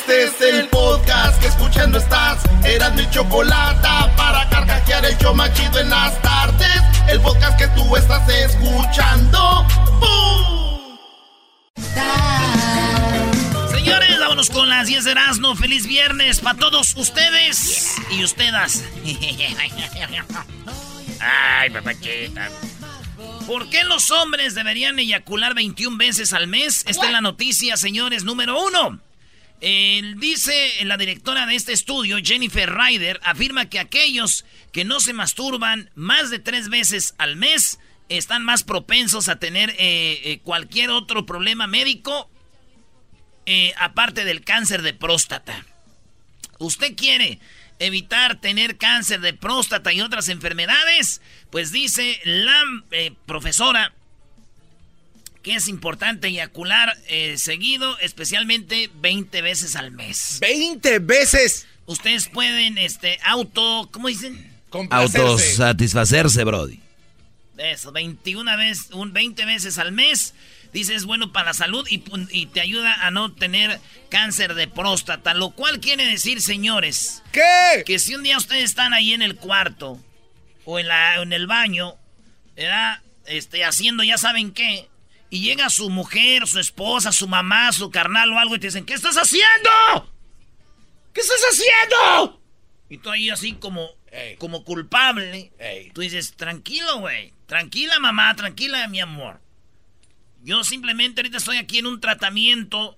Este es el podcast que escuchando estás. Eran mi chocolate para carcajear el yo machido en las tardes. El podcast que tú estás escuchando. ¡Bum! Señores, vámonos con las 10 de Erasmo. Feliz viernes para todos ustedes y ustedes. Ay, papachita. ¿Por qué los hombres deberían eyacular 21 veces al mes? Esta es la noticia, señores, número uno. Dice la directora de este estudio, Jennifer Ryder, afirma que aquellos que no se masturban más de tres veces al mes están más propensos a tener eh, eh, cualquier otro problema médico eh, aparte del cáncer de próstata. ¿Usted quiere evitar tener cáncer de próstata y otras enfermedades? Pues dice la profesora que es importante eyacular eh, seguido, especialmente 20 veces al mes. ¡20 veces! Ustedes pueden, este, auto, ¿cómo dicen? Autosatisfacerse, Brody. Eso, 21 veces, un 20 veces al mes. Dice, es bueno para la salud y, y, te ayuda a no tener cáncer de próstata. Lo cual quiere decir, señores... ¿Qué? Que si un día ustedes están ahí en el cuarto o en, la, en el baño, ¿verdad? Este, haciendo ya saben qué, y llega su mujer, su esposa, su mamá, su carnal o algo y te dicen, ¿qué estás haciendo? ¿Qué estás haciendo? Y tú ahí así como, como culpable. Tú dices, tranquilo, güey. Tranquila, mamá, tranquila, mi amor. Yo simplemente ahorita estoy aquí en un tratamiento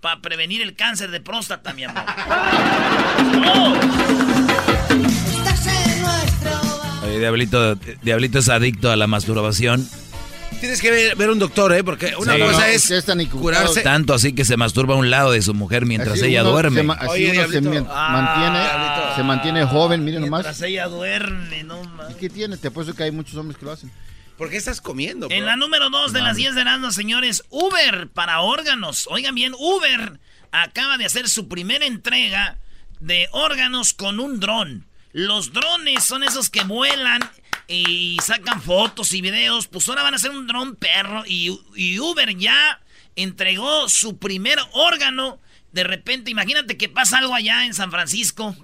para prevenir el cáncer de próstata, mi amor. Oye, Diablito, Diablito es adicto a la masturbación. Tienes que ver, un doctor, ¿eh? Porque una cosa es, curarse. Tanto así que se masturba a un lado de su mujer mientras ella duerme. Se, así Oye, se, mantiene, se mantiene joven, miren nomás. Mientras ella duerme, no ¿Y qué tiene? Te apuesto que hay muchos hombres que lo hacen. ¿Por qué estás comiendo? En la número 2 de las 10 de Erasmus, señores, Uber para órganos. Oigan bien, Uber acaba de hacer su primera entrega de órganos con un dron. Los drones son esos que vuelan y sacan fotos y videos. Pues ahora van a hacer un dron perro y, Uber ya entregó su primer órgano. De repente, imagínate que pasa algo allá en San Francisco.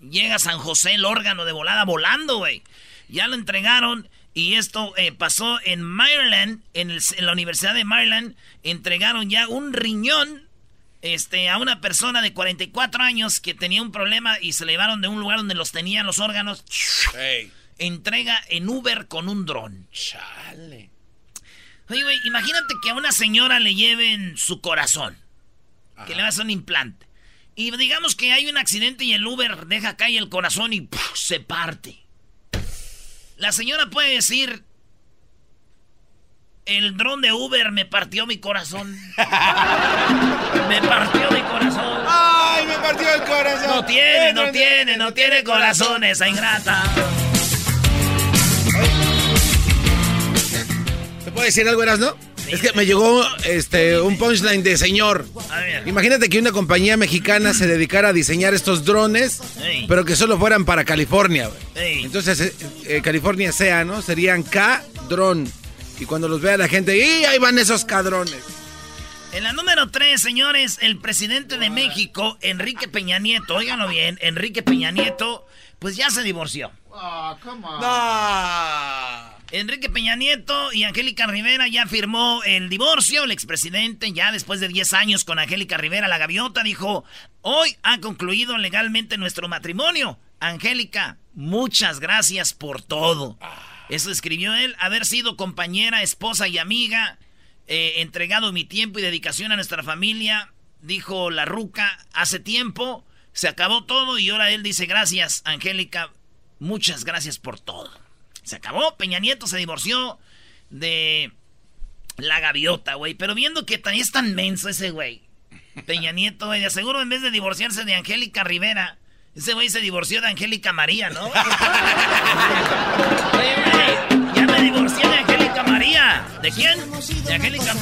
Llega San José el órgano de volada volando, güey. Ya lo entregaron y esto eh, pasó en Maryland, en, en, la Universidad de Maryland. Entregaron ya un riñón este, a una persona de 44 años que tenía un problema y se le llevaron de un lugar donde los tenían los órganos. Entrega en Uber con un dron. Chale. Oye, güey, imagínate que a una señora le lleven su corazón. Que le va a un implante. Y digamos que hay un accidente y el Uber deja caer el corazón y se parte. La señora puede decir, el dron de Uber me partió mi corazón. me partió mi corazón. ¡Ay, me partió el corazón! No tiene, no, tiene, no, tiene corazón esa ingrata. ¿Se puede decir algo, Eras, no? es que me llegó este un punchline de señor. Imagínate que una compañía mexicana se dedicara a diseñar estos drones, pero que solo fueran para California. Entonces, eh, eh, California sea, ¿no? Serían K-Drone. Y cuando los vea la gente, ¡y ahí van esos cadrones! En la número 3, señores, el presidente de México, Enrique Peña Nieto, óiganlo bien, Enrique Peña Nieto, pues ya se divorció. Ah, Enrique Peña Nieto y Angélica Rivera ya firmó el divorcio. El expresidente, ya después de 10 años con Angélica Rivera, la gaviota, dijo: Hoy ha concluido legalmente nuestro matrimonio. Angélica, muchas gracias por todo. Eso escribió él, haber sido compañera, esposa y amiga, eh, entregado mi tiempo y dedicación a nuestra familia, dijo la ruca hace tiempo, se acabó todo y ahora él dice gracias, Angélica, muchas gracias por todo. Se acabó, Peña Nieto se divorció de la gaviota, güey, pero viendo que es tan menso ese güey. Peña Nieto, güey, de aseguro en vez de divorciarse de Angélica Rivera, ese güey se divorció de Angélica María, ¿no? Oye, güey, ya me divorcié de Angélica María. ¿De quién? De Angélica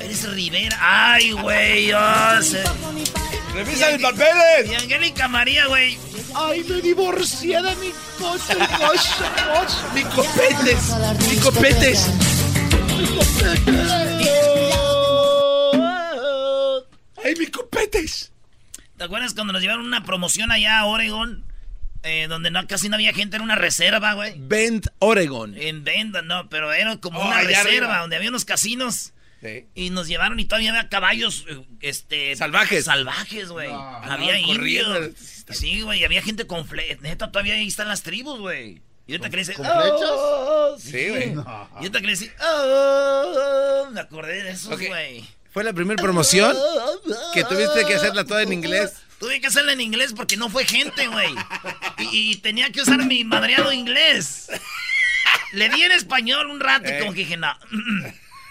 Eres Rivera. Ay, güey, oh, se... ¡Revisa el papeles! Y Angélica María, güey. Ay, me divorcié de mi cosa, cosa, Mi copetes, mi copetes. Mi copetes. ¡Ay, mi copetes! ¿Te acuerdas cuando nos llevaron una promoción allá a Oregon? Eh, donde no, casi no había gente, en una reserva, güey. Bend, Oregon. En Bend, no, pero era como una reserva donde había unos casinos. Sí. Y nos llevaron y todavía había caballos, eh, este... Salvajes. Salvajes, güey. había indios. Sí, güey, había gente con flechas. Neta, todavía ahí están las tribus, güey. Y ahorita que le ¿Con flechas? Oh, sí, güey. Y ahorita que le dice, oh, me acordé de eso, güey. Fue la primera promoción que tuviste que hacerla toda en inglés. Tuve que hacerla en inglés porque no fue gente, güey. Y, tenía que usar mi madreado inglés. Le di en español un rato y como que dije, no.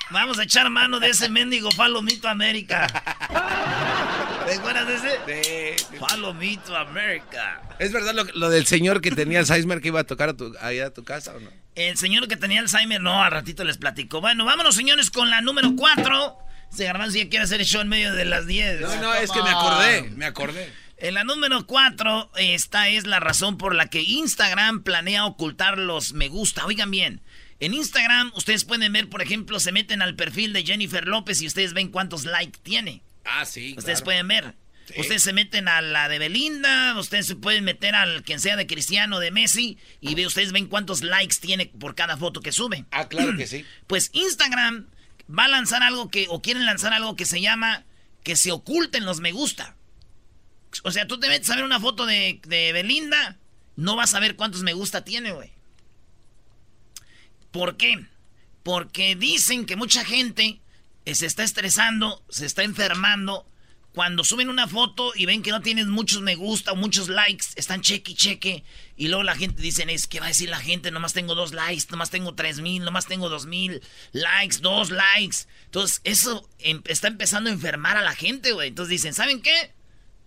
Vamos a echar mano de ese mendigo Falomito América. ¿Te acuerdas de ese? Sí. Falomito América. ¿Es verdad lo, del señor que tenía Alzheimer que iba a tocar a tu, a tu casa o no? El señor que tenía Alzheimer, no, al ratito les platico. Bueno, vámonos, señores, con la número 4. Se Garbanzo ya quiere hacer el show en medio de las 10. No, no, es que me acordé, me acordé. En la número 4, esta es la razón por la que Instagram planea ocultar los me gusta. Oigan bien, en Instagram ustedes pueden ver, por ejemplo, se meten al perfil de Jennifer López y ustedes ven cuántos likes tiene. Ah, sí. Ustedes pueden ver. Ustedes se meten a la de Belinda, ustedes se pueden meter al quien sea de Cristiano, de Messi, y ve, ustedes ven cuántos likes tiene por cada foto que sube. Ah, claro que sí. Pues Instagram va a lanzar algo que, o quieren lanzar algo que se llama que se oculten los me gusta. O sea, tú te metes a ver una foto de, de Belinda, no vas a ver cuántos me gusta tiene, güey. ¿Por qué? Porque dicen que mucha gente se está estresando, se está enfermando. Cuando suben una foto y ven que no tienes muchos me gusta o muchos likes, están cheque y cheque. Y luego la gente dice, es que va a decir la gente, nomás tengo dos likes, nomás tengo tres mil, nomás tengo dos mil likes, dos likes. Entonces, eso em, está empezando a enfermar a la gente, güey. Entonces dicen, ¿saben qué?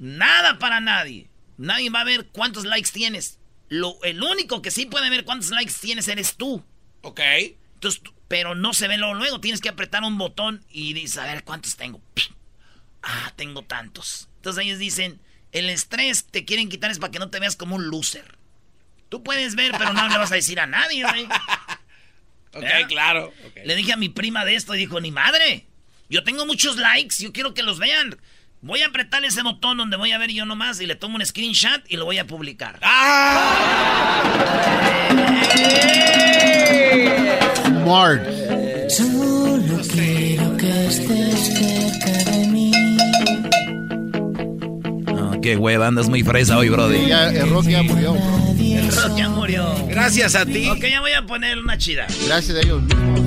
Nada para nadie. Nadie va a ver cuántos likes tienes. Lo, el único que sí puede ver cuántos likes tienes eres tú. Ok. Entonces, pero no se ve luego, luego. Tienes que apretar un botón y dices, a ver, ¿cuántos tengo? Ah, tengo tantos. Entonces ellos dicen, el estrés te quieren quitar es para que no te veas como un loser. Tú puedes ver, pero no le vas a decir a nadie, güey. ok, claro. Le dije a mi prima de esto y dijo, ni madre. Yo tengo muchos likes, yo quiero que los vean. Voy a apretar ese botón donde voy a ver yo nomás y le tomo un screenshot y lo voy a publicar. ¡Ah! Smart. Solo quiero que qué hueva, andas muy fresa hoy, brody. Ya, el rock ya murió. El rock ya murió. Gracias a ti. Ok, ya voy a poner una chida. Gracias a ellos mismos.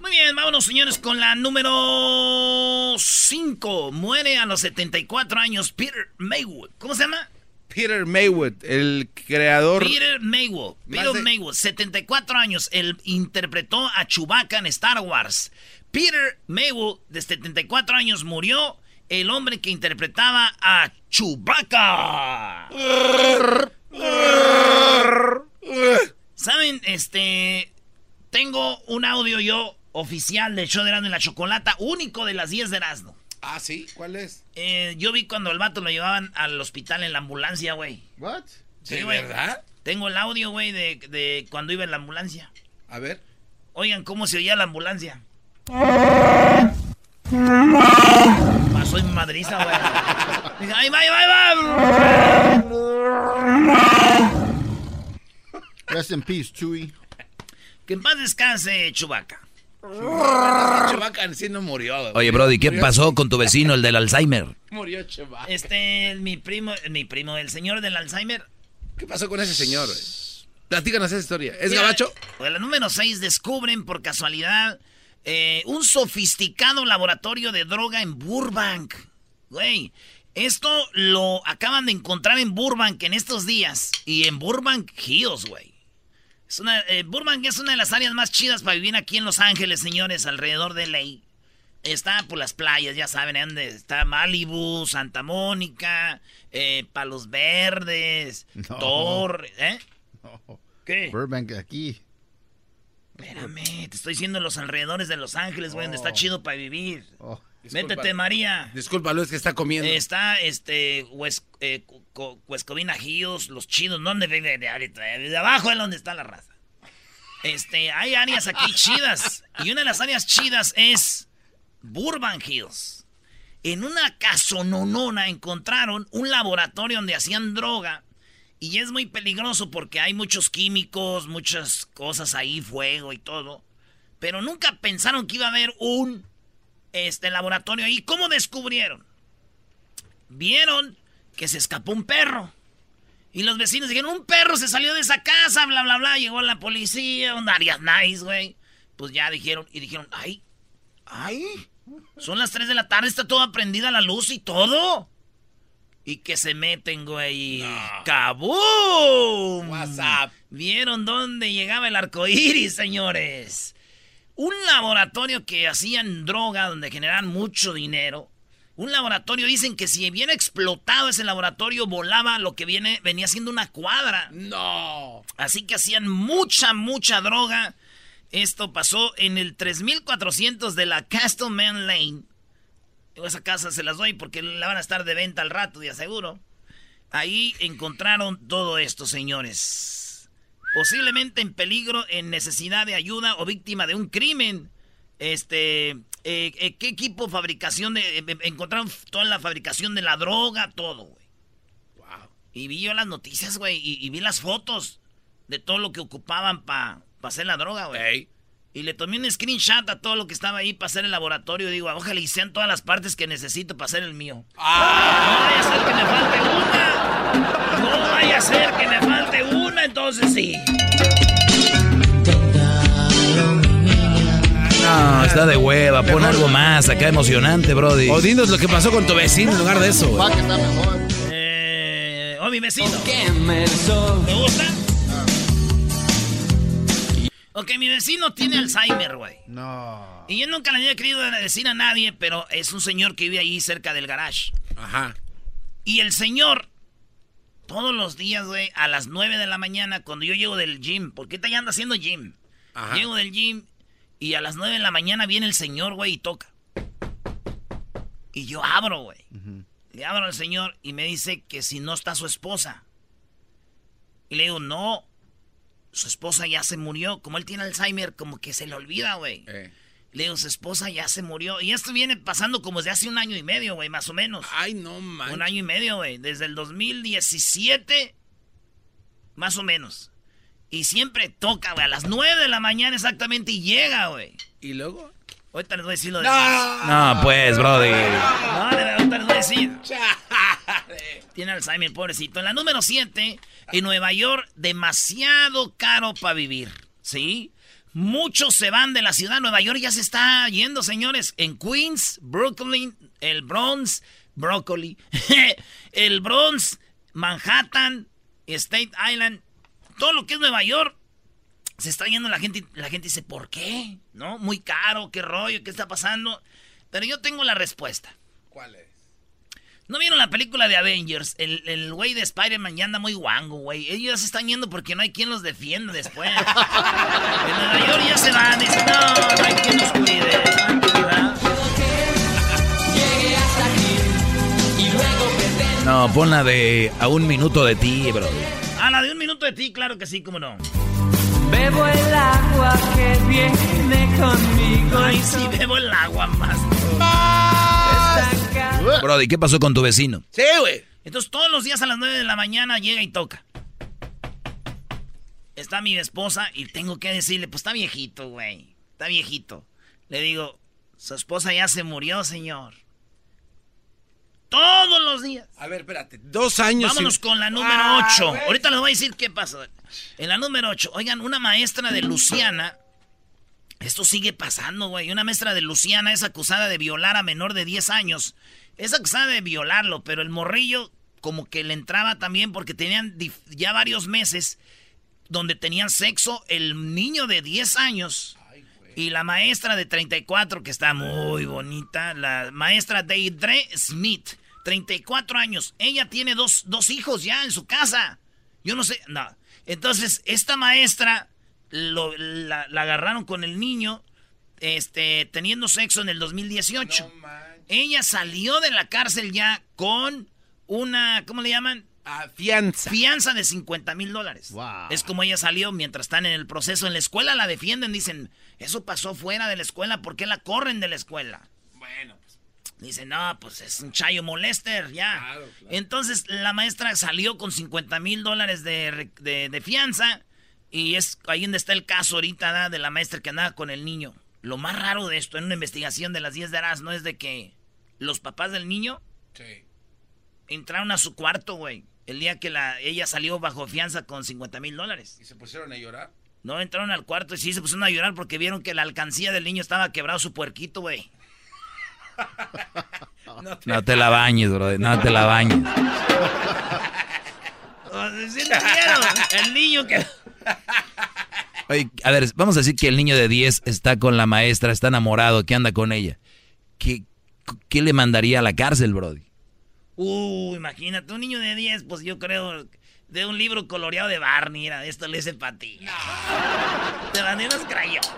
muy bien, vámonos señores con la número 5. Muere a los 74 años Peter Maywood. ¿Cómo se llama? Peter Maywood, el creador. Peter Maywood. Peter Maywood, 74 años. Él interpretó a Chewbacca en Star Wars. Peter Maywood, de 74 años, murió. El hombre que interpretaba a Chewbacca. ¿Saben? Este. Tengo un audio yo oficial del show de Erasmo y la Chocolata, único de las 10 de Erasmo. Ah, sí, ¿cuál es? Eh, yo vi cuando el vato lo llevaban al hospital en la ambulancia, güey. ¿What? Sí, ¿De verdad? Tengo el audio, güey, de, de, cuando iba en la ambulancia. A ver. Oigan cómo se oía la ambulancia. Pasó en madriza, güey. ¡Ahí va, ahí va, ahí va! Rest in peace, Chewie. Que en paz descanse, Chubaca. Chewbacca sí no murió. Oye, Brody, ¿qué pasó con tu vecino, el del Alzheimer? Murió Chewbacca. Este, mi primo, mi primo, el señor del Alzheimer. ¿Qué pasó con ese señor? Platícanos esa historia. ¿Es gabacho? Pues la número 6 descubren por casualidad eh, un sofisticado laboratorio de droga en Burbank. Güey, esto lo acaban de encontrar en Burbank en estos días. Y en Burbank Hills, güey. Es una, eh, Burbank es una de las áreas más chidas para vivir aquí en Los Ángeles, señores, alrededor de ley. Está por las playas, ya saben, ¿eh? está Malibu, Santa Mónica, eh, Palos Verdes, Torre, ¿eh? ¿Qué? Burbank aquí. Espérame, te estoy diciendo los alrededores de Los Ángeles, güey, donde está oh. chido para vivir. Oh. Métete, María. Disculpa, es que está comiendo. Está, este, West, eh, Hills, los chidos. ¿Dónde vive? De, de, de, abajo es donde está la raza. Este, hay áreas aquí chidas. Y una de las áreas chidas es Burbank Hills. En una casononona encontraron un laboratorio donde hacían droga. Y es muy peligroso porque hay muchos químicos, muchas cosas ahí, fuego y todo. Pero nunca pensaron que iba a haber un este, laboratorio ahí. ¿Cómo descubrieron? Vieron que se escapó un perro. Y los vecinos dijeron, un perro se salió de esa casa, bla, bla, bla. Llegó la policía, un área nice, güey. Pues ya dijeron, y dijeron, ay, ay, son las 3 de la tarde, está toda prendida la luz y todo. Y que se meten, güey. ¡Cabum! WhatsApp. ¿Vieron dónde llegaba el arco iris, señores? Un laboratorio que hacían droga, donde generaban mucho dinero. Un laboratorio, dicen que si bien explotado ese laboratorio, volaba lo que viene, venía siendo una cuadra. No. Así que hacían mucha, mucha droga. Esto pasó en el 3400 de la Castleman Lane. Esa casa se las doy porque la van a estar de venta al rato, de aseguro. Ahí encontraron todo esto, señores. Posiblemente en peligro, en necesidad de ayuda o víctima de un crimen. Este, eh, eh, ¿qué equipo fabricación de... eh, encontraron toda la fabricación de la droga, todo, güey. Wow. Y vi yo las noticias, güey, y, y vi las fotos de todo lo que ocupaban para hacer la droga, güey. Ey. Y le tomé un screenshot a todo lo que estaba ahí para hacer el laboratorio. Digo, ojalá y sean todas las partes que necesito para hacer el mío. No vaya a ser que me falte una. No vaya a ser que me falte una, entonces sí. No, está de hueva. Pon algo más acá emocionante, Brody. O dinos lo que pasó con tu vecino en lugar de eso. Va que está mejor. Eh, oh, mi vecino. ¿Me gusta? Ok, mi vecino tiene Alzheimer, güey. No. Y yo nunca le había querido decir a nadie, pero es un señor que vive ahí cerca del garage. Ajá. Y el señor, todos los días, güey, a las 9 de la mañana, cuando yo llego del gym, porque ya anda haciendo gym. Ajá. Llego del gym y a las 9 de la mañana viene el señor, güey, y toca. Y yo abro, güey. Le abro al señor y me dice que si no está su esposa. Y le digo, no, su esposa ya se murió. Como él tiene Alzheimer, como que se le olvida, güey. Eh. Le digo, su esposa ya se murió. Y esto viene pasando como desde hace un año y medio, güey, más o menos. Ay, no man. Un año y medio, güey. Desde el 2017, más o menos. Y siempre toca, güey, a las 9 de la mañana exactamente y llega, güey. ¿Y luego? Ahorita les voy a decir lo de... No, pues, Brody. No, de verdad, ahorita les voy a decir. Tiene Alzheimer, pobrecito. En la número 7, en Nueva York, demasiado caro para vivir. ¿Sí? Muchos se van de la ciudad. Nueva York ya se está yendo, señores. En Queens, Brooklyn, el Bronx, Broccoli, el Bronx, Manhattan, State Island, todo lo que es Nueva York. Se está yendo la gente, la gente dice, ¿por qué? ¿No? Muy caro, qué rollo, qué está pasando. Pero yo tengo la respuesta. ¿Cuál es? ¿No vieron la película de Avengers? El el güey de Spider-Man ya anda muy guango, güey. Ellos ya se están yendo porque no hay quien los defienda después. en Nueva York ya se van. Dicen, no, no hay quien nos cuide. No, pon la de a un minuto de ti, Brody. Ah, la de un minuto de ti, claro que sí, cómo no. Bebo el agua que viene conmigo. Ay, sí, bebo el agua más. Brody, ¿qué pasó con tu vecino? Sí, güey. Entonces todos los días a las 9 de la mañana llega y toca. Está mi esposa y tengo que decirle, pues está viejito, güey. Está viejito. Le digo, su esposa ya se murió, señor. Todos los días. A ver, espérate. Dos años. Vámonos con la número Ah, 8. güey. Ahorita les voy a decir qué pasó. En la número 8, oigan, una maestra de Luciana. Esto sigue pasando, güey. Una maestra de Luciana es acusada de violar a menor de 10 años. Es acusada de violarlo, pero el morrillo como que le entraba también porque tenían ya varios meses donde tenían sexo el niño de 10 años y la maestra de 34 que está muy bonita, la maestra Deidre Smith, 34 años. Ella tiene dos, dos hijos ya en su casa. Yo no sé, no. Entonces, esta maestra lo- la, la agarraron con el niño este, teniendo sexo en el 2018. Ella salió de la cárcel ya con una, ¿cómo le llaman? Ah, fianza. Fianza de 50 mil dólares. Es como ella salió mientras están en el proceso. En la escuela la defienden, dicen, eso pasó fuera de la escuela, ¿por qué la corren de la escuela? Bueno, pues. Dicen, no, pues es un chayo molester, ya. Entonces la maestra salió con 50 mil dólares de, fianza. Y es ahí donde está el caso ahorita de la maestra que andaba con el niño. Lo más raro de esto en una investigación de las 10 de Arás no es de que los papás del niño entraron a su cuarto, güey el día que la, ella salió bajo fianza con 50 mil dólares. ¿Y se pusieron a llorar? No, entraron al cuarto y sí se pusieron a llorar porque vieron que la alcancía del niño estaba quebrado su puerquito, güey. no, te... la bañes, bro. No te la bañes. el niño que... Oye, a ver, vamos a decir que el niño de 10 está con la maestra, está enamorado, que anda con ella. ¿Qué, qué le mandaría a la cárcel, Brody? Uh, imagínate, un niño de 10, pues yo creo, de un libro coloreado de Barney, mira, esto le hice para ti. Te mandé unos crayones.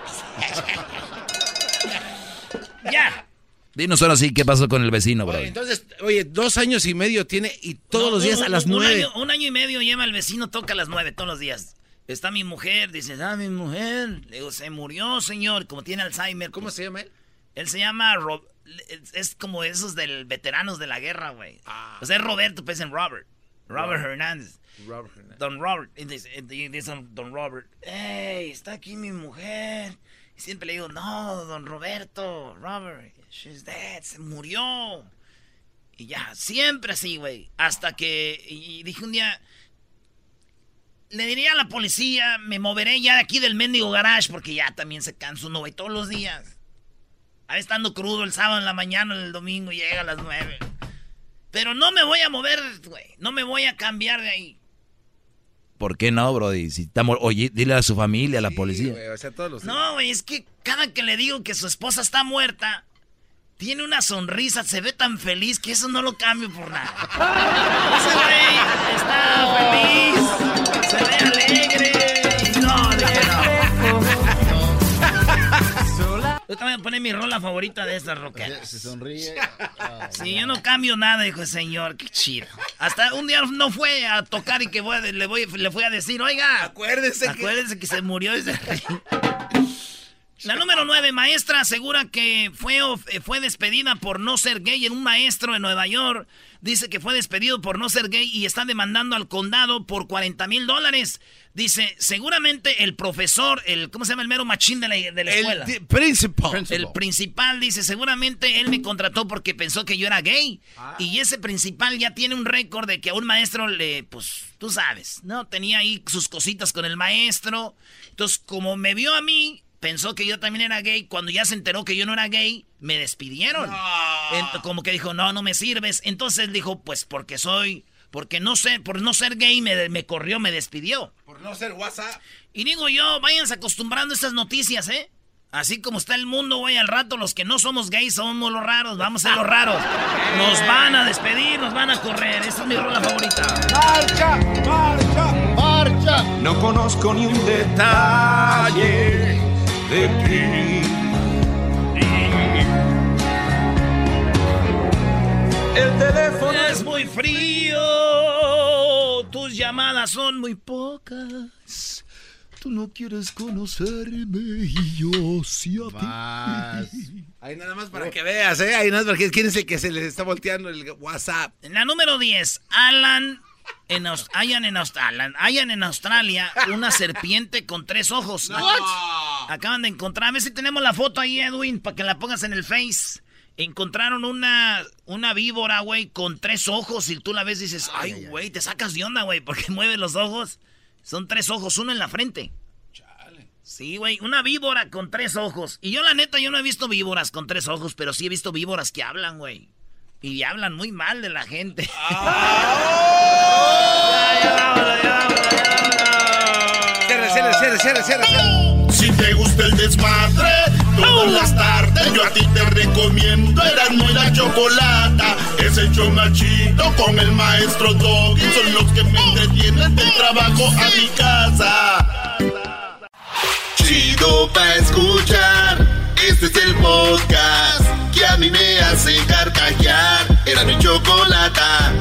ya. Dinos ahora sí, ¿qué pasó con el vecino, bro? entonces, oye, dos años y medio tiene y todos los días a las nueve. Un año, y medio lleva el vecino, toca a las nueve todos los días. Está mi mujer, dice, ah, mi mujer. Le digo, se murió, señor, como tiene Alzheimer. ¿Cómo se llama él? Él se llama Rob es como esos del veteranos de la guerra, güey. Ah. O sea, es Roberto, pues en Robert. Robert, Hernández. Robert Hernández. Don Robert. Y dice, Don Robert, hey, está aquí mi mujer. Y siempre le digo, no, Don Roberto, Robert, she's dead, se murió. Y ya, siempre así, güey. Hasta que, y dije un día, le diría a la policía, me moveré ya de aquí del mendigo garage porque ya también se cansa uno, güey, todos los días. Ahí estando crudo el sábado en la mañana, el domingo llega a las nueve. Pero no me voy a mover, güey. No me voy a cambiar de ahí. ¿Por qué no, Brody? Si estamos, oye, dile a su familia, a la policía. No, güey, es que cada que le digo que su esposa está muerta, tiene una sonrisa, se ve tan feliz que eso no lo cambio por nada. Ese güey está feliz, se ve alegre. No, dije no. Yo también voy a poner mi rola favorita de estas rockeras. Se sonríe. sí, yo no cambio nada, dijo el señor. Qué chido. Hasta un día no fue a tocar y que le, voy, le fui a decir, oiga. Acuérdese, acuérdese que... se murió y se La número 9, maestra asegura que fue, fue despedida por no ser gay en un maestro en Nueva York. Dice que fue despedido por no ser gay y está demandando al condado por 40 mil dólares. Dice, seguramente el profesor, el, ¿cómo se llama el mero machín de la, de la escuela? El principal. El principal dice, seguramente él me contrató porque pensó que yo era gay. Ah. Y ese principal ya tiene un récord de que a un maestro le, pues, tú sabes, ¿no? Tenía ahí sus cositas con el maestro. Entonces, como me vio a mí, pensó que yo también era gay. Cuando ya se enteró que yo no era gay, me despidieron. como que dijo, no, no me sirves. Entonces dijo, pues porque soy porque no sé, por no ser gay me, me corrió, me despidió. Por no ser WhatsApp. Y digo yo, váyanse acostumbrando a estas noticias, ¿eh? Así como está el mundo, güey, al rato los que no somos gays somos los raros, vamos a ser los raros. Nos van a despedir, nos van a correr. Esa es mi rola favorita. ¡Marcha! ¡Marcha! ¡Marcha! No conozco ni un detalle de ti. El teléfono es muy frío. Tus llamadas son muy pocas. Tú no quieres conocerme y yo sí a ti. Ahí nada más para que veas, ¿eh? Ahí nada más para que quién es el que se les está volteando el WhatsApp. En la número 10, Alan en hayan, en Australia, hayan en Australia una serpiente con tres ojos. Acaban de encontrar. A ver si tenemos la foto ahí, Edwin, para que la pongas en el Face encontraron una, una víbora, güey, con tres ojos y tú la ves y dices, ay, güey, te sacas de onda, güey, porque mueve los ojos. Son tres ojos, uno en la frente. Chale. Sí, güey, una víbora con tres ojos. Y yo, la neta, yo no he visto víboras con tres ojos, pero sí he visto víboras que hablan, güey. Y hablan muy mal de la gente. Cierra, cierra, cierra. Si te gusta el desmadre todas las tardes. Yo a ti te recomiendo Eran muy la chocolata. Es el machito con el maestro Doggy. Son los que me entretienen del trabajo a mi casa. Chido pa' escuchar. Este es el podcast que a mí me hace carcajear. Era mi chocolata.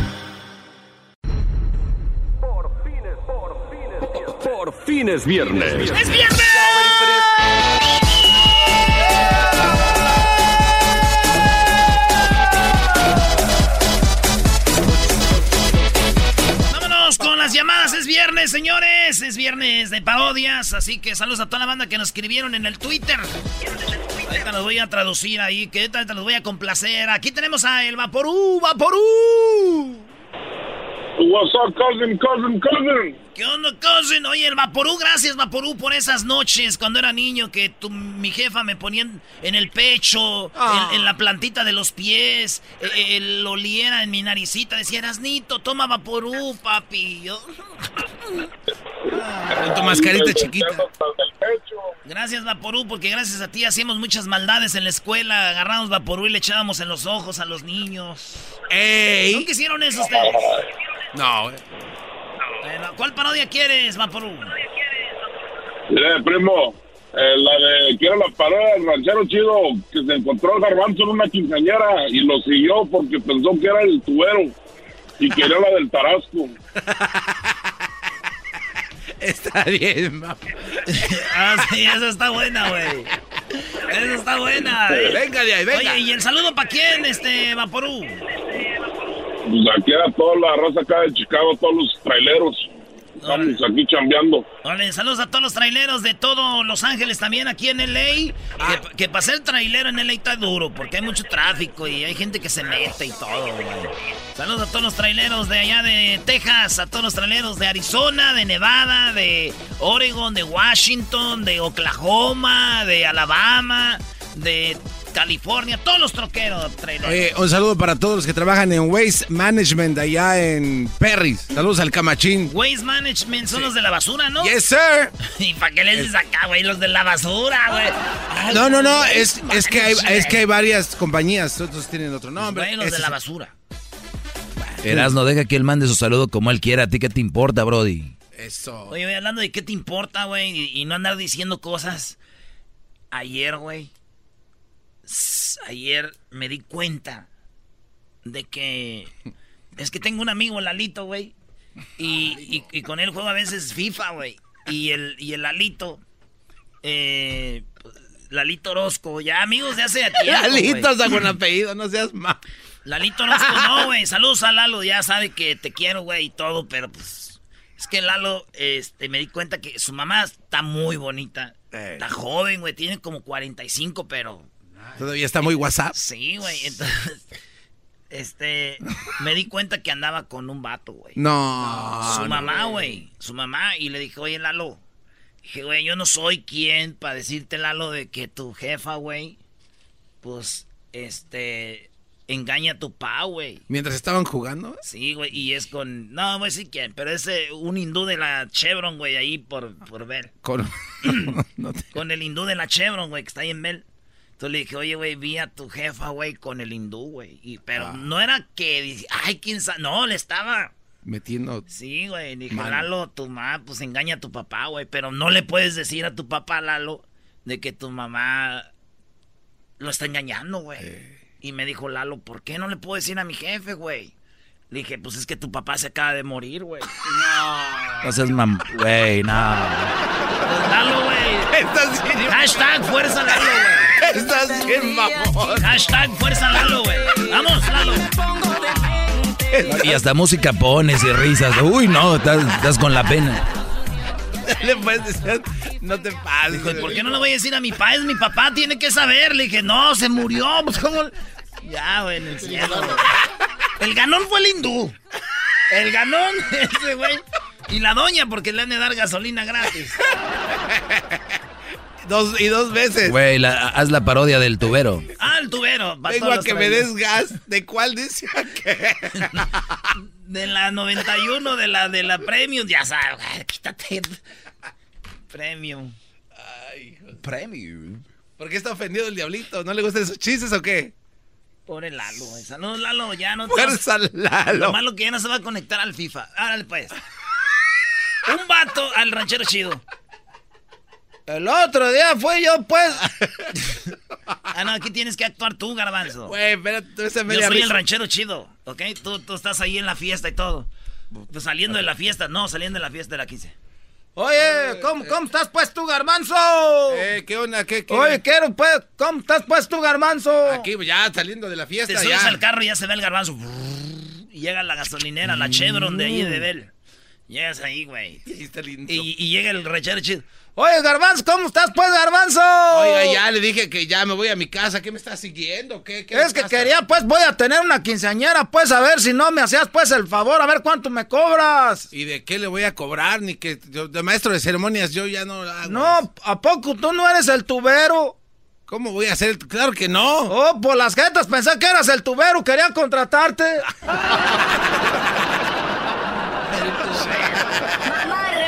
Por fin es, por fin es viernes. Por fin es viernes. ¡Es viernes! Las llamadas. Es viernes, señores. Es viernes de parodias. Así que saludos a toda la banda que nos escribieron en el Twitter. Ahorita los voy a traducir ahí. Que ahorita los voy a complacer. Aquí tenemos a El Vaporú. ¡Vaporú! What's up, cousin, cousin, cousin? ¿Qué onda, cousin? Oye, el Vaporú, gracias, Vaporú, por esas noches cuando era niño que tu, mi jefa me ponía en, el pecho, Ah. en, en la plantita de los pies, eh, eh, lo oliera en mi naricita. Decía, Erasnito, toma Vaporú, papi. Yo- Con tu mascarita chiquita. Gracias, Vaporú, porque gracias a ti hacíamos muchas maldades en la escuela. Agarramos Vaporú y le echábamos en los ojos a los niños. ¡Ey! ¿Nunca hicieron eso ustedes? No, ¿Cuál parodia quieres, Vaporú? Mire, primo, eh, la de, quiero la parodia del ranchero chido que se encontró el garbanzo en una quinceañera y lo siguió porque pensó que era el tubero y quería la del tarasco. Está bien, mamá. Ah, sí, esa está buena, güey. Esa está buena. eh. Venga de ahí, venga. Oye, ¿y el saludo para quién, este, Vaporú? Pues aquí era toda la raza acá de Chicago, todos los traileros. Estamos aquí chambeando. Vale, saludos a todos los traileros de todo Los Ángeles también aquí en LA. Ah. Que, que para ser trailero en LA está duro, porque hay mucho tráfico y hay gente que se mete y todo, güey. Saludos a todos los traileros de allá de Texas, a todos los traileros de Arizona, de Nevada, de Oregon, de Washington, de Oklahoma, de Alabama, de California, todos los troqueros traileros. Oye, un saludo para todos los que trabajan en Waste Management allá en Perris. Saludos al Camachín. Waste Management son los de la basura, ¿no? Yes, sir. ¿Y para qué les dices acá, güey? Los de la basura, güey. No, no, no, es, es, que hay, es que hay varias compañías, otros tienen otro nombre. Güey, los Ese de la basura. Erasno, deja que él mande su saludo como él quiera. ¿A ti qué te importa, Brody? Eso. Oye, güey, hablando de qué te importa, güey, y, y no andar diciendo cosas. Ayer, güey. Ayer me di cuenta de que. Es que tengo un amigo, Lalito, güey. Y, y- y con él juego a veces FIFA, güey. Y el, y el Lalito. Eh, Lalito Orozco, ya amigos de hace tiempo. Lalito, güey. hasta con apellido, no seas más. Lalito Orozco, no, güey. Saludos a Lalo, ya sabe que te quiero, güey, y todo, pero pues. Es que Lalo, este, me di cuenta que su mamá está muy bonita. Está joven, güey, tiene como 45, pero. Todavía está muy WhatsApp. Sí, güey. Entonces. Este. Me di cuenta que andaba con un vato, güey. No. Su mamá, güey. Su mamá. Y le dije, oye, Lalo. Dije, güey, yo no soy quien para decirte, Lalo, de que tu jefa, güey. Pues, este. Engaña a tu pa, güey. Mientras estaban jugando. Sí, güey, y es con... No, a decir quién, pero es eh, un hindú de la Chevron, güey, ahí por, por ver. Con... no te- Con el hindú de la Chevron, güey, que está ahí en Bell. Entonces le dije, oye, güey, vi a tu jefa, güey, con el hindú, güey. Y, pero no era que, ay, quién sabe. No, le estaba... Metiendo. Sí, güey, dije, Mano. Lalo, tu mamá, pues engaña a tu papá, güey. Pero no le puedes decir a tu papá, Lalo, de que tu mamá lo está engañando, güey. Y me dijo, Lalo, ¿por qué no le puedo decir a mi jefe, güey? Le dije, pues es que tu papá se acaba de morir, güey. No seas mam... Güey, no. Pues, Lalo, güey. Hashtag fuerza Lalo, güey. Estás bien, mamón. Hashtag fuerza Lalo, güey. Vamos, Lalo. Y hasta música pones y risas. Uy, no, estás, estás con la pena. Le puedes decir, no te pases. Dijo, ¿y por qué no le voy a decir a mi papá? Es mi papá, tiene que saber. Le dije, no, se murió. Pues, ¿cómo? Ya, güey, en el cielo, güey. El ganón fue el hindú. El ganón, ese güey. Y la doña, porque le han de dar gasolina gratis. Dos, y dos veces. Güey, la- haz la parodia del tubero. Ah, el tubero. Vengo a que me des gas. ¿De cuál dice que? De la 91, de la de la Premium, ya sabes, güey, quítate. Premium. Premium. ¿Por qué está ofendido el diablito? ¿No le gustan esos chistes o qué? Pobre Lalo, güey. Saludos, Lalo, ya no Fuerza, Lalo. Lo malo que ya no se va a conectar al FIFA. Árale, pues. Un vato al ranchero chido. El otro día fue yo, pues. Ah, no, aquí tienes que actuar tú, garbanzo. Güey, espérate, Yo soy el ranchero chido, ¿ok? Tú, tú estás ahí en la fiesta y todo. Pues saliendo de la fiesta, no, saliendo de la fiesta de la 15. Oye, ¿cómo, ¿cómo estás pues tú, garbanzo? Eh, ¿qué onda? ¿Qué, qué? Oye, quiero pues, ¿cómo estás pues tú, garbanzo? Aquí ya saliendo de la fiesta, Te subes al carro y ya se ve el garbanzo. Y llega la gasolinera, la Chevron de ahí de Bell. Llegas ahí, güey. Y, y, llega el rechero chido. Oye, Garbanzo, ¿cómo estás, pues, Garbanzo? Oiga, ya le dije que ya me voy a mi casa. ¿Qué me estás siguiendo? ¿Qué, es que quería, pues, voy a tener una quinceañera, pues, a ver si no me hacías, pues, el favor, a ver cuánto me cobras. ¿Y de qué le voy a cobrar? Ni que de maestro de ceremonias yo ya no hago No, ¿a poco tú no eres el tubero? ¿Cómo voy a ser? Claro que no. Oh, por las jetas pensé que eras el tubero, quería contratarte.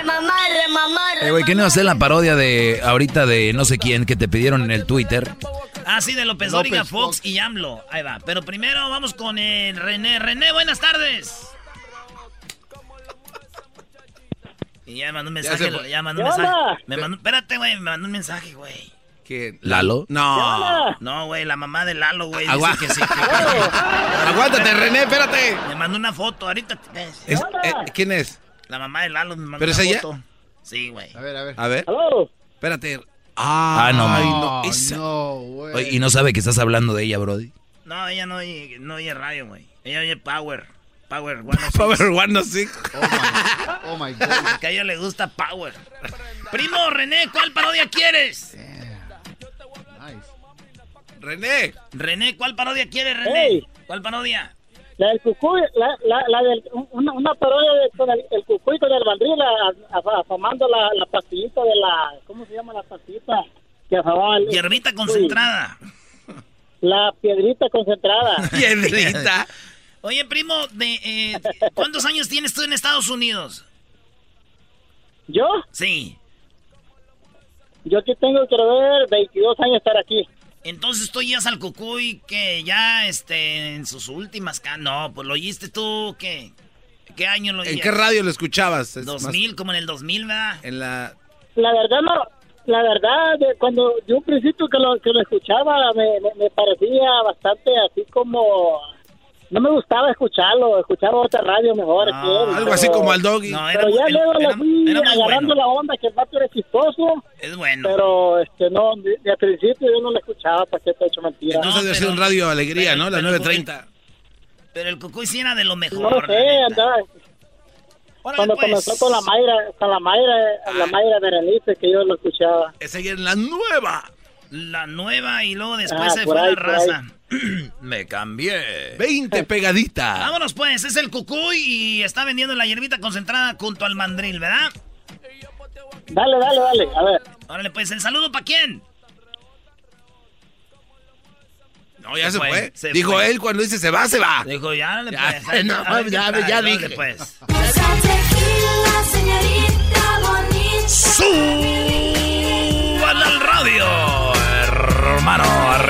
mamarre, mamarre. Eh, güey, ¿qué no hacer la parodia de ahorita de no sé quién que te pidieron en el Twitter? Ah, sí, de López, López Fox, y AMLO. Ahí va. Pero primero vamos con el René. René, buenas tardes. Y ya me mandó un mensaje. Ya, mandó un mensaje. Me mandó, espérate, güey, me mandó un mensaje, güey. ¿Qué? ¿Lalo? No. No, güey, la mamá de Lalo, güey. Agua. Que sí, Aguántate, René, espérate. Me mandó una foto, ahorita. Es, eh, ¿Quién es? La mamá de Lalo me mandó ¿Pero una es ella? foto. Sí, güey. A ver, a ver. A ver. Hello. Espérate. Ah, no, Ay, no, esa. No, güey. Oye, ¿Y no sabe que estás haando de ella, Brody? No, ella no oye, no oye radio, güey. Ella oye Power. Power, bueno. Power One, sí. Oh my, oh my God. Que a ella le gusta Power. Primo, René, ¿cuál parodia quieres? Nice. René. René, ¿cuál parodia quieres, René? Hey. ¿Cuál parodia? La del cucuy, la, la, la del, una, una parodia de, con el, el cucuy con el bandril afamando la, la pastillita de la, ¿cómo se llama la pastillita? Que afamaba el- Hierbita concentrada. La piedrita concentrada. Piedrita. Oye, primo, de, eh, ¿cuántos años tienes tú en Estados Unidos? ¿Yo? Sí. Yo que tengo, quiero ver, 22 años estar aquí. Entonces tú ya al Cucuy que ya este, en sus últimas... No, pues lo oíste tú, ¿qué? ¿Qué año lo ¿En qué radio lo escuchabas? Es 2000, como en el 2000, ¿verdad? En la... La verdad no, la verdad, de cuando yo un principio que lo, que lo escuchaba me, me, me parecía bastante así como... No me gustaba escucharlo, escuchaba otra radio mejor que él. Algo pero- así como al doggy. No, era, Pero ya era- luego le era- fui era agarrando bueno. la onda que el vato era chistoso, Es bueno. pero este no, de, de al principio yo no lo escuchaba, para que te he hecho mentira. Entonces debe ser un radio alegría, pero- ¿no? Las pero- 9.30. Pero el Cucuy sí era de lo mejor. No lo sé, andaba, Órale, cuando pues. comenzó con la Mayra, con la Mayra, la Ah. Mayra Berenice, que yo lo escuchaba. Esa ya es la nueva. La nueva y luego después Ah, se fue ahí, la raza. Me cambié. 20 pegaditas. Vámonos pues, es el Cucuy y está vendiendo la hierbita concentrada junto al mandril, ¿verdad? Dale, dale, dale, a ver. Órale, pues, ¿el saludo para quién? No, ya Se se, fue, fue. se Dijo fue. él cuando dice se va, se va. Dijo, ya, le Ya, pues. no, a ver qué ya, ya órale, dije. pues. Tequila,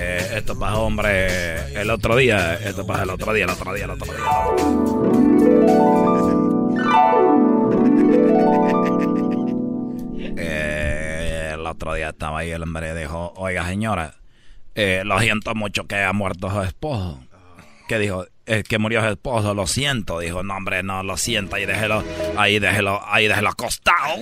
Eh, esto pasó, hombre, el otro día. Esto pasó el otro día, el otro día, el otro día. Eh, el otro día estaba ahí el hombre dijo, oiga señora, eh, lo siento mucho que haya muerto su esposo. ¿Qué dijo? Que murió su esposo, lo siento. Dijo, no hombre, no, lo siento, ahí déjelo, ahí déjelo, ahí déjelo acostado.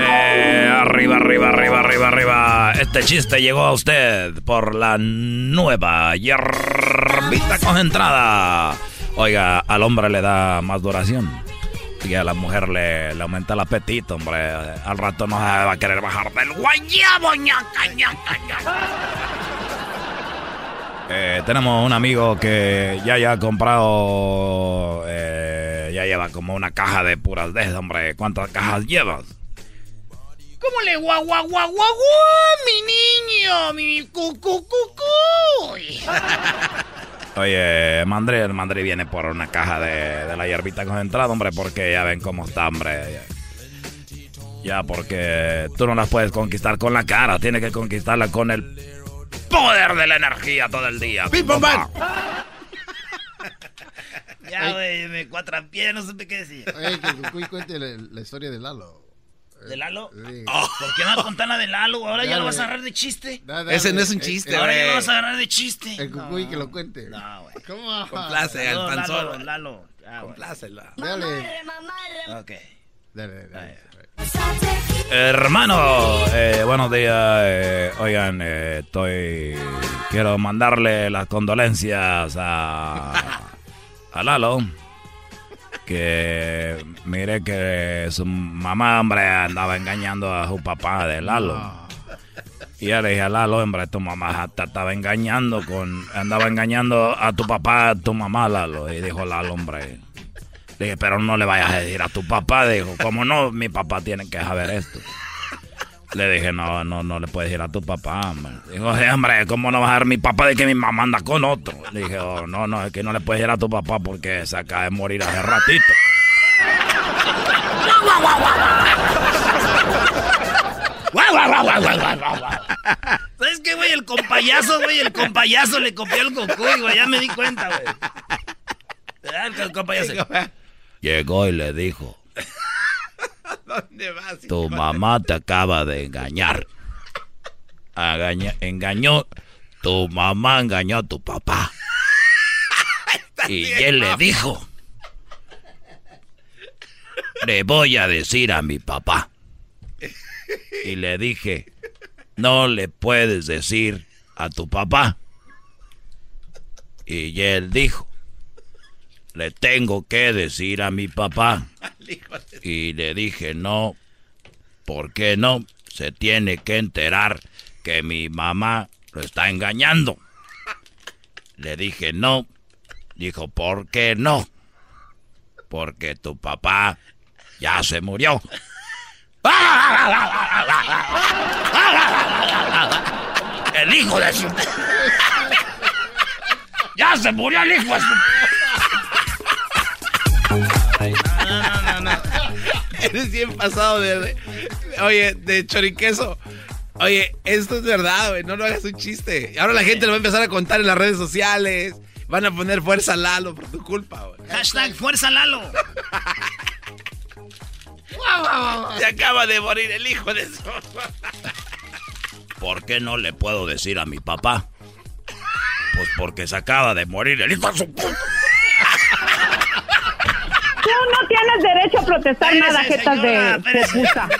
Eh, arriba, arriba, arriba, arriba, arriba. Este chiste llegó a usted por la nueva hierbita concentrada. Oiga, al hombre le da más duración. Y a la mujer le, aumenta el apetito, hombre. Al rato no va a querer bajar del guayabo, ñaca, ñaca. Eh, tenemos un amigo que ya ya ha comprado, eh, ya lleva como una caja de puras de hombre. ¿Cuántas cajas llevas? ¿Cómo le guau, guau, guau, mi niño? Mi cu, cu, cu, cu. Oye, Mandri, el Mandri viene por una caja de, de la hierbita concentrada, hombre, porque ya ven cómo está, hombre. Ya, porque tú no las puedes conquistar con la cara, tienes que conquistarla con el poder de la energía todo el día. ¡Pim, Ya, güey, me pie, no sé qué decir. Oye, que Cucuy cuente la, historia de Lalo. ¿De Lalo? Sí. ¿Por qué no vas a contar la de Lalo? Ahora ya lo vas a agarrar de chiste. Ese no es un chiste, Ahora ya lo vas a agarrar de chiste. El Cucuy que lo cuente. No, güey. ¿Cómo? Complace al panzón. Lalo, Lalo. Complácelo. Dale. Ok. Dale, dale. Hermano, eh, buenos días. Eh, oigan, eh, estoy. Quiero mandarle las condolencias a. a Lalo que mire que su mamá, hombre, andaba engañando a su papá de Lalo. Y yo le dije a Lalo, hombre, tu mamá te estaba engañando con, andaba engañando a tu papá, a tu mamá, Lalo. Y dijo Lalo, hombre. Le dije, pero no le vayas a decir a tu papá. Dijo, como no, mi papá tiene que saber esto. Le dije, no, no, no le puedes decir a tu papá, hombre. Dijo, hombre, ¿cómo no vas a ver mi papá de que mi mamá anda con otro? Le dije, oh, no, no, es que no le puedes decir a tu papá porque se acaba de morir hace ratito. ¿Sabes qué, güey? El compayazo, güey, el compayazo le copió el Goku, güey, ya me di cuenta, güey. El compayazo. Llegó y le dijo, ¿Dónde vas? Tu mamá te acaba de engañar. engañó. Tu mamá engañó a tu papá. y él le dijo. Le voy a decir a mi papá. Y le dije, no le puedes decir a tu papá. Y él dijo, le tengo que decir a mi papá. Y le dije, no, ¿por qué no? Se tiene que enterar que mi mamá lo está engañando. Le dije, no. Dijo, ¿por qué no? Porque tu papá ya se murió. El hijo de su... Ya se murió el hijo de su... Eres bien pasado de, Oye, de choriqueso. Oye, esto es verdad, güey. No lo hagas un chiste. Ahora la gente lo va a empezar a contar en las redes sociales. Van a poner fuerza Lalo por tu culpa, güey. Hashtag fuerza Lalo. Se acaba de morir el hijo de su. ¿Por qué no le puedo decir a mi papá? Pues porque se acaba de morir el hijo de su Tú no tienes derecho a protestar nada, jetas de, puta.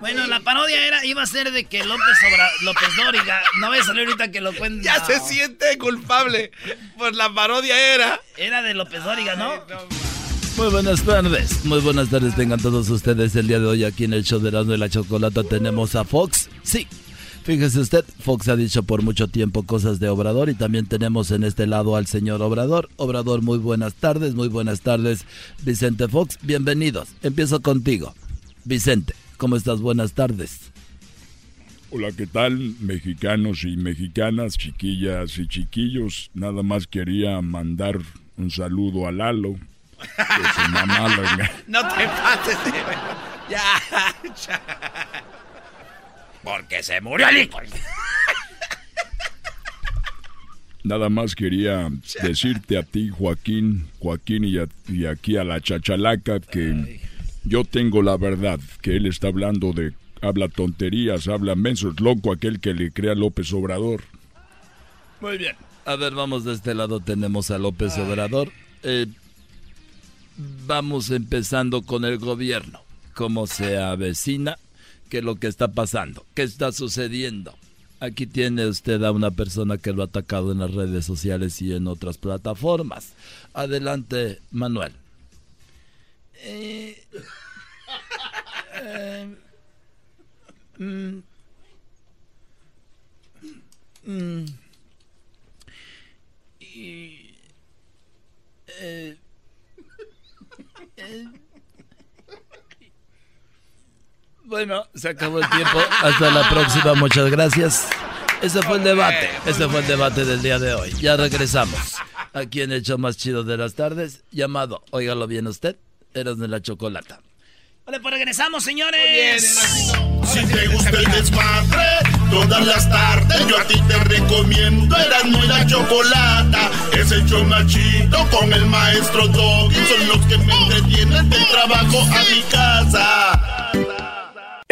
Bueno, la parodia era, iba a ser de que López Obra, López Dóriga, no voy a salir ahorita que lo cuente. Ya se siente culpable. Pues la parodia era. Era de López Dóriga, ¿no? Muy buenas tardes, muy buenas tardes tengan todos ustedes el día de hoy aquí en el show de la de la Chocolata tenemos a Fox, sí, Fíjese usted, Fox ha dicho por mucho tiempo cosas de Obrador y también tenemos en este lado al señor Obrador. Obrador, muy buenas tardes, muy buenas tardes. Vicente Fox, bienvenidos. Empiezo contigo. Vicente, ¿cómo estás? Buenas tardes. Hola, ¿qué tal? Mexicanos y mexicanas, chiquillas y chiquillos. Nada más quería mandar un saludo a Lalo. Que su mamá No te pases, ya. ya. Porque se murió el hijo. Nada más quería decirte a ti, Joaquín, Joaquín y, aquí a la chachalaca que yo tengo la verdad, que él está hablando de, habla tonterías, habla mensos, loco aquel que le crea López Obrador. Muy bien. A ver, vamos de este lado, tenemos a López Obrador. Eh, vamos empezando con el gobierno. ¿Cómo se avecina? Qué lo que está pasando, qué está sucediendo. Aquí tiene usted a una persona que lo ha atacado en las redes sociales y en otras plataformas. Adelante, Manuel. Eh, eh, mm, mm, eh, bueno, se acabó el tiempo. Hasta la próxima. Muchas gracias. Ese fue el debate. Ese fue el debate del día de hoy. Ya regresamos. Aquí en el show más chido de las tardes, llamado, óigalo bien usted, eras de la chocolata. Vale, pues regresamos, señores. Si te gusta el desmadre, todas las tardes yo a ti te recomiendo Eran muy la chocolata. Es el show más chido con el maestro Doggy. Son los que me entretienen del trabajo a mi casa.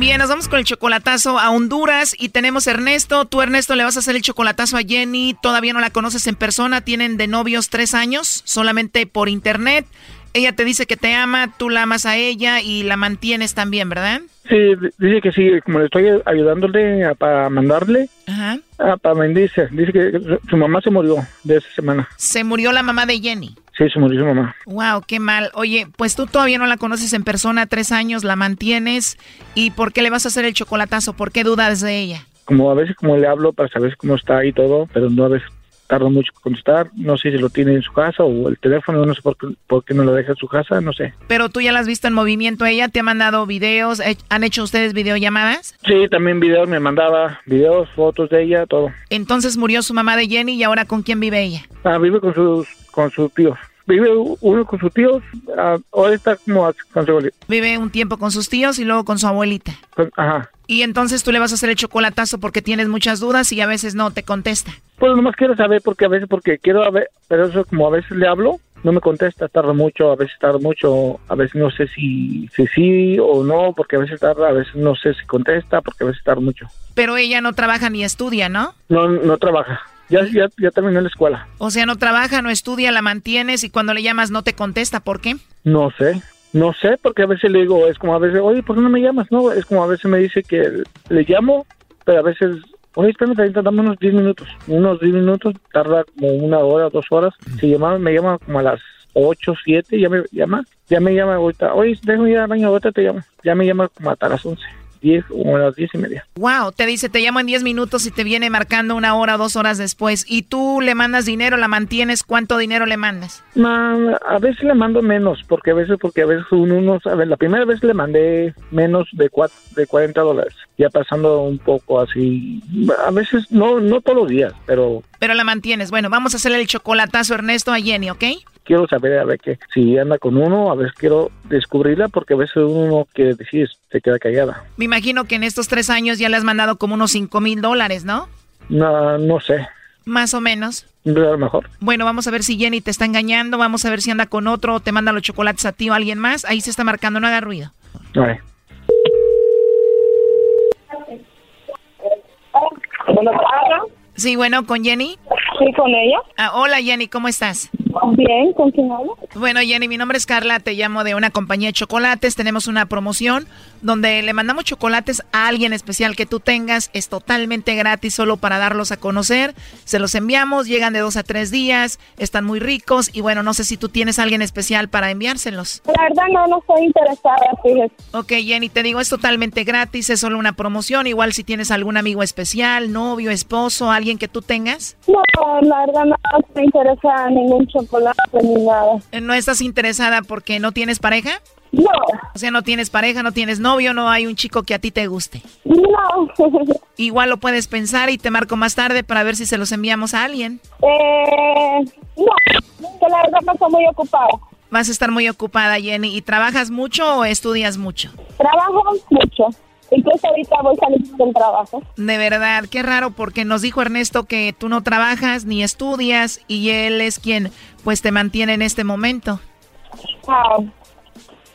Bien, nos vamos con el chocolatazo a Honduras y tenemos a Ernesto. Tú, Ernesto, le vas a hacer el chocolatazo a Jenny. Todavía no la conoces en persona. Tienen de novios tres años, solamente por internet. Ella te dice que te ama, tú la amas a ella y la mantienes también, ¿verdad? Sí, dice que sí, como le estoy ayudándole para mandarle, Ajá. Ah, para bendice. Dice que su mamá se murió de esa semana. Se murió la mamá de Jenny. Sí, se murió su mamá. Wow, qué mal. Oye, pues tú todavía no la conoces en persona, tres años, la mantienes. ¿Y por qué le vas a hacer el chocolatazo? ¿Por qué dudas de ella? Como a veces como le hablo para saber cómo está y todo, pero no a veces tarda mucho en contestar. No sé si lo tiene en su casa o el teléfono, no sé por qué, por qué no lo deja en su casa, no sé. Pero tú ya la has visto en movimiento, ella te ha mandado videos, eh, ¿han hecho ustedes videollamadas? Sí, también videos, me mandaba videos, fotos de ella, todo. Entonces murió su mamá de Jenny y ahora ¿con quién vive ella? Ah, vive con sus, con sus tíos. Vive uno con sus tíos, ah, ahora está como con su abuelita. Vive un tiempo con sus tíos y luego con su abuelita. Con- Ajá. Y entonces tú le vas a hacer el chocolatazo porque tienes muchas dudas y a veces no te contesta. Pues nomás quiero saber porque a veces, porque quiero a ver, pero eso como a veces le hablo, no me contesta, tarda mucho, a veces tarda mucho, a veces no sé si, si sí o no, porque a veces tarda, a veces no sé si contesta, porque a veces tarda mucho. Pero ella no trabaja ni estudia, ¿no? No, no trabaja. Ya, ya, ya terminó la escuela. O sea, no trabaja, no estudia, la mantienes y cuando le llamas no te contesta. ¿Por qué? No sé, no sé, porque a veces le digo, es como a veces, oye, ¿por qué no me llamas? No, es como a veces me dice que le llamo, pero a veces, oye, espérame, dame unos 10 minutos. Unos 10 minutos, tarda como una hora, dos horas. Si llama, me llama como a las 8, 7, ya me llama, ya me llama ahorita, oye, déjame ir al baño, ahorita te llamo. Ya me llama como hasta las 11, 10 o a las 10 y media. Wow, te dice, te llamo en 10 minutos y te viene marcando una hora o dos horas después. Y tú le mandas dinero, la mantienes, ¿cuánto dinero le mandas? Ma, a veces le mando menos, porque a veces, porque a veces uno no sabe. La primera vez le mandé menos de, cuat- de 40 dólares, ya pasando un poco así. A veces, no, no todos los días, pero Pero la mantienes. Bueno, vamos a hacerle el chocolatazo Ernesto a Jenny, ¿ok? Quiero saber a ver que si anda con uno, a veces quiero descubrirla, porque a veces uno que decir se queda callada. Me imagino que en estos tres años ya le has mandado como unos 5 mil dólares, ¿no? No, no sé, Más o menos. a lo mejor. Bueno, vamos a ver si Jenny te está engañando, vamos a ver si anda con otro o te manda los chocolates a ti o a alguien más. Ahí se está marcando, no haga ruido. A ver. Sí, bueno, con Jenny. Sí, con ella. Ah, hola Jenny, ¿cómo estás? Bien, ¿con quién hablo? Bueno, Jenny, mi nombre es Carla, te llamo de una compañía de chocolates. Tenemos una promoción donde le mandamos chocolates a alguien especial que tú tengas. Es totalmente gratis, solo para darlos a conocer. Se los enviamos, llegan de dos a tres días, están muy ricos y bueno, no sé si tú tienes a alguien especial para enviárselos. La verdad no, no estoy interesada, fíjese. Ok, Jenny, te digo, es totalmente gratis, es solo una promoción. Igual si tienes algún amigo especial, novio, esposo, alguien que tú tengas. No, la verdad no estoy interesada en ningún chocolate ni nada. ¿No estás interesada porque no tienes pareja? No. O sea, no tienes pareja, no tienes novio, no hay un chico que a ti te guste. No. Igual lo puedes pensar y te marco más tarde para ver si se los enviamos a alguien. eh, no, que la verdad no estoy muy ocupada. Vas a estar muy ocupada, Jenny. ¿Y trabajas mucho o estudias mucho? Trabajo mucho. Incluso ahorita voy saliendo del trabajo. De verdad, qué raro porque nos dijo Ernesto que tú no trabajas ni estudias y él es quien pues te mantiene en este momento. Ah,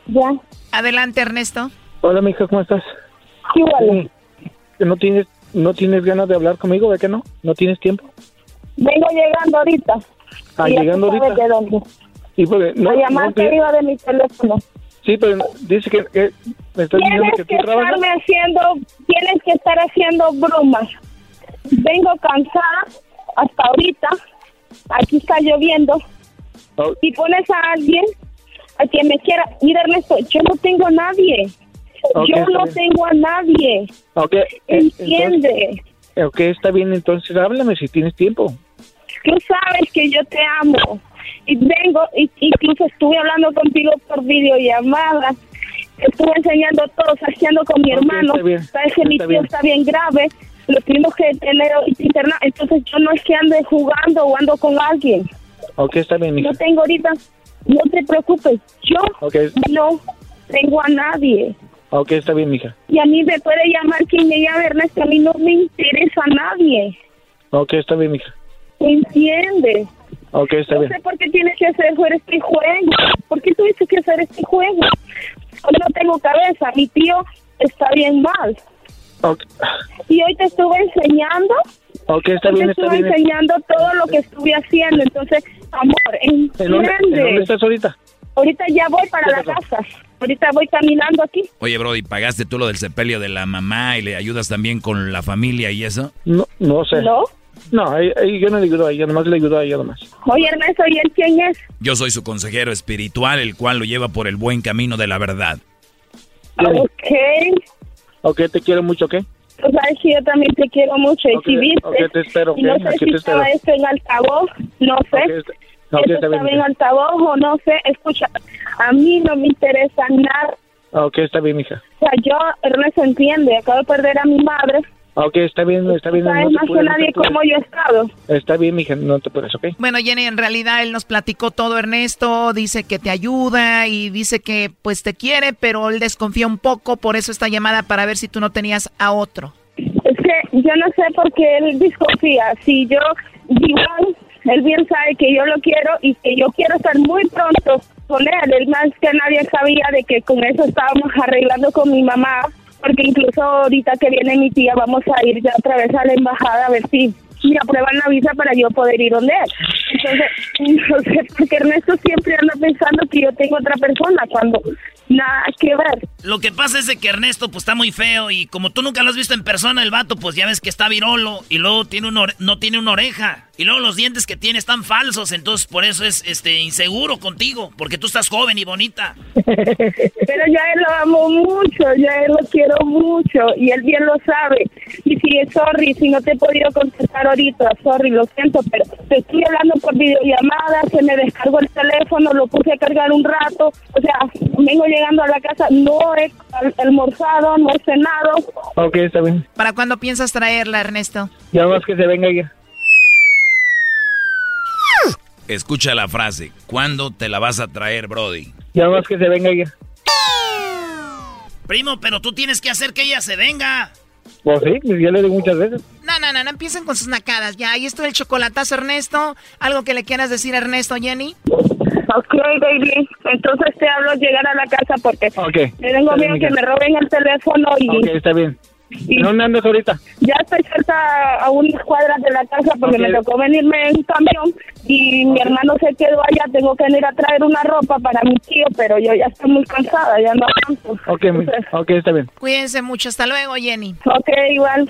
ya. Adelante, Ernesto. Hola, mija, ¿cómo estás? Igual. ¿No tienes, ¿No tienes ganas de hablar conmigo? ¿De qué no? ¿No tienes tiempo? Vengo llegando ahorita. Ah, Y llegando ahorita. de dónde. Sí, porque no, La llamada no, arriba de mi teléfono. sí, pero dice que, que me estás diciendo que que tú trabajas. estarme haciendo, tienes que estar haciendo bromas. vengo cansada hasta ahorita. Aquí está lloviendo. Oh. Y pones a alguien a quien me quiera. Mira, Ernesto, yo no tengo a nadie. Yo no bien. tengo a nadie. Ok, eh, Entiende. entonces- ok, está bien, entonces háblame si tienes tiempo. Tú sabes que yo te amo. Y vengo, y, incluso estuve hablando contigo por videollamada. Estuve enseñando todo, saqueando con mi Ok, hermano. Sabes que mi tío bien. está bien grave. Lo tuvimos que tener interna. Entonces yo no es que ande jugando o ando con alguien. Ok, está bien, mija. No tengo ahorita. No te preocupes. Yo Ok, no tengo a nadie. ok, está bien, mija. Y a mí me puede llamar quien me llame, Ernesto. A mí no me interesa a nadie. Ok, está bien, mija. ¿Entiendes? Ok, está No bien. sé por qué tienes que hacer este juego. ¿Por qué tuviste que hacer este juego? Yo no tengo cabeza. Mi tío está bien mal. Ok, Y hoy te estuve enseñando. Ok, está bien, está estuve bien. enseñando todo lo que estuve haciendo. Entonces, amor, ¿En dónde, ¿En dónde estás ahorita? Ahorita ya voy para la casa. Ahorita voy caminando aquí. Oye, Brody, ¿pagaste tú lo del sepelio de la mamá y le ayudas también con la familia y eso? No, no sé. ¿No? No, ahí- ahí yo no le ayudo a ella, nomás le ayudo a ella nomás. Oye, Ernesto, ¿y él quién es? Yo soy su consejero espiritual, el cual lo lleva por el buen camino de la verdad. Ok. Ok, te quiero mucho, ¿ok? Tú sabes que yo también te quiero mucho. Y si viste, te espero, y no sé aquí si te espero. estaba esto en altavoz, no sé. Bien, estaba en altavoz o no sé. Escucha, a mí no me interesa nada. Ok, está bien, mija. O sea, yo, Ernesto, entiende, acabo de perder a mi madre. Ok, está bien, está bien. Sabes no más que no nadie apures. cómo yo he estado. Está bien, mija, no te apures, ¿ok? Bueno, Jenny, en realidad él nos platicó todo, Ernesto, dice que te ayuda y dice que pues te quiere, pero él desconfía un poco, por eso esta llamada para ver si tú no tenías a otro. Es que yo no sé por qué él desconfía. Si yo, igual, él bien sabe que yo lo quiero y que yo quiero estar muy pronto con él. Él más que nadie sabía de que con eso estábamos arreglando con mi mamá, porque incluso ahorita que viene mi tía vamos a ir ya otra vez a la embajada a ver si me aprueban la visa para yo poder ir donde él. Entonces, porque Ernesto siempre anda pensando que yo tengo otra persona cuando nada que ver. Lo que pasa es de que Ernesto pues está muy feo y como tú nunca lo has visto en persona, el vato pues ya ves que está virolo y luego tiene un no tiene una oreja y luego los dientes que tiene están falsos, entonces por eso es este inseguro contigo, porque tú estás joven y bonita. Pero yo a él lo amo mucho, yo a él lo quiero mucho y él bien lo sabe. Y si es sorry, si no te he podido contestar ahorita, sorry, lo siento, pero te estoy hablando por videollamada, se me descargó el teléfono, lo puse a cargar un rato, o sea, vengo llegando a la casa, no he al- almorzado, no he cenado. Ok, está bien. ¿Para cuándo piensas traerla, Ernesto? Ya más que se venga ella. Escucha la frase, ¿cuándo te la vas a traer, Brody? Ya más que se venga ella. Primo, pero tú tienes que hacer que ella se venga. Pues sí, pues ya le digo muchas veces. No, no, no, no empiecen con sus nacadas. Ya, ahí está el chocolatazo, Ernesto. ¿Algo que le quieras decir a Ernesto, Jenny? Ok, baby, entonces te hablo llegar a la casa porque Ok. me tengo miedo que me roben el teléfono y... Ok, está bien. Y- ¿En ¿Dónde andas ahorita? Ya estoy cerca a unas cuadras de la casa porque me tocó venirme en camión y mi hermano se quedó allá. Tengo que venir a traer una ropa para mi tío, pero yo ya estoy muy cansada, ya no aguanto. Ok, mi- ok, está bien. Cuídense mucho. Hasta luego, Jenny. Ok, igual.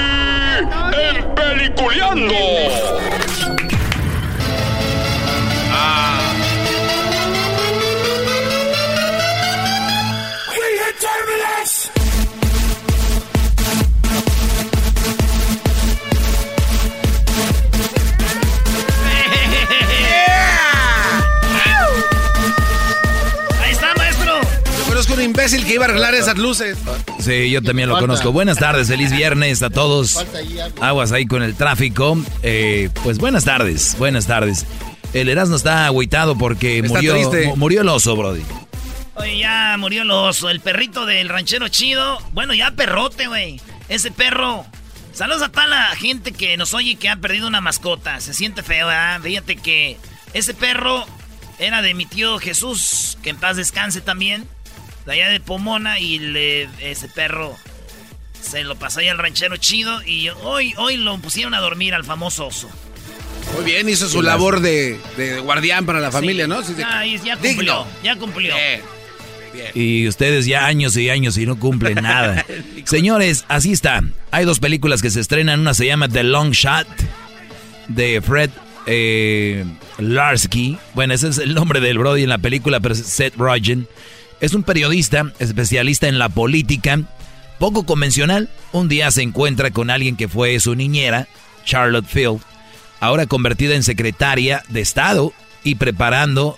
en Peliculeando. Imbécil que iba a arreglar esas luces. Sí, yo también lo conozco. Buenas tardes, feliz viernes a todos. Aguas ahí con el tráfico. Eh, pues buenas tardes, buenas tardes. El Erasmo está agüitado porque murió, murió el oso, Brody. Oye, ya murió el oso, el perrito del ranchero chido. Bueno, ya perrote, güey. Ese perro. Saludos a toda la gente que nos oye que ha perdido una mascota. Se siente feo, ¿verdad? Fíjate que ese perro era de mi tío Jesús, que en paz descanse también. De allá de Pomona y le, ese perro se lo pasó ahí al ranchero chido y hoy, hoy lo pusieron a dormir al famoso oso. Muy bien, hizo su labor de, guardián para la familia, ¿no? Ah, ya, cumplió, ya cumplió. Y ustedes ya años y años y no cumplen nada. Señores, así está. Hay dos películas que se estrenan. Una se llama The Long Shot de Fred eh, Larsky. Bueno, ese es el nombre del Brody en la película, pero es Seth Rogen. Es un periodista especialista en la política, poco convencional. Un día se encuentra con alguien que fue su niñera, Charlotte Field, ahora convertida en secretaria de Estado y preparando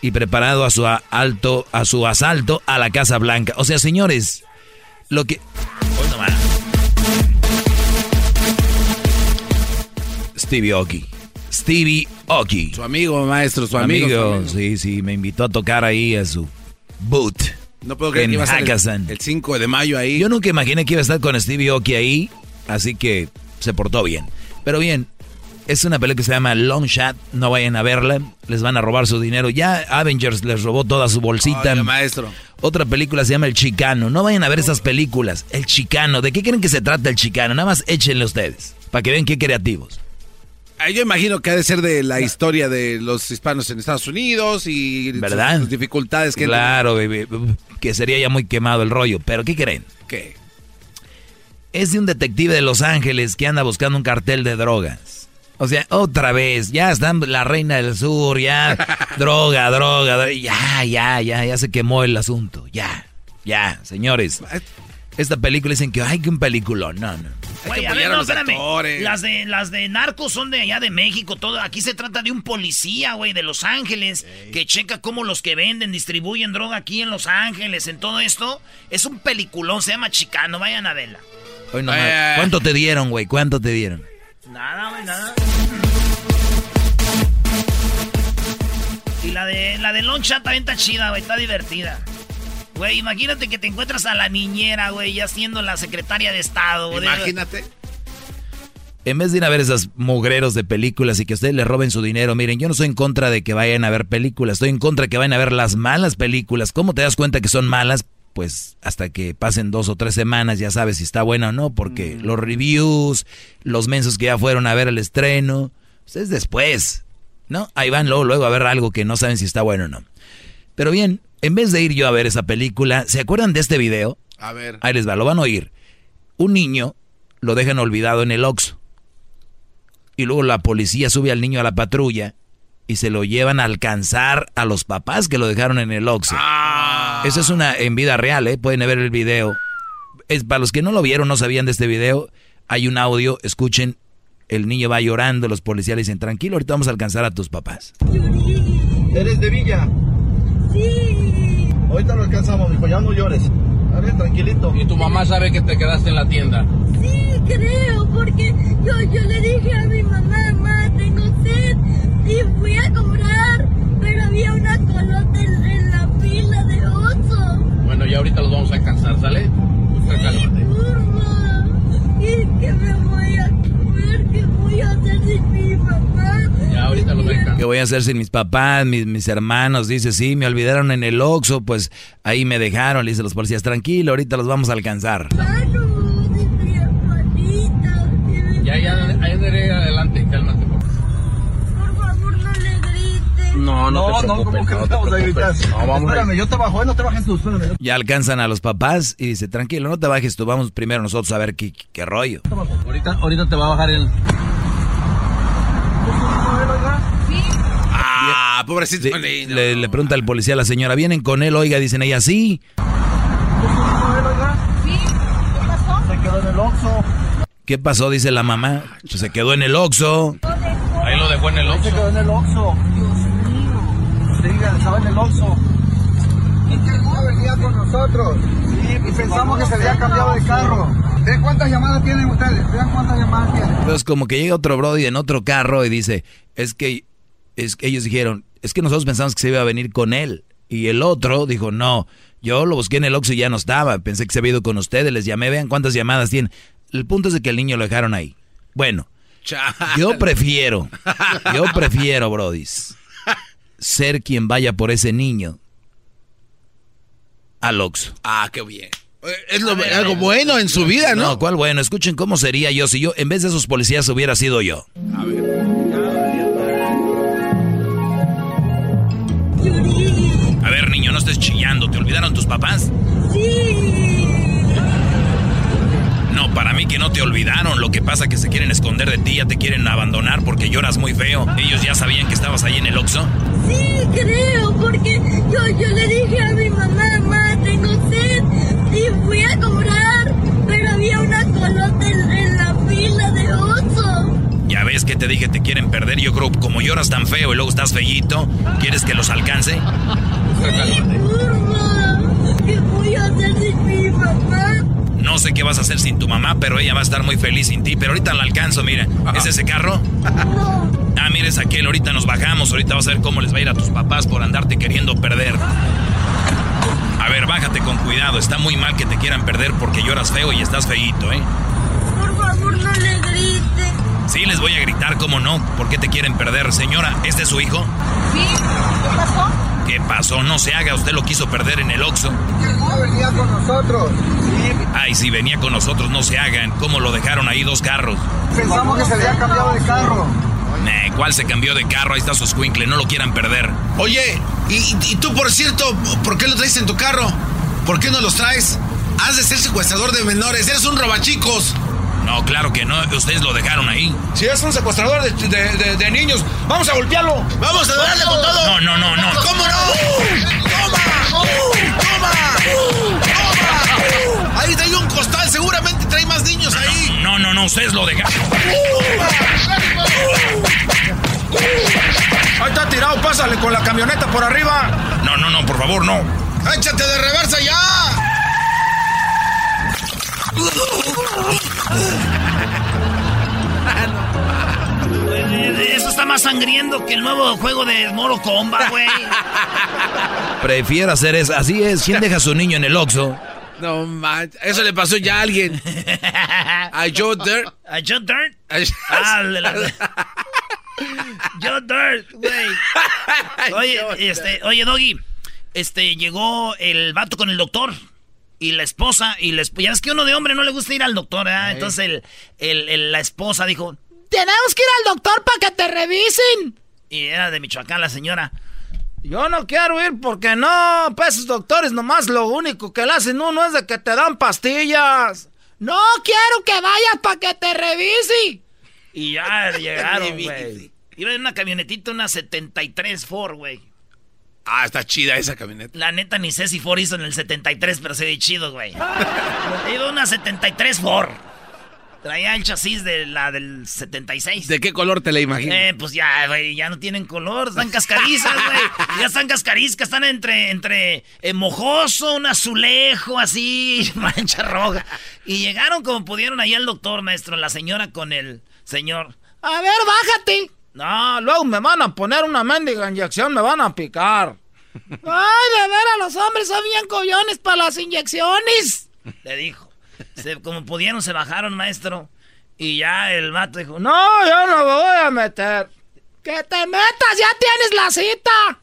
y preparado a su alto a su asalto a la Casa Blanca. O sea, señores, lo que Stevie Oki. Stevie Oki. Su amigo, maestro, su amigo. Sí, sí, me invitó a tocar ahí a su boot. No puedo creer que iba a estar el, 5 de mayo ahí. Yo nunca imaginé que iba a estar con Stevie Oki ahí, así que se portó bien. Pero bien, es una película que se llama Long Shot. No vayan a verla. Les van a robar su dinero. Ya Avengers les robó toda su bolsita. maestro. Otra película se llama El Chicano. No vayan a ver esas películas. El Chicano. ¿De qué creen que se trata el Chicano? Nada más échenle ustedes. Para que vean qué creativos. Ah, yo imagino que ha de ser de la historia de los hispanos en Estados Unidos y ¿verdad? Sus, dificultades que Claro, que sería ya muy quemado el rollo. Pero ¿qué creen? ¿Qué? Es de un detective de Los Ángeles que anda buscando un cartel de drogas. O sea, otra vez, ya están la reina del sur, ya droga, droga, ya, ya, ya, ya se quemó el asunto, ya, ya, señores. Esta película dicen que hay que un peliculón, no, no. Oye, a ver, no, espérame. Las de, las de narcos son de allá de México, todo. Aquí se trata de un policía, güey, de Los Ángeles, que checa cómo los que venden, distribuyen droga aquí en Los Ángeles, en todo esto. Es un peliculón, se llama Chicano, vayan a verla. ¿Cuánto te dieron, güey? ¿Cuánto te dieron? Nada, güey, nada. Y la de la de Long también está chida, güey, está divertida. Güey, imagínate que te encuentras a la niñera, güey, ya siendo la secretaria de Estado. Güey. Imagínate. En vez de ir a ver esas mugreros de películas y que ustedes le roben su dinero, miren, yo no soy en contra de que vayan a ver películas, estoy en contra de que vayan a ver las malas películas. ¿Cómo te das cuenta que son malas? pues hasta que pasen dos o tres semanas ya sabes si está buena o no, porque mm. los reviews, los mensos que ya fueron a ver el estreno, pues es después, ¿no? Ahí van luego, luego a ver algo que no saben si está bueno o no. Pero bien, en vez de ir yo a ver esa película, ¿se acuerdan de este video? A ver. Ahí les va, lo van a oír. Un niño lo dejan olvidado en el Oxxo. Y luego la policía sube al niño a la patrulla y se lo llevan a alcanzar a los papás que lo dejaron en el Oxxo. Ah. Eso es una en vida real, ¿eh? Pueden ver el video. Es, para los que no lo vieron, no sabían de este video, hay un audio, escuchen, el niño va llorando, los policías le dicen, tranquilo, ahorita vamos a alcanzar a tus papás. ¿Eres de Villa? Sí. Ahorita lo alcanzamos, hijo, ya no llores. A ver, tranquilito. ¿Y tu mamá sabe que te quedaste en la tienda? Sí, creo, porque yo, yo le dije a mi mamá, mamá, tengo sed y fui a comprar, pero había una colota en, la fila de oso. Bueno, ya ahorita los vamos a alcanzar, ¿sale? Sí, ¿Y qué me voy a voy a hacer sin mi mamá? Ya ahorita los voy a alcanzar. ¿Qué voy a hacer sin mis papás, mis, mis hermanos? Dice, sí, me olvidaron en el Oxxo, pues ahí me dejaron. Le dice los policías, tranquilo, ahorita los vamos a alcanzar. Ya, ya, ahí adelante, cálmate. No, no, no, no, ¿cómo que no te vamos a gritar? No, vamos espérame, yo te bajo, no te bajes tú, espérame. Ya alcanzan a los papás y dice, tranquilo, no te bajes tú, vamos primero nosotros a ver qué, qué rollo. Ahorita, ahorita te va a bajar el... ¿Sí? Ah, pobrecito. Le, le, le, pregunta el policía a la señora, ¿vienen con él? Oiga, dicen ella, sí. ¿Sí? ¿Qué pasó? Se quedó en el Oxxo. ¿Qué pasó? Dice la mamá. Se quedó en el Oxxo. Ahí lo dejó en el Oxxo. Se quedó en el Oxxo estaba en el Oxxo. No venía con nosotros y pensamos que se había cambiado de carro. ¿Ven cuántas llamadas tienen ustedes? ¿Vean cuántas llamadas tienen? Entonces como que llega otro Brody en otro carro y dice, es que, es que ellos dijeron, es que nosotros pensamos que se iba a venir con él. Y el otro dijo, no, yo lo busqué en el Oxxo y ya no estaba. Pensé que se había ido con ustedes, les llamé, vean cuántas llamadas tienen. El punto es de que el niño lo dejaron ahí. Bueno, yo prefiero, yo prefiero, brodis, ser quien vaya por ese niño al Oxxo. Ah, qué bien. Es lo- algo bueno en su vida, ¿no? No, ¿cuál bueno? Escuchen cómo sería yo si yo, en vez de esos policías, hubiera sido yo. A ver, niño, no estés chillando. ¿Te olvidaron tus papás? No, para mí que no te olvidaron. Lo que pasa que se quieren esconder de ti, ya te quieren abandonar porque lloras muy feo. Ellos ya sabían que estabas ahí en el Oxxo. Sí, creo, porque yo, yo le dije a mi mamá, mamá, tengo sed, y fui a cobrar, pero había una colota en, en Ya ves que te dije, te quieren perder. Yo creo, como lloras tan feo y luego estás feíto, ¿quieres que los alcance? ¿qué voy a hacer sin mi mamá? No sé qué vas a hacer sin tu mamá, pero ella va a estar muy feliz sin ti. Pero ahorita la alcanzo, mira. ¿Es ese carro? Ah, mira, es aquel. Ahorita nos bajamos. Ahorita vas a ver cómo les va a ir a tus papás por andarte queriendo perder. A ver, bájate con cuidado. Está muy mal que te quieran perder porque lloras feo y estás feíto, ¿eh? Por favor, no le. Sí, les voy a gritar, ¿cómo no? ¿Por qué te quieren perder? Señora, ¿este es su hijo? ¿Sí? ¿Qué pasó? ¿Qué pasó? No se haga, usted lo quiso perder en el Oxxo. No venía con nosotros. Ay, si venía con nosotros, no se hagan. ¿Cómo lo dejaron ahí dos carros? Pensamos que se había cambiado de carro. ¿Cuál se cambió de carro? Ahí está su squinkle, no lo quieran perder. Oye, y, y- y tú, por cierto, ¿por qué lo traes en tu carro? ¿Por qué no los traes? Has de ser secuestrador de menores, eres un robachicos. No, claro que no, ustedes lo dejaron ahí. Si es un secuestrador de, niños, vamos a golpearlo. Vamos a darle con todo. No, no, no, no. ¿Cómo no? ¡Toma! ¡Toma! ¡Toma! Ahí trae un costal, seguramente trae más niños ahí. No, no, no, ustedes lo dejaron. Ahí está tirado, pásale con la camioneta por arriba. No, no, no, por favor, no. ¡Échate de reversa ya! Eso está más sangriento que el nuevo juego de Moro Comba, güey. Prefiero hacer eso. Así es. ¿Quién deja a su niño en el Oxxo? No manches, eso le pasó ya a alguien. A Joe Dirt. ¿A Joe Dirt? Ah, de la... Joe Dirt, güey. Oye, este, oye, Doggy, este, llegó el vato con el doctor y la esposa, y la esp- ya ves que uno de hombre no le gusta ir al doctor, ¿verdad? Entonces el, el- el- la esposa dijo, tenemos que ir al doctor para que te revisen. Y era de Michoacán la señora. Yo no quiero ir porque no, pues esos doctores nomás lo único que le hacen uno es de que te dan pastillas. No quiero que vayas para que te revise. Y ya llegaron, güey. Iba en una camionetita, una 73 Ford, güey. Ah, está chida esa camioneta. La neta ni sé si Ford hizo en el 73, pero se ve chido, güey. Iba una 73 Ford. Traía el chasis de la del 76. ¿De qué color te la imaginas? Eh, pues ya, güey, ya no tienen color, están cascarizas, güey. Ya están cascarizas, están entre, entre eh, mojoso, un azulejo, así, mancha roja. Y llegaron como pudieron ahí al doctor, maestro, la señora con el señor. A ver, bájate. No, luego me van a poner una mendiga inyección, me van a picar. Ay, de veras, los hombres son bien collones para las inyecciones. Le dijo. Se- como pudieron, se bajaron, maestro. Y ya el vato dijo, no, yo no me voy a meter. que te metas, ya tienes la cita.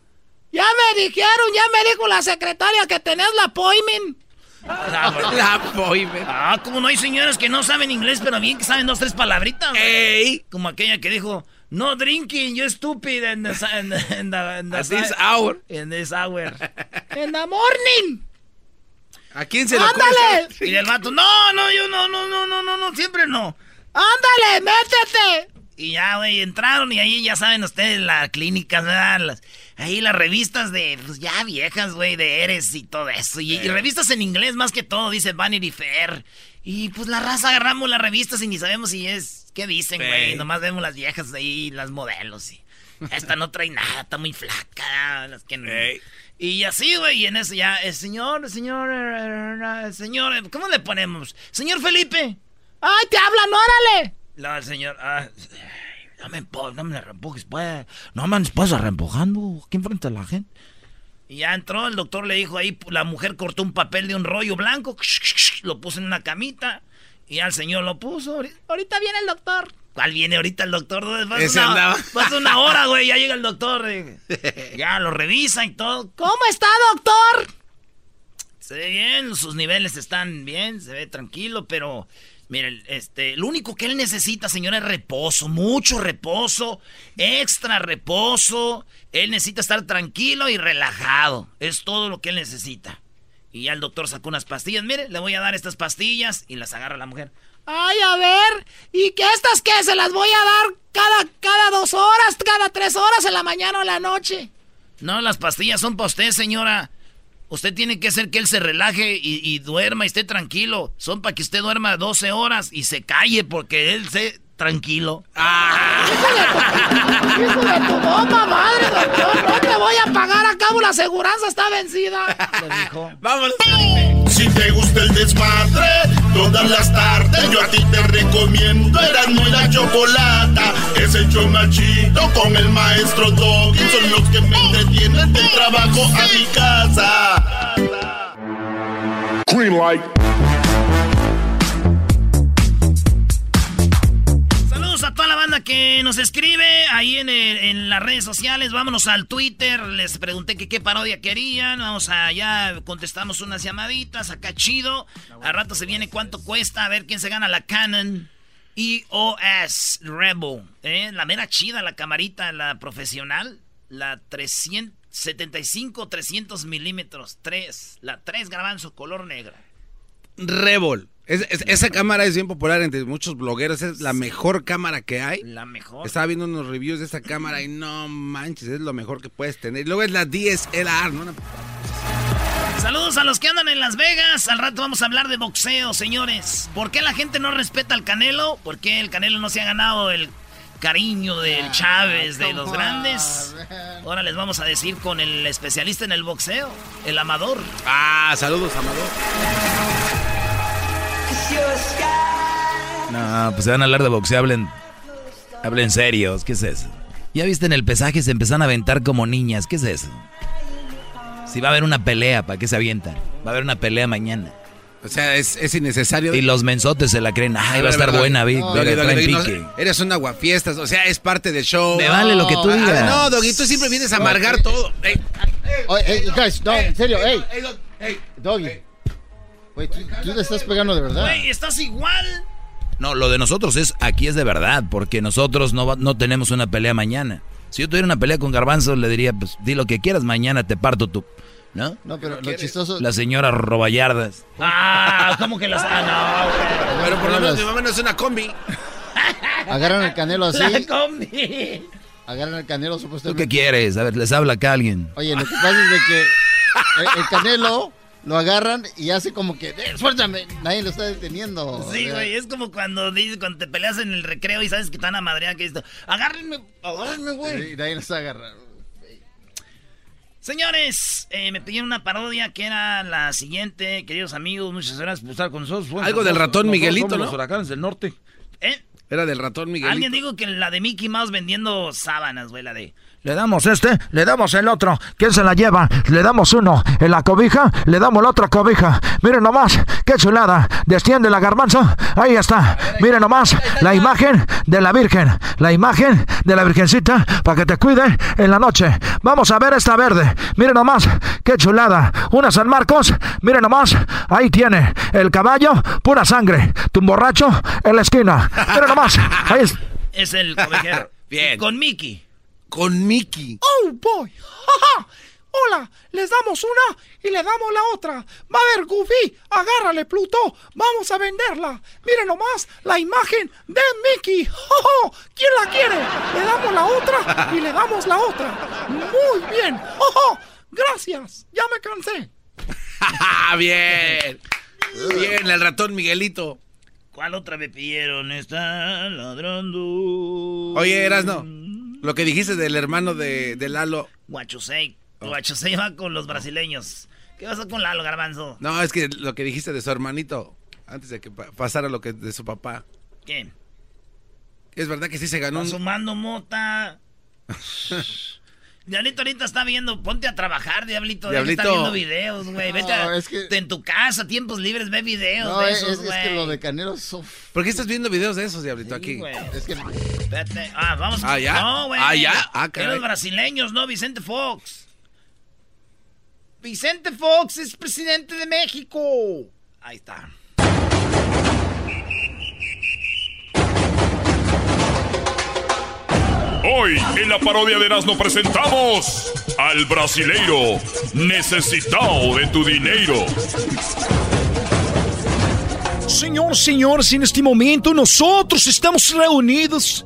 Ya me dijeron, ya me dijo la secretaria que tenés la appointment. La appointment. Ah, como no hay señoras que no saben inglés, pero bien que saben dos, tres palabritas. Ey. Como aquella que dijo, no drinking, you stupid, in the, in the- in the- in the At this hour. In this hour. In the morning. ¿A quién se le ¡Ándale! Y el vato, no, no, yo no, no, no, no, no, no, siempre no. ¡Ándale, métete! Y ya, güey, entraron y ahí ya saben ustedes las clínicas, ¿verdad? Las- ahí las revistas de, pues ya viejas, güey, de Eres y todo eso. Y, y revistas en inglés más que todo, dice Vanity Fair. Y pues la raza agarramos las revistas y ni sabemos si es, ¿qué dicen, güey? Ey. Nomás vemos las viejas ahí, las modelos y... Esta no trae nada, está muy flaca. Las que no-. Y así, güey, y en eso ya, el señor, señor, eh, señor, ¿cómo le ponemos? Señor Felipe. ¡Ay, te hablan, órale! No, el señor, ah, no me, no me reempujes, pues. No me pues reempujando aquí enfrente de la gente. Y ya entró, el doctor le dijo ahí, la mujer cortó un papel de un rollo blanco, lo puso en una camita, y ya el señor lo puso. Ahorita viene el doctor. ¿Cuál viene ahorita el doctor? Pasa una, pasa una hora, güey, ya llega el doctor. Ya lo revisa y todo. ¿Cómo está, doctor? Se ve bien, sus niveles están bien, se ve tranquilo, pero Mire, este, lo único que él necesita, señora, es reposo, mucho reposo, extra reposo. Él necesita estar tranquilo y relajado. Es todo lo que él necesita. Y ya el doctor sacó unas pastillas. Mire, le voy a dar estas pastillas y las agarra la mujer. Ay, a ver, ¿y qué estas qué? ¿Se las voy a dar cada, cada dos horas, cada tres horas, en la mañana o en la noche? No, las pastillas son para usted, señora. Usted tiene que hacer que él se relaje y, duerma y esté tranquilo. Son para que usted duerma 12 horas y se calle porque él se tranquilo. ¡Ah! ¡Hijo de tu bomba, madre, doctor! ¡No te voy a pagar a cabo! ¡La aseguranza está vencida! Le dijo. ¡Vámonos! Si te gusta el desmadre, todas las tardes yo a ti te recomiendo Eran muy la chocolata Es el machito con el maestro Doggy Son los que me entretienen del trabajo a mi casa Green light que nos escribe ahí en, las redes sociales. Vámonos al Twitter. Les pregunté que qué parodia querían. Vamos allá, contestamos unas llamaditas. Acá chido. A rato se viene cuánto cuesta. A ver quién se gana la Canon EOS Rebel. ¿eh? La mera chida, la camarita, la profesional. La 375 300 milímetros. 3. La 3 su color negra. Rebel esa cámara es bien popular entre muchos blogueros. Es la mejor cámara que hay. La mejor. Estaba viendo unos reviews de esa cámara y no manches, es lo mejor que puedes tener. luego es la DSLR, ¿no? Saludos a los que andan en Las Vegas. Al rato vamos a hablar de boxeo, señores. ¿Por qué la gente no respeta al Canelo? ¿Por qué el Canelo no se ha ganado el cariño del ah, Chávez, de los grandes? Ahora les vamos a decir con el especialista en el boxeo, el Amador. Ah, saludos, Amador. No, pues se van a hablar de boxeo, hablen, hablen serios, ¿qué es eso? Ya viste en el pesaje se empiezan a aventar como niñas, ¿qué es eso? Si va a haber una pelea, ¿para qué se avientan? Va a haber una pelea mañana. O sea, es, innecesario. Y los mensotes se la creen. Ay, va a estar buena, Vic. eres un aguafiestas, o sea, es parte del show. Me vale lo que tú digas. no, Doggy, tú siempre vienes a amargar todo. Hey, guys, no, en serio, hey. Doggy. Güey, tú, te estás pegando de verdad. Güey, estás igual. No, lo de nosotros es, aquí es de verdad, porque nosotros no, no tenemos una pelea mañana. Si yo tuviera una pelea con Garbanzo, le diría, pues di lo que quieras, mañana te parto tú. ¿No? No, pero lo chistoso. La señora Roballardas. Ah, ¿cómo que las.? Ah, no, Pero por lo menos mi mamá no es una combi. Agarran el canelo así. La combi. Agarran el canelo supuestamente. ¿Tú qué quieres? A ver, les habla acá alguien. Oye, lo que pasa es de que el canelo lo agarran y hace como que, eh, suéltame, nadie lo está deteniendo. Sí, güey, es como cuando, cuando te peleas en el recreo y sabes que están a madrear que esto. Agárrenme, agárrenme, güey. Sí, nadie lo está agarrando. Señores, eh, me pidieron una parodia que era la siguiente, queridos amigos, muchas gracias por estar con nosotros. Algo del ratón Miguelito, ¿no? Los huracanes del norte. ¿Eh? Era del ratón Miguelito. Alguien dijo que la de Mickey Mouse vendiendo sábanas, güey, la de... Le damos este, le damos el otro. ¿Quién se la lleva? Le damos uno. En la cobija, le damos la otra cobija. Miren nomás, qué chulada. Desciende la garbanza. Ahí está. Miren nomás la imagen de la Virgen. La imagen de la Virgencita para que te cuide en la noche. Vamos a ver esta verde. Miren nomás, qué chulada. Una San Marcos. Miren nomás, ahí tiene el caballo, pura sangre. Tu borracho en la esquina. Miren nomás, ahí es. Es el cobijero. Bien. Con Mickey con Mickey. ¡Oh, boy! Hola, les damos una y le damos la otra. Va a ver, Goofy, agárrale, Pluto. Vamos a venderla. Miren nomás la imagen de Mickey. ¡Oh, quién la quiere? Le damos la otra y le damos la otra. Muy bien. ¡Oh, gracias. Ya me cansé. bien. Bien, el ratón Miguelito. ¿Cuál otra me pidieron? Está ladrando. Oye, Erasno. Lo que dijiste del hermano de, de Lalo. Say? Guacho se iba con los brasileños. ¿Qué pasó con Lalo Garbanzo? No, es que lo que dijiste de su hermanito, antes de que pasara lo que de su papá. ¿Qué? Es verdad que sí se ganó. Sumando mota. Diablito ahorita está viendo, ponte a trabajar, Diablito. Diablito. Está viendo videos, güey. Vete en tu casa, tiempos libres, ve videos no, de esos, es, es, que lo de Canelo... ¿Por qué estás viendo videos de esos, Diablito, aquí? Es que... Vete. Ah, vamos. Ah, ¿ya? No, güey. Ah, ¿ya? Ah, Los brasileños, ¿no? Vicente Fox. Vicente Fox es presidente de México. Ahí está. Hoy en la parodia de Erasmo presentamos al brasileiro necesitado de tu dinero. Señor, señores, en este momento nosotros estamos reunidos.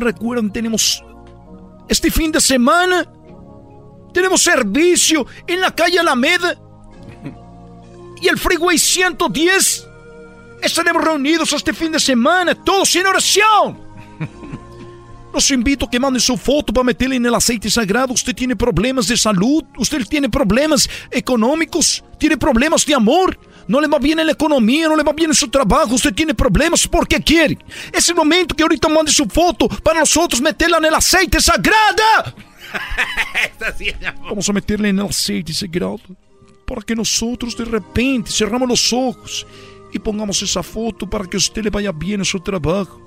Recuerden, tenemos este fin de semana, tenemos servicio en la calle Alameda y el Freeway 110 Estaremos reunidos este fin de semana, todos en oración. Los invito a que manden su foto para meterle en el aceite sagrado. Usted tiene problemas de salud, usted tiene problemas económicos, tiene problemas de amor. No le va bien en la economía, no le va bien en su trabajo, usted tiene problemas porque quiere. Es el momento que ahorita mande su foto para nosotros meterla en el aceite sagrado. Vamos a meterla en el aceite sagrado para que nosotros de repente cerramos los ojos y pongamos esa foto para que a usted le vaya bien en su trabajo.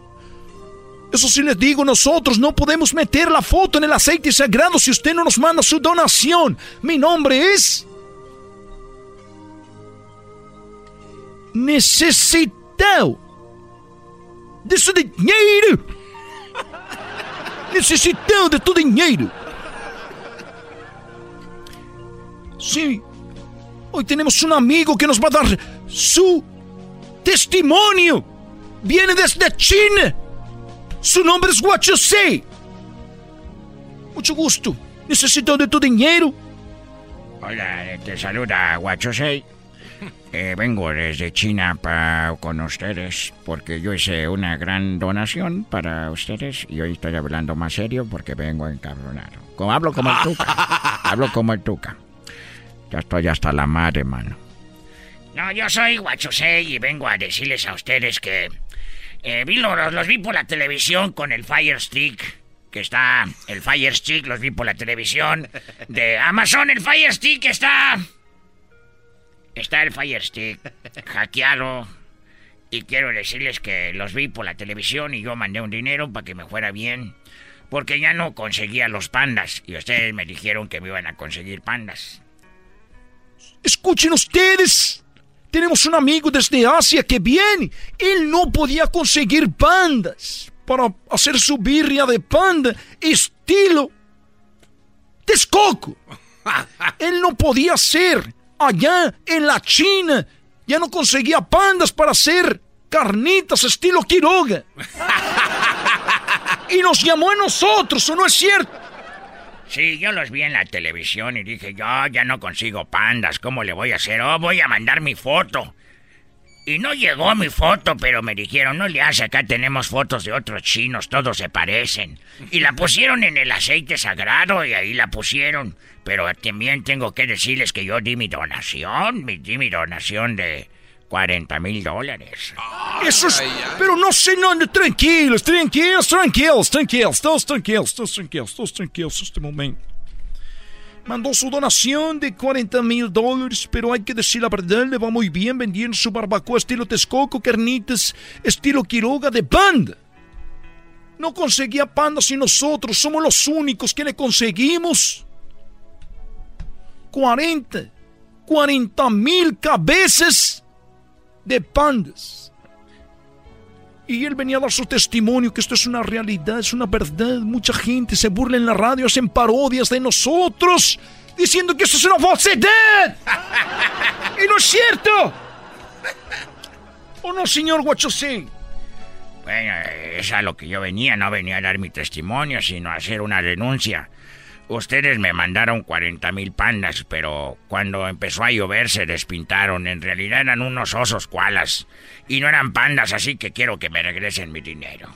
Eso sí les digo, nosotros no podemos meter la foto en el aceite sagrado si usted no nos manda su donación. Mi nombre es... Necesitado de su dinero. Necesitado de tu dinero. Sí, hoy tenemos un amigo que nos va a dar su testimonio. Viene desde China. Su nombre es Sei. Mucho gusto. Necesito de tu dinero. Hola, te saluda Sei. Eh, vengo desde China para con ustedes porque yo hice una gran donación para ustedes y hoy estoy hablando más serio porque vengo encabronado. Como hablo como el tuca. hablo como el tuca. Ya estoy hasta la madre, mano. No, yo soy Guachosei y vengo a decirles a ustedes que eh, vi los, vi por la televisión con el Fire Stick. Que está el Fire Stick, los vi por la televisión. De Amazon, el Fire Stick está. Está el Fire Stick hackeado. Y quiero decirles que los vi por la televisión y yo mandé un dinero para que me fuera bien. Porque ya no conseguía los pandas. Y ustedes me dijeron que me iban a conseguir pandas. Escuchen ustedes. Tenemos un amigo desde Asia que viene. Él no podía conseguir pandas para hacer su birria de panda estilo Texcoco. Él no podía hacer allá en la China. Ya no conseguía pandas para hacer carnitas estilo Quiroga. y nos llamó a nosotros, ¿o no es cierto? Sí, yo los vi en la televisión y dije, yo ya no consigo pandas, ¿cómo le voy a hacer? Oh, voy a mandar mi foto. Y no llegó mi foto, pero me dijeron, no le hace, acá tenemos fotos de otros chinos, todos se parecen. Y la pusieron en el aceite sagrado y ahí la pusieron. Pero también tengo que decirles que yo di mi donación, di mi donación de 40 mil dólares. Eso es... Pero no sé, no, tranquilos, tranquilos, tranquilos, tranquilos, todos tranquilos, todos tranquilos, todos tranquilos este momento. Mandó su donación de 40 mil dólares, pero hay que decir la verdad, le va muy bien vendiendo su barbacoa estilo Texcoco, carnitas, estilo Quiroga de panda. No conseguía panda si nosotros somos los únicos que le conseguimos. 40, 40 mil cabezas de pandas. Y él venía a dar su testimonio que esto es una realidad, es una verdad. Mucha gente se burla en la radio, hacen parodias de nosotros, diciendo que esto es una falsedad. y no es cierto. ¿O no, señor Guachosé? Bueno, es a lo que yo venía, no venía a dar mi testimonio, sino a hacer una denuncia. Ustedes me mandaron 40 mil pandas, pero cuando empezó a llover se despintaron. En realidad eran unos osos koalas. Y no eran pandas, así que quiero que me regresen mi dinero.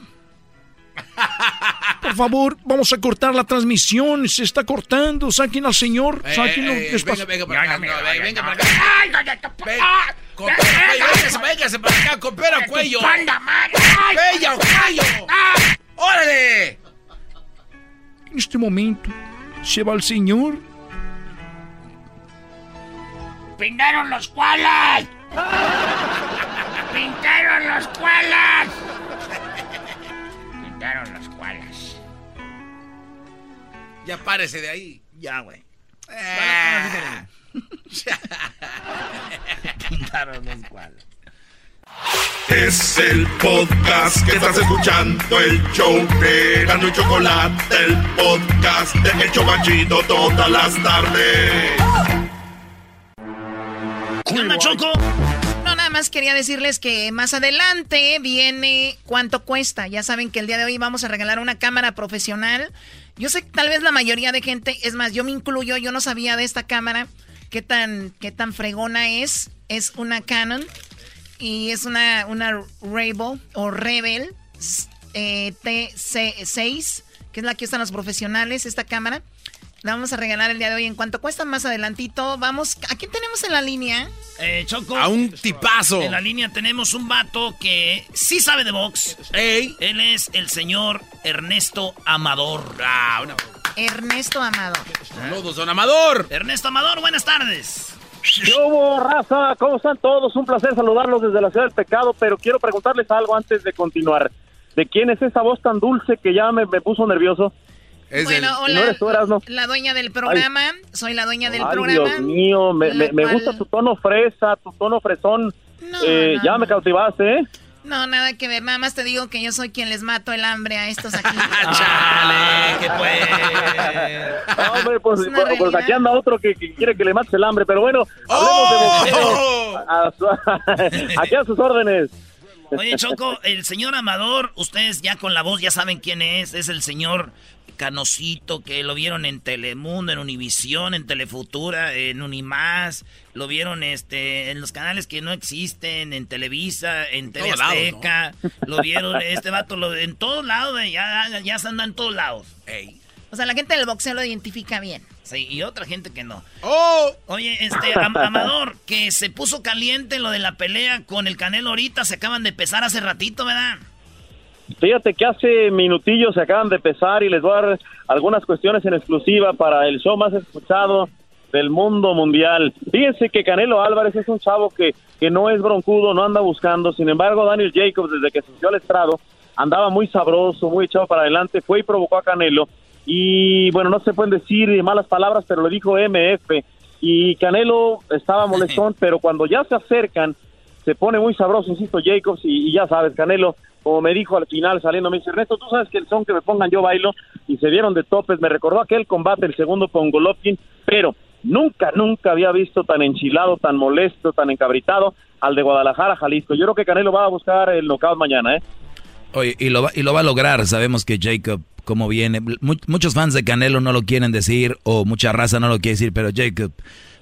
Por favor, vamos a cortar la transmisión. Se está cortando. Saquen al señor. Eh, Sáquenlo. eh, ¿Qué venga, venga para acá. no, venga para acá. Venga, Copero cuello, véngase, para acá, copero cuello. ¡Cuello, cuello! ¡Órale! En este momento, se va el señor. ¡Pintaron los koalas! ¡Pintaron los koalas! Pintaron los koalas. Ya párese de ahí. Ya, güey. Eh. Pintaron los cuales. Es el podcast que estás escuchando, el show de Gano y Chocolate, el podcast de El Chobachito todas las tardes. ¿Qué onda, Choco? No, nada más quería decirles que más adelante viene cuánto cuesta. Ya saben que el día de hoy vamos a regalar una cámara profesional. Yo sé que tal vez la mayoría de gente, es más, yo me incluyo, yo no sabía de esta cámara, qué tan, qué tan fregona es. Es una Canon y es una, una Rebel o Rebel eh, TC6, que es la que usan los profesionales, esta cámara. La vamos a regalar el día de hoy. En cuanto cuesta más adelantito, vamos. ¿A quién tenemos en la línea? Eh, Choco. A un tipazo. En la línea tenemos un vato que sí sabe de box. Ey. Él es el señor Ernesto Amador. Ah, una... Ernesto Amador. Saludos, don Amador. Ernesto Amador, buenas tardes. ¿Qué hubo, raza? ¿Cómo están todos? Un placer saludarlos desde la Ciudad del Pecado, pero quiero preguntarles algo antes de continuar. ¿De quién es esa voz tan dulce que ya me, me puso nervioso? bueno, ¿No hola, eres tú, Erasmo? la dueña del programa. Soy la dueña del Ay, programa. Dios mío, me, me- gusta tu tono fresa, tu tono fresón. Eh, no, ya no. me cautivaste, ¿eh? No, nada que ver. Nada más te digo que yo soy quien les mato el hambre a estos aquí. Chale, ¿qué No, hombre, pues, pues, pues aquí anda otro que, que quiere que le mates el hambre, pero bueno, ¡Oh! hablemos de. A su- aquí a sus órdenes. Oye, Choco, el señor Amador, ustedes ya con la voz ya saben quién es. Es el señor Canosito, que lo vieron en Telemundo, en Univisión, en Telefutura, en Unimás. Lo vieron este, en los canales que no existen, en Televisa, en TV lados, Azteca. Lo vieron, este vato, lo, en todos lados, ya, ya se anda en todos lados. O sea, la gente del boxeo lo identifica bien. Sí, y otra gente que no. ¡Oh! Oye, este, Am- Amador, que se puso caliente lo de la pelea con el Canelo ahorita, se acaban de pesar hace ratito, ¿verdad? Fíjate que hace minutillos se acaban de pesar y les voy a dar algunas cuestiones en exclusiva para el show más escuchado del mundo mundial. Fíjense que Canelo Álvarez es un chavo que, que no es broncudo, no anda buscando. Sin embargo, Daniel Jacobs, desde que subió al estrado, andaba muy sabroso, muy echado para adelante, fue y provocó a Canelo. Y bueno, no se pueden decir malas palabras, pero lo dijo MF. Y Canelo estaba molestón, pero cuando ya se acercan, se pone muy sabroso, insisto, Jacobs, y, y ya sabes, Canelo, como me dijo al final saliendo, me dice, Ernesto, tú sabes que el son que me pongan yo bailo, y se dieron de topes, me recordó aquel combate, el segundo con Golovkin, pero nunca, nunca había visto tan enchilado, tan molesto, tan encabritado al de Guadalajara, Jalisco. Yo creo que Canelo va a buscar el knockout mañana, ¿eh? Oye, y lo, va, y lo va a lograr. Sabemos que Jacob, como viene, mu- muchos fans de Canelo no lo quieren decir o mucha raza no lo quiere decir, pero Jacob,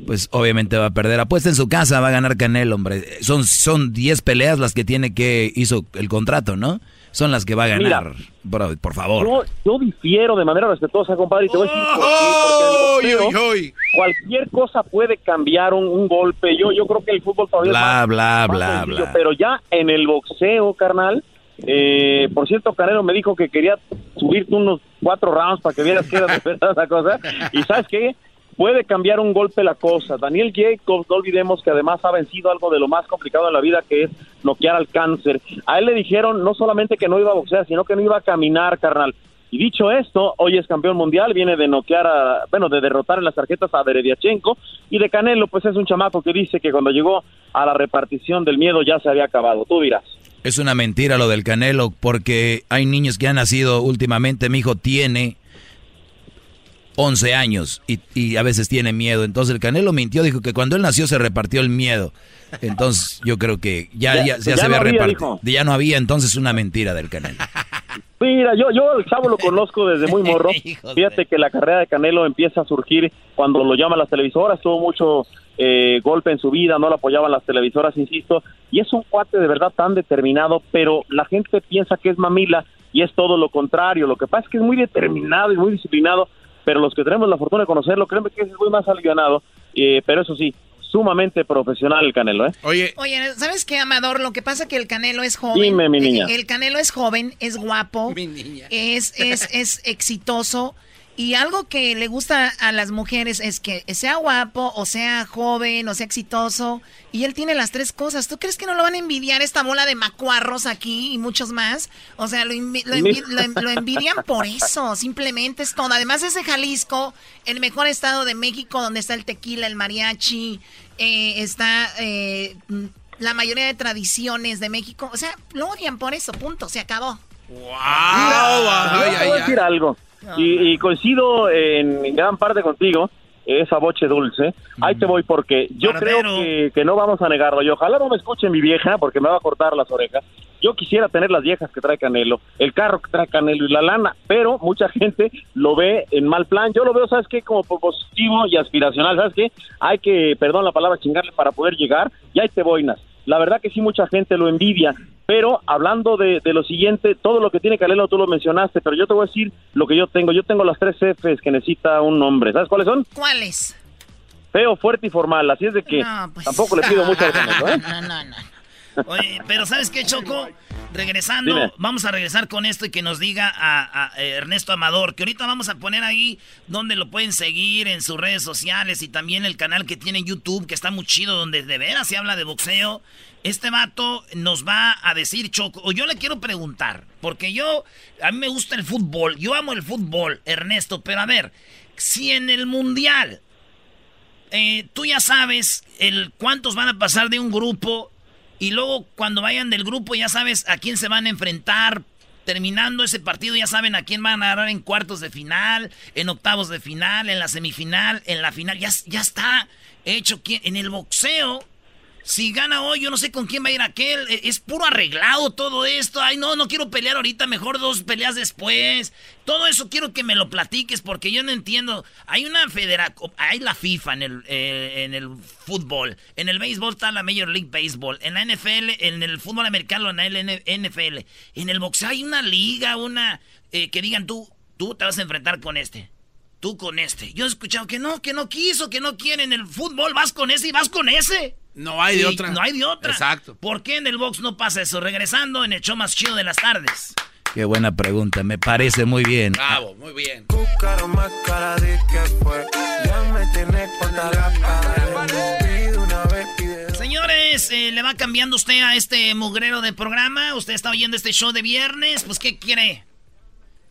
pues obviamente va a perder. Apuesta en su casa, va a ganar Canelo, hombre. Son son 10 peleas las que tiene que hizo el contrato, ¿no? Son las que va a ganar. Bro, por favor. Yo, yo difiero de manera respetuosa, compadre, y te voy a decir por qué, porque cualquier cosa puede cambiar un, un golpe. Yo, yo creo que el fútbol todavía es Bla, más- bla, más bla, sencillo, bla. Pero ya en el boxeo, carnal, eh, por cierto, Canelo me dijo que quería subirte unos cuatro rounds para que vieras que era cosa. Y ¿sabes qué? Puede cambiar un golpe la cosa. Daniel Jacobs, no olvidemos que además ha vencido algo de lo más complicado en la vida, que es noquear al cáncer. A él le dijeron no solamente que no iba a boxear, sino que no iba a caminar, carnal. Y dicho esto, hoy es campeón mundial, viene de noquear a, bueno, de derrotar en las tarjetas a Derediachenko y de Canelo, pues es un chamaco que dice que cuando llegó a la repartición del miedo ya se había acabado. Tú dirás. Es una mentira lo del Canelo, porque hay niños que han nacido últimamente. Mi hijo tiene 11 años y, y a veces tiene miedo. Entonces el Canelo mintió, dijo que cuando él nació se repartió el miedo. Entonces yo creo que ya, Ya- ya, se había repartido. Ya no había, entonces es una mentira del Canelo. Mira, yo, yo el chavo lo conozco desde muy morro. Fíjate que la carrera de Canelo empieza a surgir cuando lo llaman las televisoras. Tuvo mucho eh, golpe en su vida, no lo apoyaban las televisoras, insisto. Y es un cuate de verdad tan determinado, pero la gente piensa que es mamila y es todo lo contrario. Lo que pasa es que es muy determinado y muy disciplinado, pero los que tenemos la fortuna de conocerlo, créeme que es muy más alivianado, eh, pero eso sí, sumamente profesional el Canelo, ¿eh? Oye. Oye, ¿sabes qué, Amador? Lo que pasa es que el Canelo es joven. Dime, mi niña. El, Canelo es joven, es guapo. Es, es, es exitoso. Y algo que le gusta a las mujeres es que sea guapo, o sea joven, o sea exitoso. Y él tiene las tres cosas. ¿Tú crees que no lo van a envidiar esta bola de macuarros aquí y muchos más? O sea, lo, envidian por eso. Simplemente es todo. Además es de Jalisco, el mejor estado de México, donde está el tequila, el mariachi, eh, está eh, la mayoría de tradiciones de México. O sea, lo odian por eso. Punto. Se acabó. ¡Wow! Voy a decir algo. Y, coincido en gran parte contigo, esa boche dulce. Ahí te voy porque yo creo que, no vamos a negarlo. Y ojalá no me escuche mi vieja porque me va a cortar las orejas. Yo quisiera tener las viejas que trae Canelo, el carro que trae Canelo y la lana, pero mucha gente lo ve en mal plan. Yo lo veo, ¿sabes qué? Como positivo y aspiracional, ¿sabes qué? Hay que, perdón la palabra, chingarle para poder llegar. Y ahí te voy, Nas. La verdad que sí, mucha gente lo envidia. Pero hablando de, lo siguiente, todo lo que tiene Canelo tú lo mencionaste, pero yo te voy a decir lo que yo tengo. Yo tengo las tres Fs que necesita un hombre. ¿Sabes cuáles son? ¿Cuáles? Feo, fuerte y formal. Así es de que pues. tampoco le pido mucho al Canelo, ¿eh? No, no, no. Oye, pero ¿sabes qué, Choco? Regresando, vamos a regresar con esto y que nos diga a, Ernesto Amador, que ahorita vamos a poner ahí donde lo pueden seguir en sus redes sociales y también el canal que tiene en YouTube, que está muy chido, donde de veras se habla de boxeo. Este vato nos va a decir, Choco, o yo le quiero preguntar, porque yo, a mí me gusta el fútbol, yo amo el fútbol, Ernesto, pero a ver, si en el Mundial eh, tú ya sabes el cuántos van a pasar de un grupo y luego cuando vayan del grupo ya sabes a quién se van a enfrentar. Terminando ese partido ya saben a quién van a agarrar en cuartos de final, en octavos de final, en la semifinal, en la final. Ya, ya está hecho. En el boxeo si gana hoy, yo no sé con quién va a ir aquel. E, es puro arreglado todo esto. Ay, no, no quiero pelear ahorita, mejor dos peleas después. Todo eso quiero que me lo platiques porque yo no entiendo. Hay una federación, hay la FIFA en el, eh, en el fútbol. En el béisbol está la Major League Baseball. En la NFL, en el fútbol americano, en la NFL. En el boxeo hay una liga, una... Eh, que digan tú, tú te vas a enfrentar con este tú con este. Yo he escuchado que no, que no quiso, que no quiere. En el fútbol vas con ese y vas con ese. No hay de otra. No hay de otra. Exacto. ¿Por qué en el box no pasa eso? Regresando en el show más chido de las tardes. Qué buena pregunta, me parece muy bien. Bravo, muy bien. Señores, eh, le va cambiando usted a este mugrero de programa. Usted está oyendo este show de viernes. Pues, ¿qué quiere?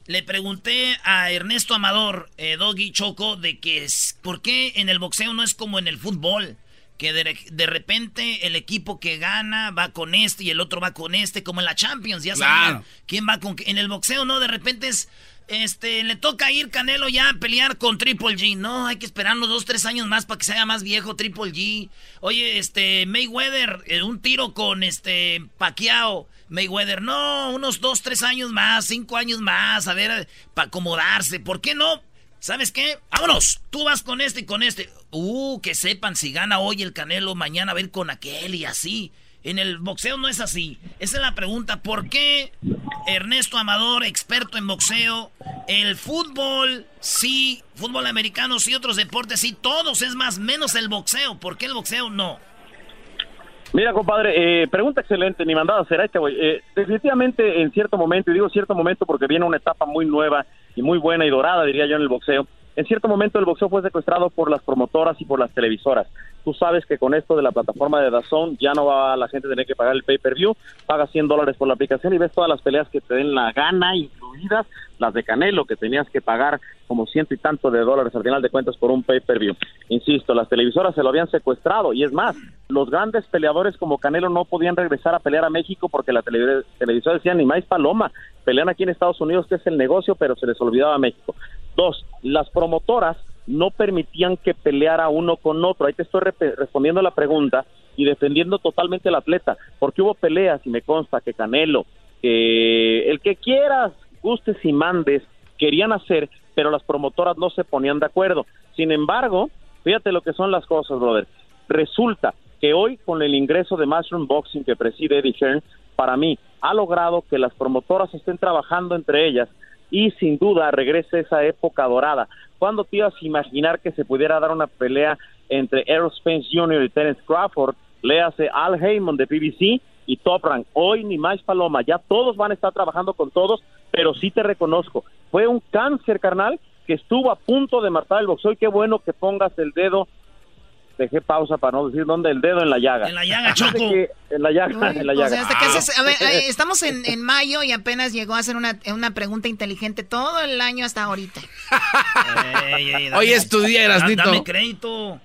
Le pregunté a Ernesto Amador, eh, Doggy Choco, de que es, por qué en el boxeo no es como en el fútbol. Que de, repente el equipo que gana va con este y el otro va con este, como en la Champions, ya saben. ¿Quién va con En el boxeo, no, de repente es. Este, le toca ir Canelo ya a pelear con Triple G. No, hay que esperar unos dos, tres años más para que se haga más viejo Triple G. Oye, este, Mayweather, eh, un tiro con este Pacquiao. Mayweather, no, unos dos, tres años más, cinco años más, a ver, para acomodarse. ¿Por qué no? ¿Sabes qué? Vámonos. Tú vas con este y con este. Uh, que sepan si gana hoy el Canelo, mañana a ver con aquel y así. En el boxeo no es así. Esa es la pregunta. ¿Por qué Ernesto Amador, experto en boxeo, el fútbol sí, fútbol americano sí, otros deportes sí, todos es más, menos el boxeo? ¿Por qué el boxeo no? Mira, compadre, eh, pregunta excelente, ni mandada será este güey. Eh, definitivamente, en cierto momento, y digo cierto momento porque viene una etapa muy nueva y muy buena y dorada, diría yo, en el boxeo. En cierto momento el boxeo fue secuestrado por las promotoras y por las televisoras. Tú sabes que con esto de la plataforma de Dazón ya no va la gente a tener que pagar el pay-per-view, paga 100 dólares por la aplicación y ves todas las peleas que te den la gana, las de Canelo, que tenías que pagar como ciento y tanto de dólares al final de cuentas por un pay-per-view. Insisto, las televisoras se lo habían secuestrado y es más, los grandes peleadores como Canelo no podían regresar a pelear a México porque la televisora decía ni más paloma, pelean aquí en Estados Unidos que es el negocio, pero se les olvidaba México. Dos, las promotoras no permitían que peleara uno con otro. Ahí te estoy respondiendo la pregunta y defendiendo totalmente al atleta, porque hubo peleas y me consta que Canelo, que el que quieras, gustes y mandes, querían hacer, pero las promotoras no se ponían de acuerdo. Sin embargo, fíjate lo que son las cosas, brother. Resulta que hoy con el ingreso de Mushroom Boxing que preside Eddie Hearn, para mí, ha logrado que las promotoras estén trabajando entre ellas y sin duda regrese esa época dorada. ¿Cuándo te ibas a imaginar que se pudiera dar una pelea entre Errol Spence Jr. y Terence Crawford? Léase Al Heyman de BBC y Top Rank. Hoy ni más Paloma, ya todos van a estar trabajando con todos, pero sí te reconozco, fue un cáncer carnal que estuvo a punto de matar el boxeo y qué bueno que pongas el dedo dejé pausa para no decir dónde el dedo en la llaga. En la llaga, Choco. en la llaga, en la llaga. a ver, eh, estamos en, en, mayo y apenas llegó a hacer una, una pregunta inteligente todo el año hasta ahorita. Hoy estudié, Erasnito. Dame crédito.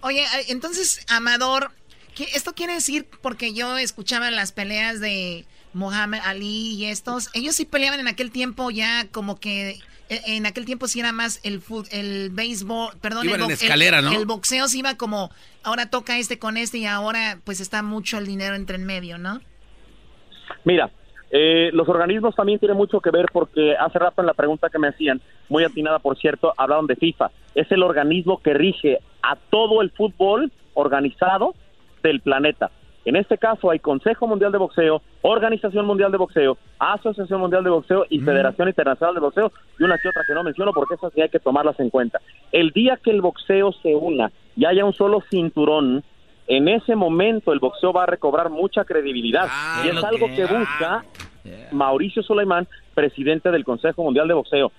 Oye, eh, entonces, Amador, ¿qué, ¿esto quiere decir? Porque yo escuchaba las peleas de Mohamed Ali y estos. Ellos sí peleaban en aquel tiempo ya como que e, en aquel tiempo sí era más el el béisbol, perdón, el, escalera, el, boxeo sí iba como ahora toca este con este y ahora pues está mucho el dinero entre en medio, ¿no? Mira, eh, los organismos también tienen mucho que ver porque hace rato en la pregunta que me hacían, muy atinada por cierto, hablaron de FIFA. Es el organismo que rige a todo el fútbol organizado del planeta. En este caso hay Consejo Mundial de Boxeo, Organización Mundial de Boxeo, Asociación Mundial de Boxeo y Federación Internacional de Boxeo y una que otra que no menciono porque esas sí hay que tomarlas en cuenta. El día que el boxeo se una y haya un solo cinturón, en ese momento el boxeo va a recobrar mucha credibilidad. Ah, y es algo que, busca Mauricio Suleimán, presidente del Consejo Mundial de Boxeo.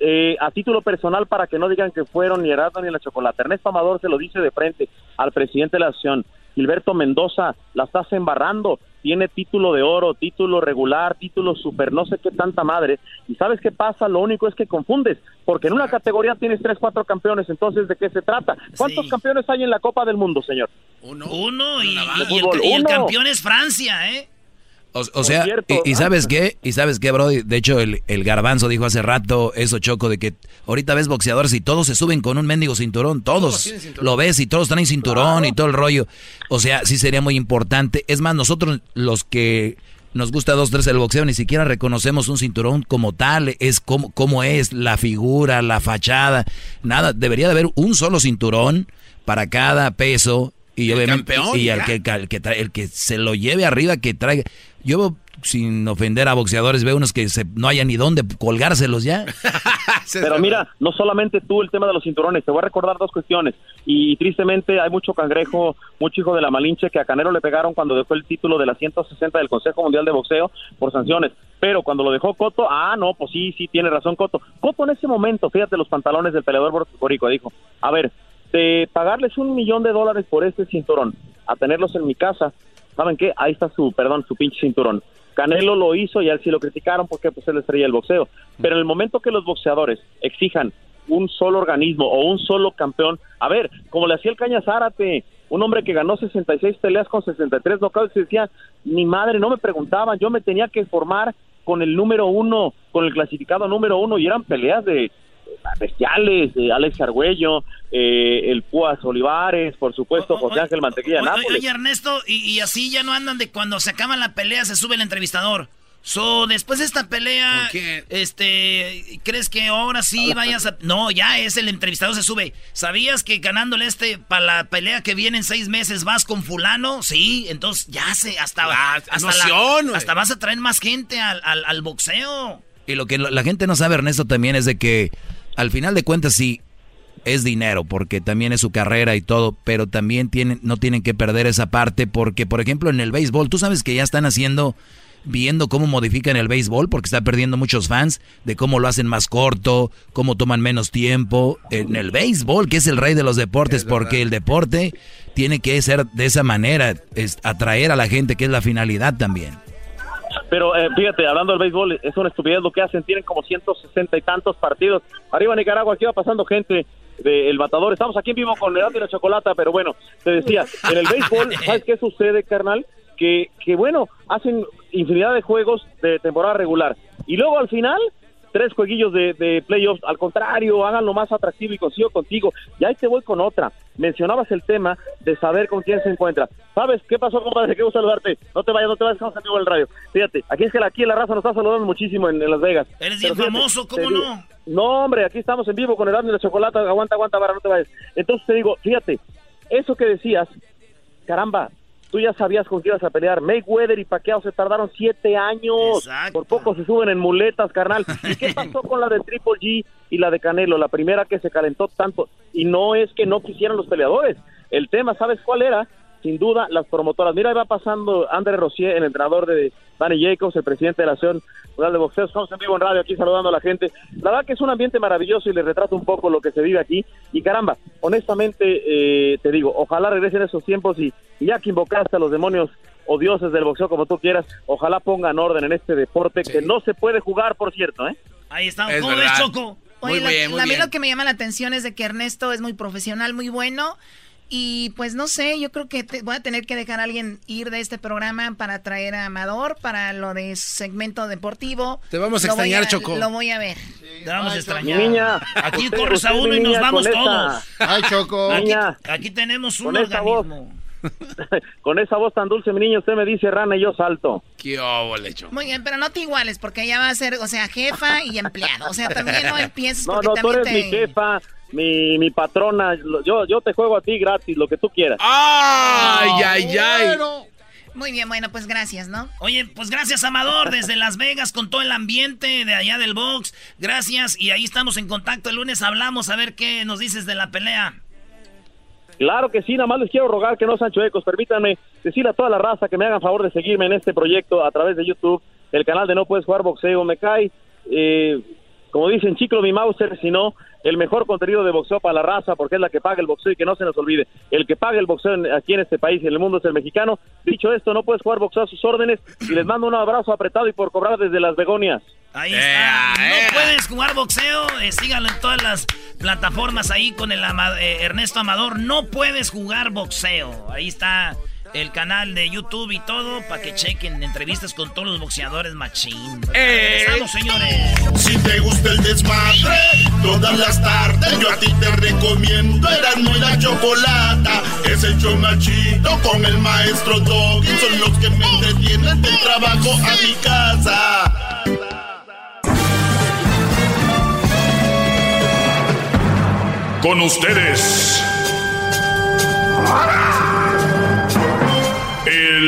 Eh, a título personal, para que no digan que fueron ni Erasmo ni la Chocolate, Ernesto Amador se lo dice de frente al presidente de la asociación Gilberto Mendoza, la estás embarrando, tiene título de oro, título regular, título super, no sé qué tanta madre. ¿Y sabes qué pasa? Lo único es que confundes, porque en una categoría tienes tres, cuatro campeones, entonces ¿de qué se trata? ¿Cuántos campeones hay en la Copa del Mundo, señor? Uno. Uno, y, el, campeón es Francia, ¿eh? O, sea, y, sabes qué, y sabes qué, bro, de hecho el, el, garbanzo dijo hace rato eso, Choco, de que ahorita ves boxeadores y todos se suben con un mendigo cinturón, todos, lo ves y todos traen cinturón y todo el rollo. O sea, sí sería muy importante. Es más, nosotros los que nos gusta dos, tres el boxeo, ni siquiera reconocemos un cinturón como tal, es como, como es la figura, la fachada, nada, debería de haber un solo cinturón para cada peso y, obviamente y el que, el que, el que se lo lleve arriba que traiga yo, sin ofender a boxeadores, veo unos que se, no haya ni dónde colgárselos ya. Pero mira, no solamente tú el tema de los cinturones, te voy a recordar dos cuestiones. Y tristemente hay mucho cangrejo, mucho hijo de la Malinche que a Canelo le pegaron cuando dejó el título de la 160 del Consejo Mundial de Boxeo por sanciones. Pero cuando lo dejó Coto, ah, no, pues sí, sí, tiene razón Coto. Coto en ese momento, fíjate los pantalones del peleador borico, dijo, a ver, de pagarles un millón de dólares por este cinturón a tenerlos en mi casa, ¿saben qué? Ahí está su, perdón, su pinche cinturón. Canelo lo hizo y a él sí lo criticaron porque pues él estrella el boxeo. Pero en el momento que los boxeadores exijan un solo organismo o un solo campeón, a ver, como le hacía el Caña Zárate, un hombre que ganó 66 peleas con 63 knockouts y decía, mi madre, no me preguntaban, yo me tenía que formar con el número uno, con el clasificado número uno y eran peleas de bestiales, de Alex Argüello, eh, el Púas Olivares, por supuesto, José Ángel Mantequilla Nápoles. Oye, Ernesto, y, así ya no andan de cuando se acaba la pelea, se sube el entrevistador. So, después de esta pelea, este, ¿crees que ahora sí vayas a...? No, ya es el entrevistador se sube. ¿Sabías que ganándole este para la pelea que viene en seis meses vas con fulano? Sí, entonces ya se... Hasta, hasta, hasta vas a traer más gente al, al boxeo. Y lo que la gente no sabe, Ernesto, también es de que al final de cuentas sí es dinero, porque también es su carrera y todo, pero también tienen, no tienen que perder esa parte, porque por ejemplo en el béisbol, tú sabes que ya están haciendo, viendo cómo modifican el béisbol, porque está perdiendo muchos fans, de cómo lo hacen más corto, cómo toman menos tiempo, en el béisbol, que es el rey de los deportes, porque el deporte tiene que ser de esa manera, es atraer a la gente, que es la finalidad también. Pero eh, fíjate, hablando del béisbol, es una estupidez lo que hacen. Tienen como 160 y tantos partidos. Arriba Nicaragua, aquí va pasando gente del Matador. Estamos aquí en vivo con Edad y la Chocolata, pero bueno, te decía, en el béisbol, ¿sabes qué sucede, carnal? Que, que bueno, hacen infinidad de juegos de temporada regular. Y luego al final tres jueguillos de, de, playoffs. Al contrario, háganlo más atractivo y consigo contigo. Y ahí te voy con otra. Mencionabas el tema de saber con quién se encuentra. ¿Sabes qué pasó, compadre? Gusto saludarte. No te vayas, no te vayas, estamos en vivo el radio. Fíjate, aquí es que aquí la raza nos está saludando muchísimo en, Las Vegas. Eres bien famoso, ¿cómo no? no, hombre, aquí estamos en vivo con el y de chocolate. Aguanta, aguanta, para, no te vayas. Entonces te digo, fíjate, eso que decías, caramba, tú ya sabías con quién ibas a pelear. Mayweather y Pacquiao se tardaron siete años. Por poco se suben en muletas, carnal. ¿Y qué pasó con la de Triple G y la de Canelo? La primera que se calentó tanto. Y no es que no quisieran los peleadores. El tema, ¿sabes cuál era? Sin duda, las promotoras. Mira, ahí va pasando André Rossier, el entrenador de Danny Jacobs, el presidente de la Asociación Mundial de Boxeo. Estamos en vivo en radio aquí saludando a la gente. La verdad que es un ambiente maravilloso y le retrata un poco lo que se vive aquí. Y caramba, honestamente, eh, te digo, ojalá regresen esos tiempos y, y ya que invocaste a los demonios o dioses del boxeo, como tú quieras, ojalá pongan orden en este deporte que no se puede jugar, por cierto, ¿eh? Ahí está, Es ¿cómo ves, verdad. Choco? Oye, Muy la- bien, muy la- a mí bien. lo que me llama la atención es de que Ernesto es muy profesional, muy bueno. Y pues no sé, yo creo que te- voy a tener que dejar a alguien ir de este programa para traer a Amador para lo de segmento deportivo. Te vamos a Lo extrañar, Choco. Lo voy a ver. Te vamos a extrañar. niña, Aquí usted- corres a uno y nos vamos todos. Ay, Choco. Aquí, Niña. aquí tenemos un Con esa voz. organismo. Con esa voz tan dulce, mi niño, usted me dice rana y yo salto. Qué óvole, Choco. Muy bien, pero no te iguales porque ella va a ser, o sea, jefa y empleado. O sea, también no empieces No, porque no, tú también eres te... mi jefa, mi, mi patrona. Yo, yo te juego a ti gratis, lo que tú quieras. ¡Ay, ay, ay! Muy bien, bueno, pues gracias, ¿no? Oye, pues gracias, Amador, desde Las Vegas, con todo el ambiente de allá del box. Gracias, y ahí estamos en contacto. El lunes hablamos a ver qué nos dices de la pelea. Claro que sí, nada más les quiero rogar que no sean chuecos. Permítanme decirle a toda la raza que me hagan favor de seguirme en este proyecto a través de YouTube, el canal de No Puedes Jugar Boxeo. Me cae, eh, como dicen, chiclo mi Mauser, sino el mejor contenido de boxeo para la raza, porque es la que paga el boxeo y que no se nos olvide. El que paga el boxeo en- aquí en este país y en el mundo es el mexicano. Dicho esto, No Puedes Jugar Boxeo a sus órdenes y les mando un abrazo apretado y por cobrar desde Las Begonias. Ahí está. No puedes jugar boxeo. eh, síganlo en todas las plataformas ahí con el Ama- eh, Ernesto Amador. No puedes jugar boxeo. Ahí está el canal de YouTube y todo para que chequen entrevistas con todos los boxeadores machín. Regresamos, señores. Si te gusta el desmadre, todas las tardes yo a ti te recomiendo Erasmo y la Chocolata. Es el chido con el maestro Doggy. Son los que me entretienen del trabajo a mi casa. Con ustedes.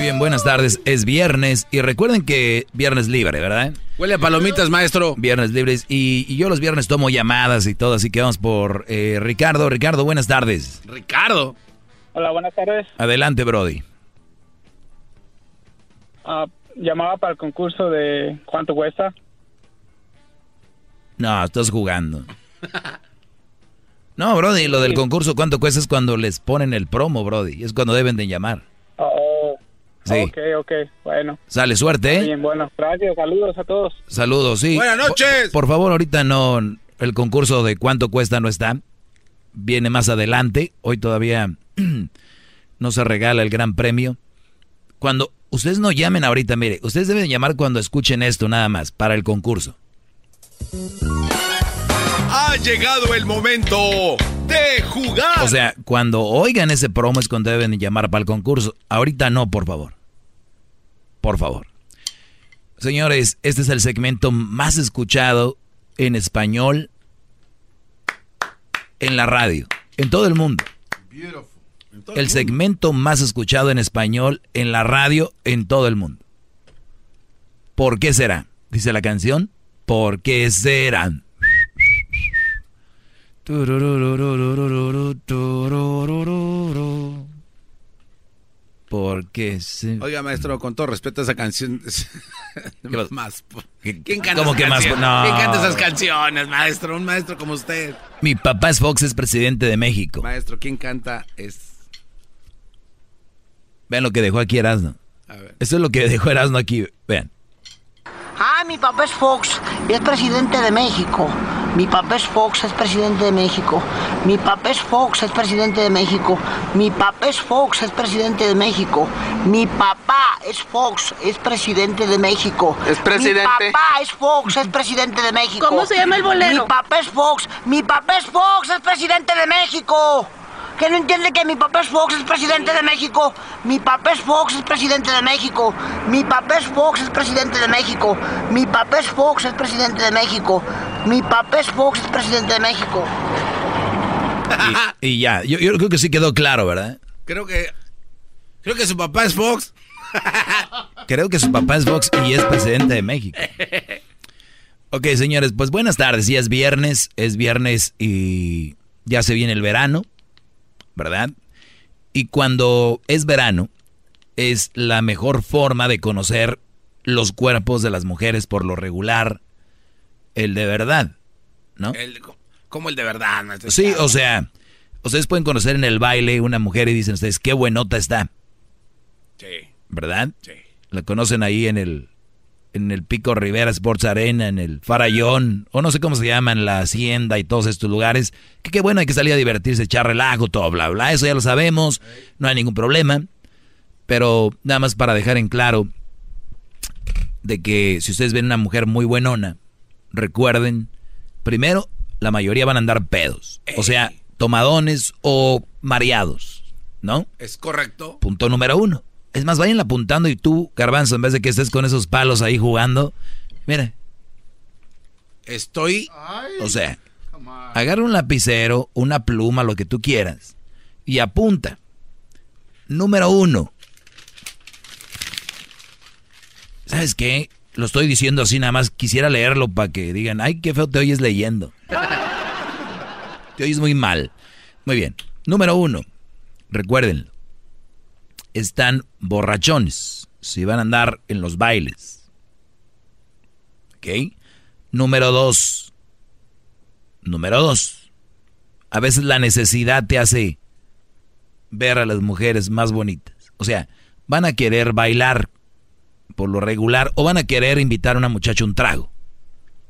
Muy bien, buenas tardes. Es viernes y recuerden que viernes libre, ¿verdad? Huele a palomitas, maestro. Viernes libres y, y yo los viernes tomo llamadas y todo, así que vamos por eh, Ricardo. Ricardo, buenas tardes. Ricardo. Hola, buenas tardes. Adelante, Brody. Ah, llamaba para el concurso de cuánto cuesta. No, estás jugando. No, Brody, lo del concurso, ¿cuánto cuesta? Es cuando les ponen el promo, Brody. Es cuando deben de llamar. Sí. ok, ok, bueno. Sale suerte, ¿eh? Bien, bueno, gracias, saludos a todos. Saludos, sí. Buenas noches. Por, por favor, ahorita no, el concurso de cuánto cuesta no está. Viene más adelante. Hoy todavía no se regala el gran premio. Cuando ustedes no llamen ahorita, mire, ustedes deben llamar cuando escuchen esto nada más, para el concurso. Ha llegado el momento de jugar. O sea, cuando oigan ese promo es cuando deben llamar para el concurso. Ahorita no, por favor. Por favor. Señores, este es el segmento más escuchado en español en la radio, en todo el mundo. El segmento más escuchado en español en la radio en todo el mundo. ¿Por qué será? Dice la canción. ¿Por qué serán? Porque se... Oiga, maestro, con todo respeto a esa canción. más. ¿Quién canta ¿Cómo esas que más? canciones? No. ¿Quién canta esas canciones, maestro? Un maestro como usted. Mi papá es Fox, es presidente de México. Maestro, ¿quién canta es? Vean lo que dejó aquí Erasmo. A ver. Esto es lo que dejó Erasmo aquí. Vean. Ah, mi papá es Fox, es presidente de México. Mi papá es Fox, es presidente de México. Mi papá es Fox, es presidente de México. Mi papá es Fox, es presidente de México. Mi papá es Fox, es presidente de México. Es presidente. Mi papá es Fox, es presidente de México. ¿Cómo se llama el bolero? Mi papá es Fox, mi papá es Fox, es presidente de México. ¿Que no entiende que mi papá es Fox, es presidente de México? Mi papá es Fox, es presidente de México. Mi papá es Fox, es presidente de México. Mi papá es Fox, es presidente de México. Mi papá es Fox, es presidente de México. Y, y ya, yo, yo creo que sí quedó claro, ¿verdad? Creo que. Creo que su papá es Fox. Creo que su papá es Fox y es presidente de México. Ok, señores, pues buenas tardes. Ya es viernes, es viernes y ya se viene el verano, ¿verdad? Y cuando es verano, es la mejor forma de conocer los cuerpos de las mujeres por lo regular, el de verdad, ¿no? El- como el de verdad, maestro. Sí, o sea, ustedes pueden conocer en el baile una mujer y dicen ustedes, qué buenota está, Sí. ¿verdad? Sí. La conocen ahí en el, en el Pico Rivera Sports Arena, en el Farallón, o no sé cómo se llaman, la Hacienda y todos estos lugares. Que qué bueno, hay que salir a divertirse, echar relajo, todo, bla, bla. Eso ya lo sabemos, no hay ningún problema. Pero nada más para dejar en claro de que si ustedes ven una mujer muy buenona, recuerden, primero, la mayoría van a andar pedos. O sea, tomadones o mareados, ¿no? Es correcto. Punto número uno. Es más, vayan apuntando y tú, Garbanzo, en vez de que estés con esos palos ahí jugando, mira, Estoy. o sea, agarra un lapicero, una pluma, lo que tú quieras, y apunta. Número uno. ¿Sabes qué? Lo estoy diciendo así, nada más quisiera leerlo para que digan, ay, qué feo te oyes leyendo. Te oyes muy mal. Muy bien. Número uno. Recuérdenlo. Están borrachones. Si van a andar en los bailes. ¿Ok? Número dos. Número dos. A veces la necesidad te hace ver a las mujeres más bonitas. O sea, van a querer bailar por lo regular o van a querer invitar a una muchacha un trago.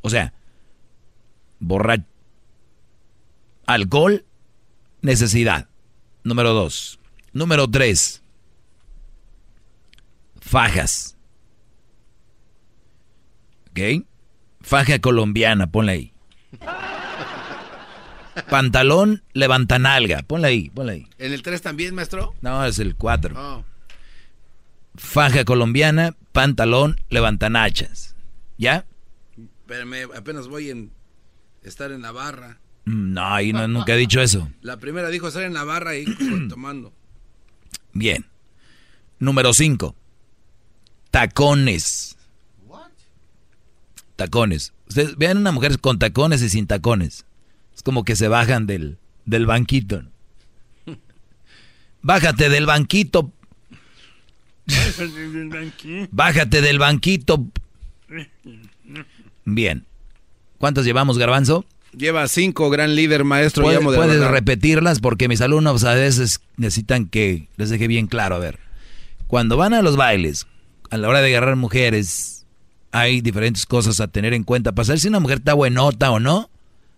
O sea, borra alcohol, necesidad. Número dos. Número tres. Fajas. ¿Ok? Faja colombiana, ponle ahí. Pantalón levantanalga, ponle ahí, ponle ahí. ¿En el 3 también, maestro? No, es el 4. Oh. Faja colombiana, pantalón levantanachas. ¿Ya? Espérame, apenas voy en estar en la barra. Mm, No, ahí no, nunca he dicho eso. La primera dijo estar en la barra y tomando. Bien. Número 5. Tacones. Tacones. Ustedes vean una mujer con tacones y sin tacones. Es como que se bajan del, del banquito. ¿no? Bájate del banquito. Bájate del banquito. Bien. ¿Cuántas llevamos, Garbanzo? Lleva cinco, gran líder, maestro. ¿Puedes, llamo de puedes repetirlas? Porque mis alumnos a veces necesitan que les deje bien claro. A ver, cuando van a los bailes, a la hora de agarrar mujeres, hay diferentes cosas a tener en cuenta. Para saber si una mujer está buenota o no.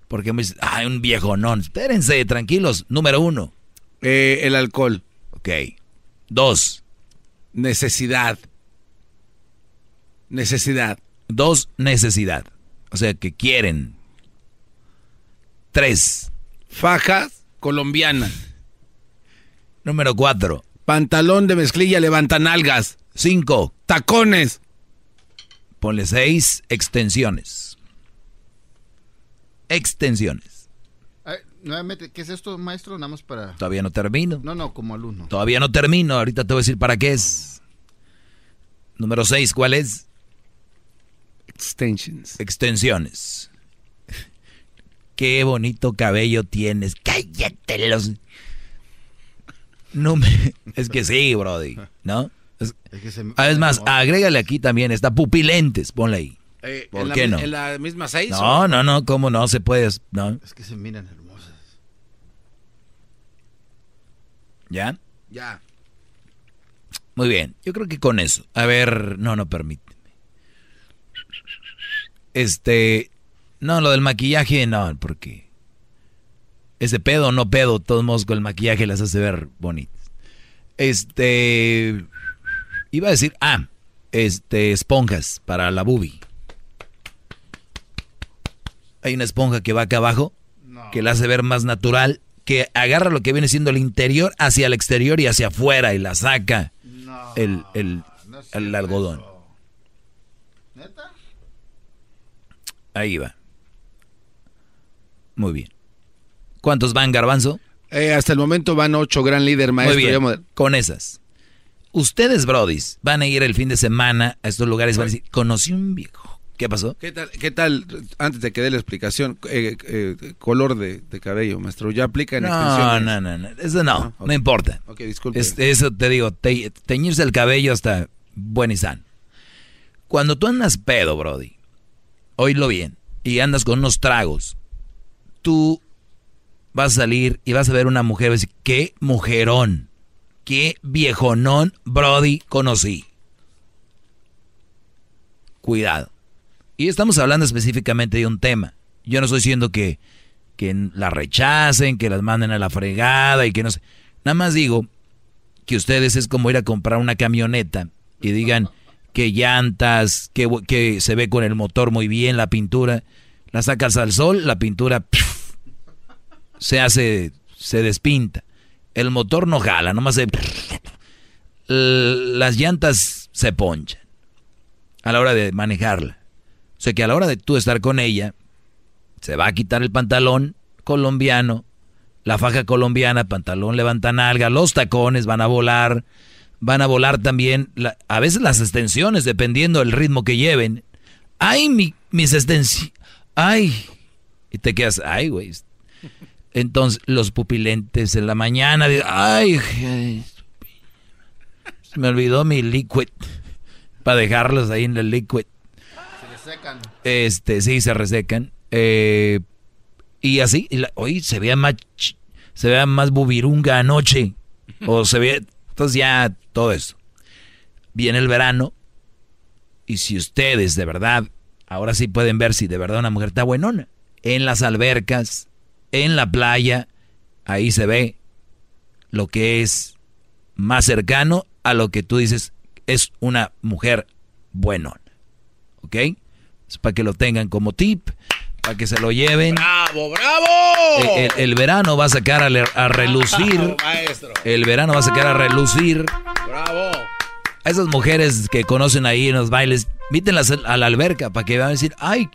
Porque me dicen, ay, un viejo no. Espérense, tranquilos. Número uno. Eh, el alcohol. Ok. Dos. Necesidad. Necesidad. Dos, necesidad. O sea, que quieren. Tres. Fajas colombianas. Número cuatro. Pantalón de mezclilla levantanalgas. Cinco. Tacones. Ponle seis. Extensiones. Extensiones. Ay, nuevamente, ¿qué es esto, maestro? Nada más para... Todavía no termino. No, no, como alumno. Todavía no termino. Ahorita te voy a decir para qué es. Número seis, ¿cuál es? Extensions. Extensiones. Qué bonito cabello tienes. Cállate los. No me... Es que sí, Brody. ¿No? Es, Es que se- Ah, es más, agrégale aquí también. Está pupilentes. Ponle ahí. Eh, ¿Por ¿en la qué no? ¿En la misma seis? No, no, no. ¿Cómo no se puede? ¿No? Es que se miran hermosas. ¿Ya? Ya. Muy bien. Yo creo que con eso. A ver, no, no permíteme. Este, No, lo del maquillaje no, porque ese pedo o no pedo, todos modos con el maquillaje las hace ver bonitas. Este, iba a decir, ah, este, esponjas para la bubi. Hay una esponja que va acá abajo, que la hace ver más natural, que agarra lo que viene siendo el interior hacia el exterior y hacia afuera y la saca el, el, el algodón. Ahí va. Muy bien. ¿Cuántos van, Garbanzo? Eh, hasta el momento van ocho, gran líder, maestro. Muy bien, con esas. Ustedes, brodis, van a ir el fin de semana a estos lugares, van a decir, conocí un viejo. ¿Qué pasó? ¿Qué tal, qué tal antes de que dé la explicación, eh, eh, color de, cabello, maestro? ¿Ya aplica en no, No, no, no, eso no, no, importa. Ok, disculpe. eso te digo, teñirse el cabello hasta buen y sano. Cuando tú andas pedo, brody, oílo bien, y andas con unos tragos, tú vas a salir y vas a ver una mujer y vas a decir, qué mujerón, qué viejonón, Brody, conocí. Cuidado. Y estamos hablando específicamente de un tema. Yo no estoy diciendo que, que la rechacen, que las manden a la fregada y que no sé. Nada más digo que ustedes es como ir a comprar una camioneta y digan que llantas, que, que se ve con el motor muy bien, la pintura. La sacas al sol, la pintura se hace, se despinta. El motor no jala, nomás se... Las llantas se ponchan a la hora de manejarla. O sea que a la hora de tú estar con ella, se va a quitar el pantalón colombiano, la faja colombiana, pantalón levanta nalga, los tacones van a volar, van a volar también, a veces las extensiones, dependiendo del ritmo que lleven. Ay, mi, mis extensiones, ay, y te quedas, ay, güey, entonces, los pupilentes en la mañana, ay, se me olvidó mi liquid para dejarlos ahí en el liquid. Se resecan. Este, sí, se resecan. Eh, y así, hoy se vea más, se vea más bubirunga anoche. o se ve, entonces ya todo eso. Viene el verano. Y si ustedes de verdad, ahora sí pueden ver si de verdad una mujer está buenona. En las albercas, en la playa, ahí se ve lo que es más cercano a lo que tú dices es una mujer buenona. ¿Ok? Es para que lo tengan como tip, para que se lo lleven. ¡Bravo, bravo! El, verano va a sacar a, relucir. El verano va a sacar a relucir. ¡Bravo! A esas mujeres que conocen ahí en los bailes, vítenlas a la alberca para que van a decir, ay,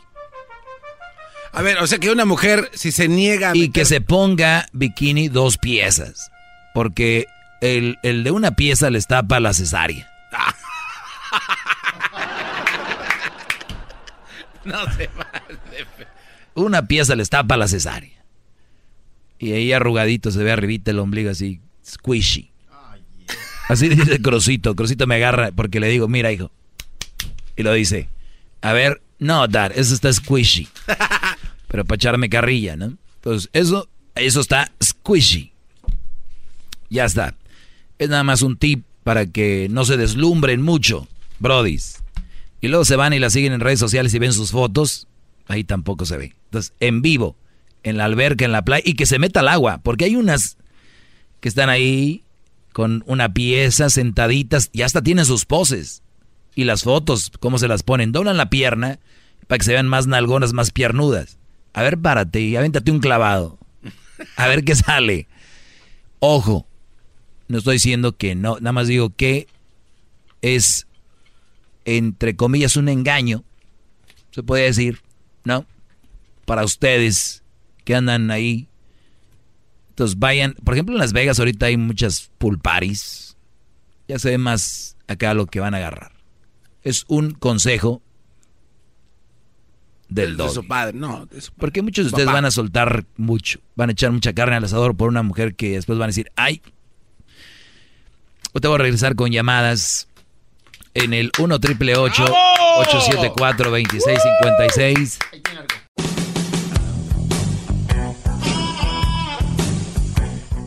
a ver, o sea que una mujer, si se niega... Y que se ponga bikini dos piezas. Porque el, de una pieza les tapa la cesárea. no se Una pieza les tapa la cesárea. Y ahí arrugadito se ve arribita el ombligo así, squishy. Así dice Crosito. Crosito me agarra porque le digo, mira, hijo. Y lo dice. A ver, no, Dad, eso está squishy. pero para echarme carrilla, ¿no? Entonces, eso, eso está squishy. Ya está. Es nada más un tip para que no se deslumbren mucho, brodis. Y luego se van y la siguen en redes sociales y ven sus fotos, ahí tampoco se ve. Entonces, en vivo, en la alberca, en la playa, y que se meta al agua, porque hay unas que están ahí con una pieza, sentaditas, y hasta tienen sus poses. Y las fotos, cómo se las ponen, doblan la pierna para que se vean más nalgonas, más piernudas. A ver, párate y avéntate un clavado. A ver qué sale. Ojo, no estoy diciendo que no, nada más digo que es, entre comillas, un engaño. Se puede decir, ¿no? Para ustedes que andan ahí. Entonces vayan, por ejemplo, en Las Vegas ahorita hay muchas pulparis. Ya se ve más acá lo que van a agarrar. Es un consejo del de su padre, no. Porque muchos de ustedes van a soltar mucho, van a echar mucha carne al asador por una mujer que después van a decir, ay. O te voy a regresar con llamadas en el 1 triple 874 2656.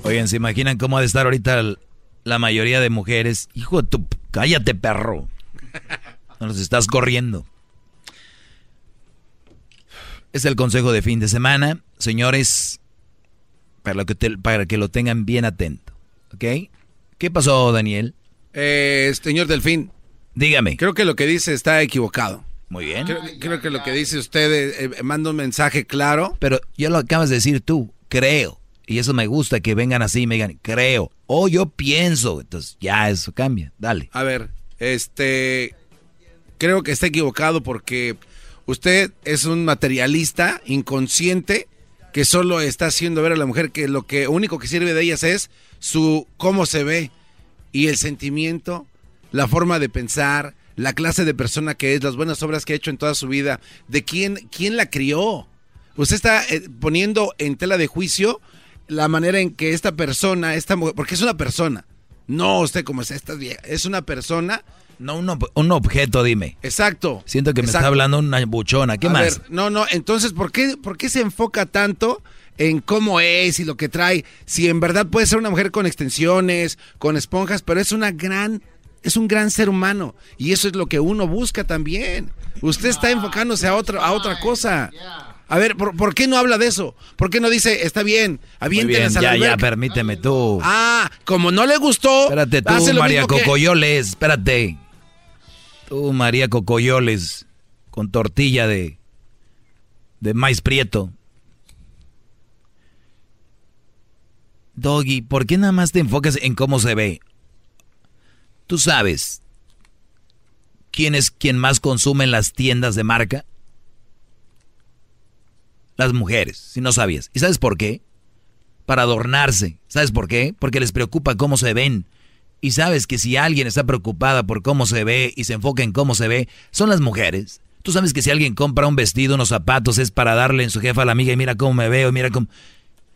Oigan, ¿se imaginan cómo ha de estar ahorita la mayoría de mujeres? Hijo de tu... Cállate, perro. No nos estás corriendo. Es el consejo de fin de semana. Señores, para, que, para que lo tengan bien atento. ¿Ok? ¿Qué pasó, Daniel? Eh, señor Delfín. Dígame. Creo que lo que dice está equivocado. Muy bien. Creo, que lo que dice usted eh, eh, manda un mensaje claro. Pero ya lo acabas de decir tú, creo. Y eso me gusta que vengan así y me digan, creo. O yo pienso. Entonces ya eso cambia. Dale. A ver, este. Creo que está equivocado porque usted es un materialista inconsciente que solo está haciendo ver a la mujer que lo que único que sirve de ellas es su cómo se ve y el sentimiento, la forma de pensar, la clase de persona que es, las buenas obras que ha hecho en toda su vida, de quién, quién la crió. Usted está eh, poniendo en tela de juicio la manera en que esta persona, esta mujer, porque es una persona, no usted como es esta es una persona. No un, un objeto, dime. Exacto. Siento que me está hablando una buchona. ¿Qué más? no, no, entonces, ¿por qué, ¿por qué se enfoca tanto en cómo es y lo que trae? Si en verdad puede ser una mujer con extensiones, con esponjas, pero es una gran es un gran ser humano y eso es lo que uno busca también. Usted está enfocándose a otra, a otra cosa. A ver, ¿por, qué no habla de eso? ¿Por qué no dice, está bien, aviéntelas a la Ya, ya, permíteme tú. Ah, como no le gustó. Espérate tú, María Cocoyoles, espérate. Tú, María Cocoyoles, con tortilla de, de maíz prieto. Doggy, ¿por qué nada más te enfocas en cómo se ve? ¿Tú sabes quién es quien más consume en las tiendas de marca? Las mujeres, si no sabías. ¿Y sabes por qué? Para adornarse. ¿Sabes por qué? Porque les preocupa cómo se ven. Y sabes que si alguien está preocupada por cómo se ve y se enfoca en cómo se ve, son las mujeres. Tú sabes que si alguien compra un vestido, unos zapatos, es para darle en su jefa a la amiga y mira cómo me veo, mira cómo...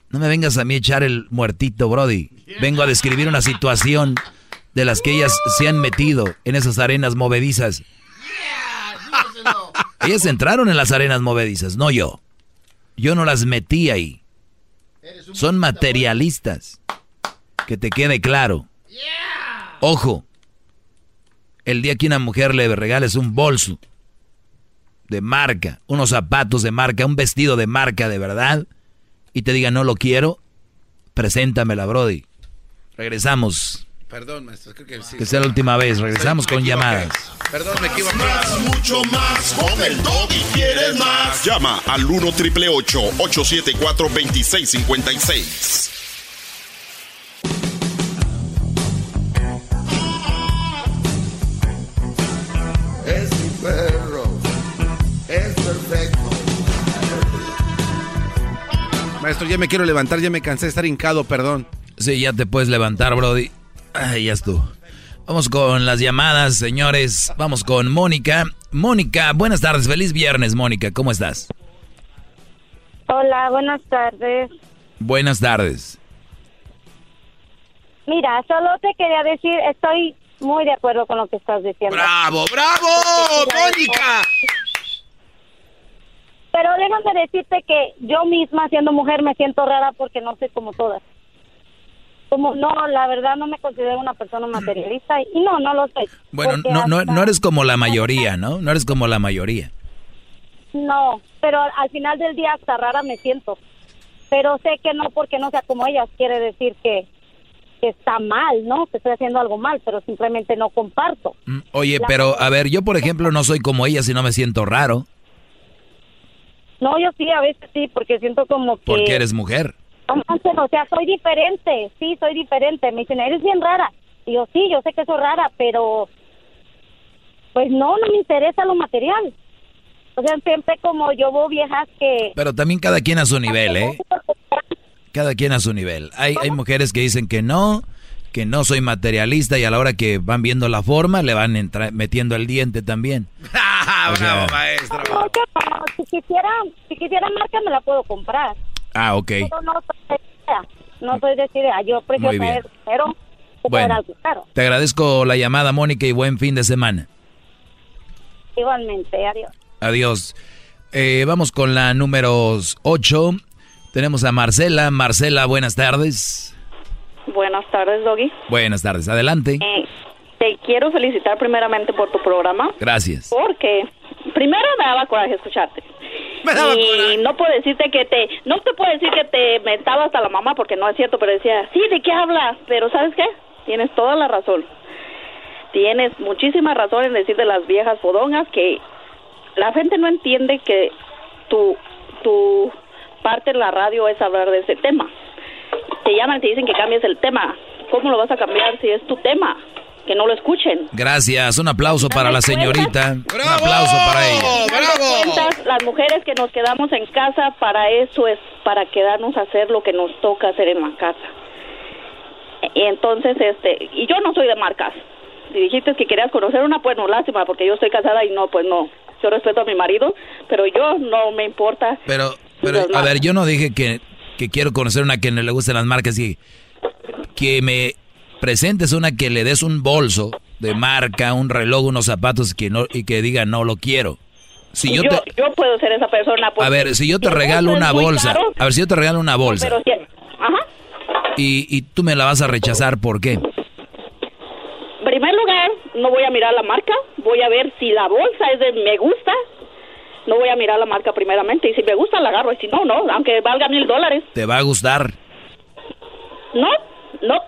No me vengas a mí a echar el muertito, Brody. Vengo a describir una situación de las que ellas se han metido en esas arenas movedizas. ellas entraron en las arenas movedizas, no yo. Yo no las metí ahí. Son materialistas. Que te quede claro. Ojo. El día que una mujer le regales un bolso de marca, unos zapatos de marca, un vestido de marca de verdad, y te diga no lo quiero, preséntamela, Brody. Regresamos. Perdón, maestro, creo que sí. Que sea la última vez. Regresamos con llamadas. Perdón, me equivoqué. Más, mucho más. Con el y quieres más. Llama al 1 triple 874 2656. Perro. Es perfecto. Maestro, ya me quiero levantar, ya me cansé de estar hincado, perdón. Sí, ya te puedes levantar, Brody. Ay, ya estuvo. Vamos con las llamadas, señores. Vamos con Mónica. Mónica, buenas tardes. Feliz viernes, Mónica. ¿Cómo estás? Hola, buenas tardes. Buenas tardes. Mira, solo te quería decir, estoy muy de acuerdo con lo que estás diciendo. ¡Bravo, bravo, Mónica! Pero déjame decirte que yo misma, siendo mujer, me siento rara porque no soy como todas como no, la verdad no me considero una persona materialista y no, no lo soy. Bueno, no, no, no eres como la mayoría, ¿no? No eres como la mayoría. No, pero al final del día hasta rara me siento. Pero sé que no porque no sea como ellas quiere decir que, que está mal, ¿no? Que estoy haciendo algo mal, pero simplemente no comparto. Mm, oye, pero a ver, yo por ejemplo no soy como ellas y no me siento raro. No, yo sí, a veces sí, porque siento como que... Porque eres mujer. O sea, soy diferente, sí, soy diferente. Me dicen, eres bien rara. Y yo, sí, yo sé que soy rara, pero pues no, no me interesa lo material. O sea, siempre como yo veo viejas que... Pero también cada quien a su nivel, ¿eh? Cada quien a su nivel. Hay, hay mujeres que dicen que no, que no soy materialista y a la hora que van viendo la forma le van metiendo el diente también. Bravo, maestro. si quisiera, si quisiera marca me la puedo comprar. Ah, ok. no soy de idea. Yo prefiero traer dinero bueno, Te agradezco la llamada, Mónica, y buen fin de semana. Igualmente, adiós. Adiós. Eh, vamos con la número 8. Tenemos a Marcela. Marcela, buenas tardes. Buenas tardes, Doggy. Buenas tardes, adelante. Eh, te quiero felicitar primeramente por tu programa. Gracias. Porque primero me daba coraje escucharte. y no puedo decirte que te, no te puedo decir que te mentaba hasta la mamá porque no es cierto, pero decía, sí, ¿de qué hablas? Pero ¿sabes qué? Tienes toda la razón. Tienes muchísima razón en decir de las viejas fodongas que la gente no entiende que tu, tu parte en la radio es hablar de ese tema. Te llaman y te dicen que cambies el tema. ¿Cómo lo vas a cambiar si es tu tema? que no lo escuchen. Gracias, un aplauso para la señorita. Un aplauso para ella. ¡Bravo! las mujeres que nos quedamos en casa, para eso es, para quedarnos a hacer lo que nos toca hacer en la casa. Y entonces, este, y yo no soy de marcas. Si dijiste que querías conocer una, pues no, lástima, porque yo estoy casada y no, pues no. Yo respeto a mi marido, pero yo no me importa. Pero, pero, a ver, yo no dije que, que quiero conocer una que no le gusten las marcas y que me presentes una que le des un bolso de marca, un reloj, unos zapatos que no, y que diga no lo quiero. Si yo, yo, puedo ser esa persona. A ver, si yo te regalo una bolsa, a ver, si yo te regalo una bolsa. ajá. Y, y tú me la vas a rechazar, ¿por qué? En primer lugar, no voy a mirar la marca, voy a ver si la bolsa es de me gusta, no voy a mirar la marca primeramente, y si me gusta la agarro, y si no, no, aunque valga mil dólares. ¿Te va a gustar? No, no,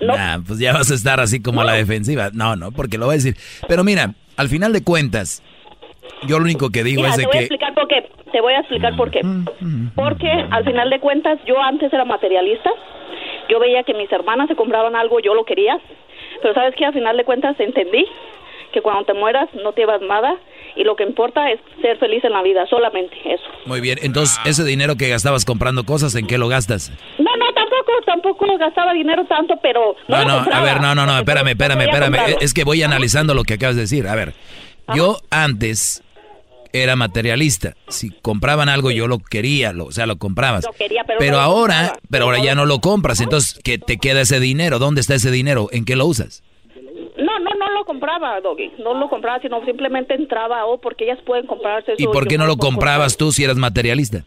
no. pues ya vas a estar así como a la defensiva. No, no, porque lo voy a decir. Pero mira, al final de cuentas, yo lo único que digo es de te voy que... A explicar por qué. Te voy a explicar por qué. Porque al final de cuentas, yo antes era materialista. Yo veía que mis hermanas se compraban algo, yo lo quería. Pero sabes que al final de cuentas entendí que cuando te mueras no te llevas nada y lo que importa es ser feliz en la vida, solamente eso. Muy bien, entonces ese dinero que gastabas comprando cosas, ¿en qué lo gastas? No, no, tampoco, tampoco gastaba dinero tanto, pero... No, no, a ver, no, no, no, espérame, espérame, espérame, es que voy analizando lo que acabas de decir, a ver, yo antes era materialista. Si compraban algo yo lo quería, lo, o sea, lo comprabas. pero, ahora, pero ahora ya no lo compras, entonces ¿qué te queda ese dinero? ¿Dónde está ese dinero? ¿En qué lo usas? Lo compraba, Doggy. No lo compraba, sino simplemente entraba, oh, porque ellas pueden comprarse ¿Y por qué no lo comprabas tú si eras materialista?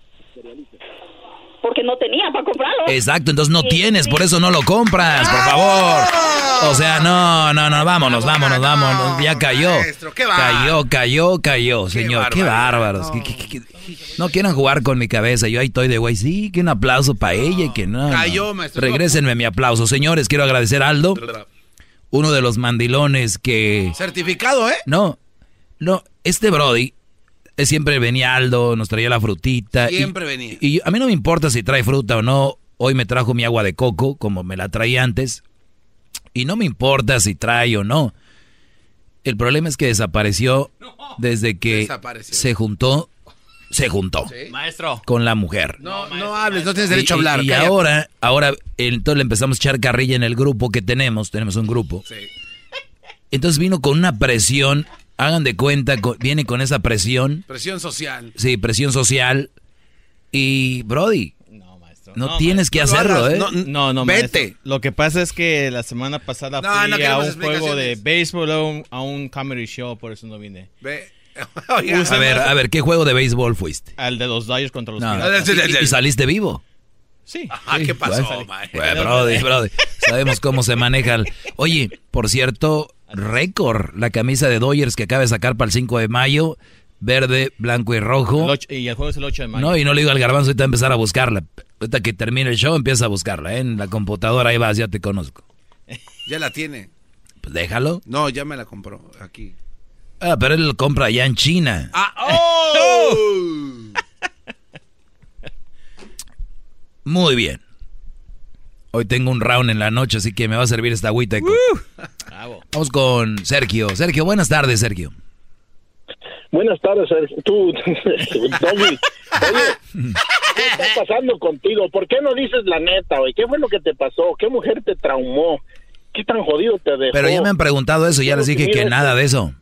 Porque no tenía para comprarlo. Exacto, entonces no tienes, por eso no lo compras, por favor. O sea, no, no, no, vámonos, vámonos, vámonos. Ya cayó. Cayó, cayó, cayó, señor. Qué bárbaros. No quieran jugar con mi cabeza. Yo ahí estoy de güey. Sí, que un aplauso para ella y que no. Cayó, maestro. Regrésenme mi aplauso. Señores, quiero agradecer a Aldo uno de los mandilones que... Certificado, ¿eh? No, no, este Brody eh, siempre venía Aldo, nos traía la frutita. Siempre venía. Y a mí no me importa si trae fruta o no. Hoy me trajo mi agua de coco, como me la traía antes. Y no me importa si trae o no. El problema es que desapareció desde que se juntó se juntó. Maestro. Con la mujer. No, no hables, no tienes derecho a hablar. Y, ahora, ahora, entonces le empezamos a echar carrilla en el grupo que tenemos. Tenemos un grupo. Sí. Entonces vino con una presión. Hagan de cuenta, viene con esa presión. Presión social. Sí, presión social. Y, Brody, no, tienes que hacerlo, ¿eh? No, no, Vete. Lo que pasa es que la semana pasada fui a un juego de béisbol, a un, a un comedy show, por eso no vine. Ve a ver, a ver, ¿qué juego de béisbol fuiste? Al de los Dodgers contra los ¿Y, saliste vivo? Sí. Ah, ¿qué pasó, brody, brody. Sabemos cómo se maneja. Oye, por cierto, récord, la camisa de Dodgers que acaba de sacar para el 5 de mayo, verde, blanco y rojo. y el juego es el 8 de mayo. No, y no le digo al garbanzo, ahorita a empezar a buscarla. Ahorita que termine el show, empieza a buscarla, ¿eh? En la computadora, ahí vas, ya te conozco. Ya la tiene. Pues déjalo. No, ya me la compró aquí. Ah, pero él lo compra allá en China. Ah, oh. Muy bien. Hoy tengo un round en la noche, así que me va a servir esta agüita. Vamos con Sergio. Sergio, buenas tardes, Sergio. Buenas tardes, Sergio. Tú, Oye, ¿qué está pasando contigo? ¿Por qué no dices la neta, güey? ¿Qué fue lo que te pasó? ¿Qué mujer te traumó? ¿Qué tan jodido te dejó? Pero ya me han preguntado eso, ya les dije que nada de eso.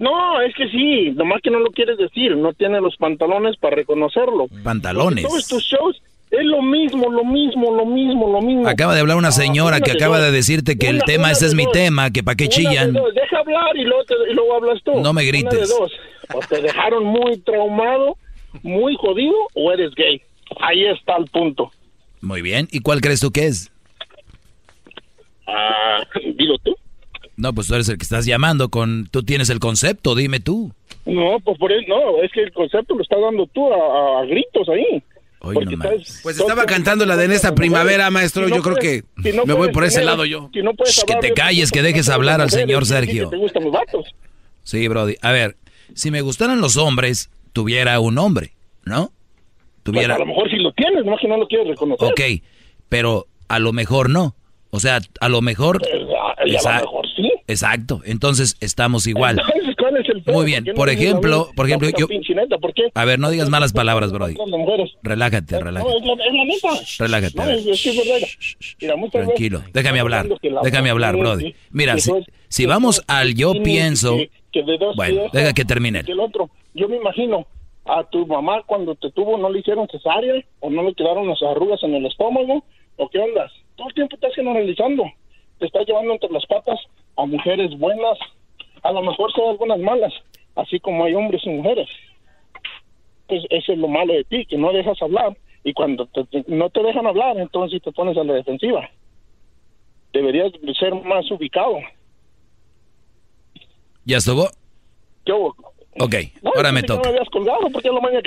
No, es que sí, nomás que no lo quieres decir, no tiene los pantalones para reconocerlo. Pantalones. todos estos shows es lo mismo, lo mismo, lo mismo, lo mismo. Acaba de hablar una señora que acaba de decirte que el tema, ese es mi tema, que para qué chillan. Deja hablar y luego, hablas tú. No me grites. O te dejaron muy traumado, muy jodido, o eres gay. Ahí está el punto. Muy bien, ¿y cuál crees tú que es? Ah, dilo tú. No, pues tú eres el que estás llamando con... Tú tienes el concepto, dime tú. No, pues por eso, no, es que el concepto lo estás dando tú a, gritos ahí. pues estaba cantando la de en esta primavera, maestro. yo creo que me voy por ese lado yo. que te calles, que dejes hablar al señor Sergio. Sí, Brody. A ver, si me gustaran los hombres, tuviera un hombre, ¿no? Tuviera... Pues a lo mejor si lo tienes, no que no lo quieres reconocer. Ok, pero a lo mejor no. O sea, a lo mejor... Pues, a, lo mejor sí. Exacto, entonces estamos igual. Muy bien, por ejemplo, por ejemplo, yo... A ver, no digas malas palabras, Brody. Relájate, relájate. No, es la, Relájate. No, es, es verdad. Tranquilo, déjame hablar, déjame hablar, Brody. Mira, si, si vamos al yo pienso... Bueno, deja que termine. El otro, yo me imagino, a tu mamá cuando te tuvo no le hicieron cesárea o no le quedaron las arrugas en el estómago o qué ondas. Todo el tiempo estás generalizando. Te estás llevando entre las patas a mujeres buenas, a lo mejor son algunas malas, así como hay hombres y mujeres. Pues eso es lo malo de ti, que no dejas hablar y cuando no te dejan hablar, entonces te pones a la defensiva. Deberías ser más ubicado. ¿Ya estuvo? ¿Qué Ok, ahora me toca.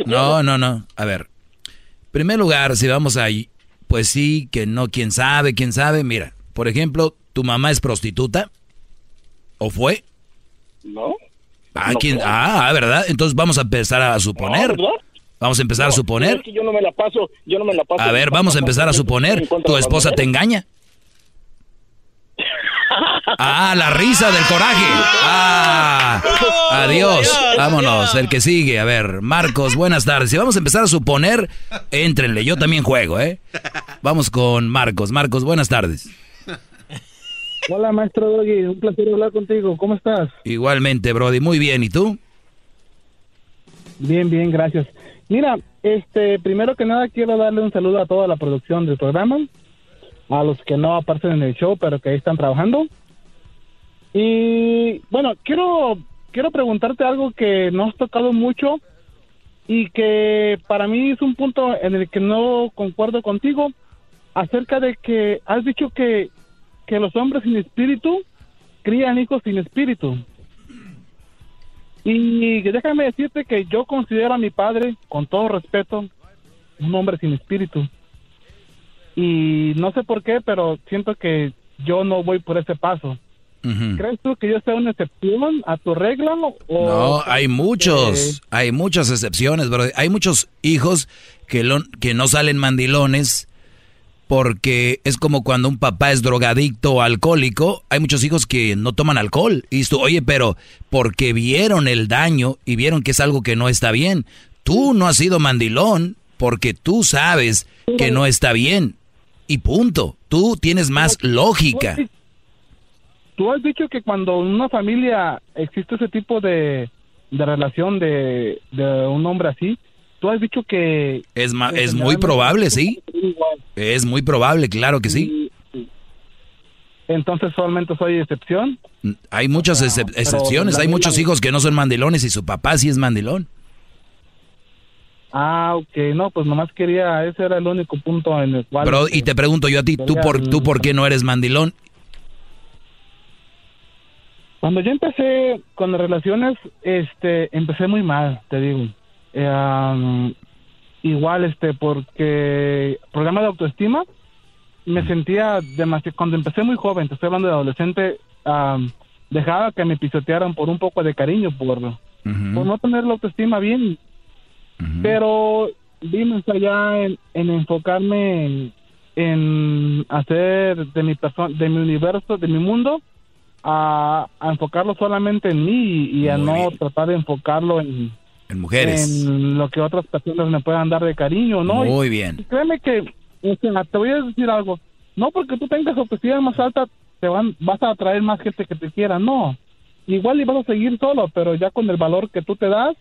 No, no, no. A ver. En primer lugar, si vamos ahí, pues sí, que no, quién sabe, quién sabe. Mira, por ejemplo, ¿tu mamá es prostituta? ¿O fue? No. Ah, ¿quién? ah, ¿verdad? Entonces vamos a empezar a suponer. vamos a empezar a suponer. yo no me la paso, yo no me la paso. A ver, vamos a empezar a suponer. ¿Tu esposa te engaña? Ah, la risa del coraje. Ah, adiós. Vámonos, el que sigue. A ver, Marcos, buenas tardes. Si vamos a empezar a suponer, éntrenle. Yo también juego, ¿eh? Vamos con Marcos. Marcos, buenas tardes. Hola, maestro Doggy. Un placer hablar contigo. ¿Cómo estás? Igualmente, Brody. Muy bien. ¿Y tú? Bien, bien, gracias. Mira, este, primero que nada quiero darle un saludo a toda la producción del programa a los que no aparecen en el show, pero que ahí están trabajando. Y bueno, quiero, quiero preguntarte algo que no has tocado mucho y que para mí es un punto en el que no concuerdo contigo acerca de que has dicho que, que los hombres sin espíritu crían hijos sin espíritu. Y déjame decirte que yo considero a mi padre, con todo respeto, un hombre sin espíritu y no sé por qué, pero siento que yo no voy por ese paso. ¿Crees tú que yo sea una excepción a tu regla? O no, hay muchos, hay muchas excepciones, bro. Hay muchos hijos que, lo, que no salen mandilones porque es como cuando un papá es drogadicto o alcohólico. Hay muchos hijos que no toman alcohol. Y tú, oye, pero porque vieron el daño y vieron que es algo que no está bien. Tú no has sido mandilón porque tú sabes que no está bien y punto. Tú tienes más lógica. Tú has dicho que cuando en una familia existe ese tipo de, relación de, un hombre así, tú has dicho que... Es, es muy probable, sí. Es muy probable, claro que sí. Entonces solamente soy excepción. Hay muchas excepciones, hay muchos hijos que no son mandilones y su papá sí es mandilón. Ah, ok, no, pues nomás quería, ese era el único punto en el cual... Pero, y te pregunto yo a ti, ¿tú por, ¿tú por qué no eres mandilón? Cuando yo empecé con las relaciones, este, empecé muy mal, te digo. Eh, igual, este, porque programa de autoestima, me sentía demasiado, cuando empecé muy joven, te estoy hablando de adolescente, dejaba que me pisotearan por un poco de cariño, por, por no tener la autoestima bien. Pero vimos allá en, enfocarme en, hacer de mi persona, de mi universo, de mi mundo, a, enfocarlo solamente en mí y, a no tratar de enfocarlo en, en mujeres. En lo que otras personas me puedan dar de cariño, ¿no? Muy bien. créeme que, te voy a decir algo, no porque tú tengas autoestima más alta, te van, vas a atraer más gente que te quiera, no. Igual y vas a seguir solo, pero ya con el valor que tú te das,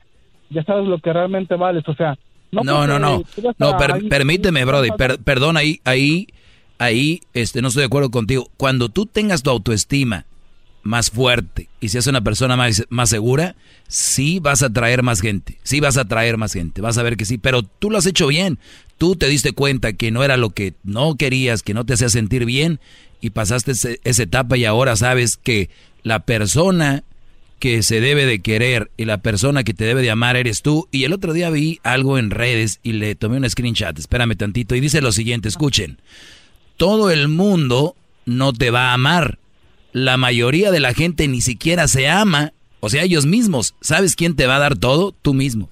ya sabes lo que realmente vales, o sea... No, no, no, no, no permíteme, Brody, perdón, ahí, ahí, ahí, este, no estoy de acuerdo contigo. Cuando tú tengas tu autoestima más fuerte. Y seas una persona más, más segura, sí vas a atraer más gente, sí vas a atraer más gente, vas a ver que sí, pero tú lo has hecho bien, tú te diste cuenta que no era lo que no querías, que no te hacía sentir bien y pasaste esa etapa y ahora sabes que la persona que se debe de querer y la persona que te debe de amar eres tú. Y el otro día vi algo en redes y le tomé un screenshot, espérame tantito, y dice lo siguiente, escuchen, todo el mundo no te va a amar. La mayoría de la gente ni siquiera se ama, o sea, ellos mismos. ¿Sabes quién te va a dar todo? Tú mismo.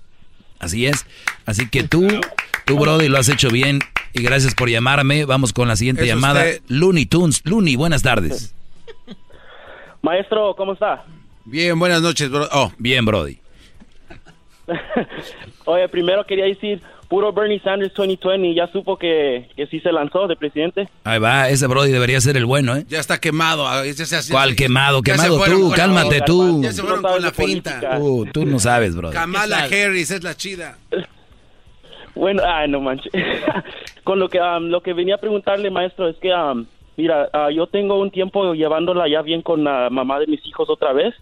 Así es. Así que tú, tú, Brody, lo has hecho bien y gracias por llamarme. Vamos con la siguiente llamada. Looney Tunes. Looney, buenas tardes. Maestro, ¿cómo está? Bien, buenas noches, bro. Oh, bien, Brody. Oye, primero quería decir, puro Bernie Sanders 2020, ya supo que, que sí se lanzó de presidente. Ahí va, ese Brody debería ser el bueno, ¿eh? Ya está quemado. Ah, ¿Cuál quemado? Quemado tú, cálmate tú. Ya se fueron con la finta. Uh, tú no sabes, Brody. Kamala Harris es la chida. Bueno, ay, no manches. con lo que, um, lo que venía a preguntarle, maestro, es que, um, mira, uh, yo tengo un tiempo llevándola ya bien con la mamá de mis hijos otra vez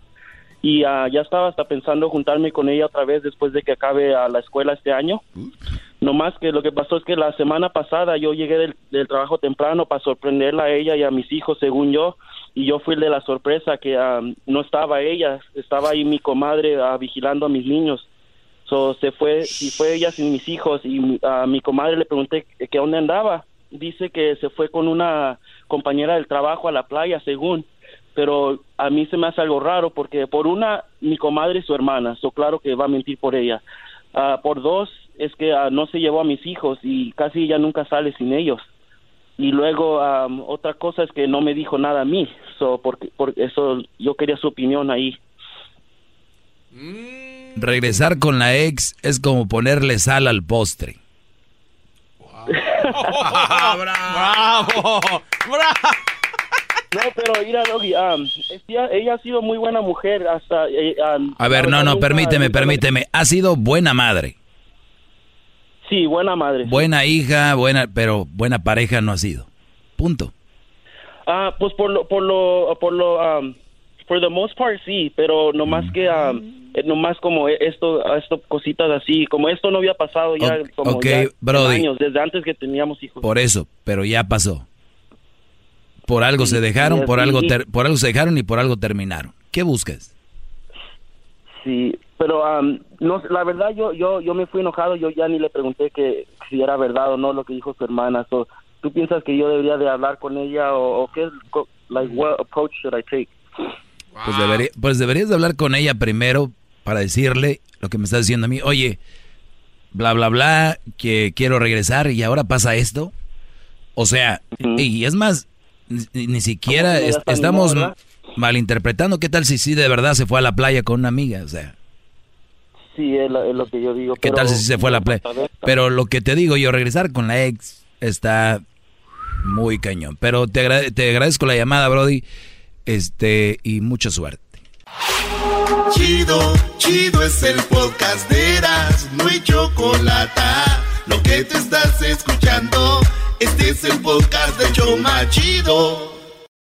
y uh, ya estaba hasta pensando juntarme con ella otra vez después de que acabe a la escuela este año. No más que lo que pasó es que la semana pasada yo llegué del, trabajo temprano para sorprenderla a ella y a mis hijos, según yo, y yo fui de la sorpresa que um, no estaba ella, estaba ahí mi comadre vigilando a mis niños. So, se fue, y fue ella sin mis hijos y a mi comadre le pregunté que dónde andaba. Dice que se fue con una compañera del trabajo a la playa, según pero a mí se me hace algo raro porque por una, mi comadre y su hermana, so claro que va a mentir por ella. Ah, por dos, es que ah, no se llevó a mis hijos y casi ella nunca sale sin ellos. Y luego otra cosa es que no me dijo nada a mí, so, porque, eso yo quería su opinión ahí. Regresar con la ex es como ponerle sal al postre. ¡Bravo! ¡Bravo! No, pero mira, um, ella, ha sido muy buena mujer hasta... Um, a ver, no, no, permíteme, permíteme. Ha sido buena madre. Sí, buena madre. Buena hija, buena, pero buena pareja no ha sido. Punto. Ah, pues por lo, por lo, por lo, um, for the most part sí, pero no más que, um, eh, no más como esto, esto cositas así, como esto no había pasado ya como años, desde antes que teníamos hijos. Por eso, pero ya pasó. Por algo se dejaron, por algo, por algo se dejaron y por algo terminaron. ¿Qué buscas? Sí, pero no, la verdad yo, yo, yo me fui enojado, yo ya ni le pregunté que si era verdad o no lo que dijo su hermana. ¿Tú piensas que yo debería de hablar con ella o, qué, like, what approach should I take? Pues, pues deberías de hablar con ella primero para decirle lo que me está diciendo a mí. Oye, bla, bla, bla, que quiero regresar y ahora pasa esto. O sea, y es más, ni, siquiera estamos malinterpretando. ¿Qué tal si sí de verdad se fue a la playa con una amiga? O sea. Sí, es lo, que yo digo. ¿Qué tal si se fue a la playa? Pero lo que te digo yo, regresar con la ex está muy cañón. Pero te, te agradezco la llamada, Brody. Este, y mucha suerte. Chido, chido es el podcast de Eras, no hay chocolate. Lo que te estás escuchando. Este es el podcast de Choma Chido.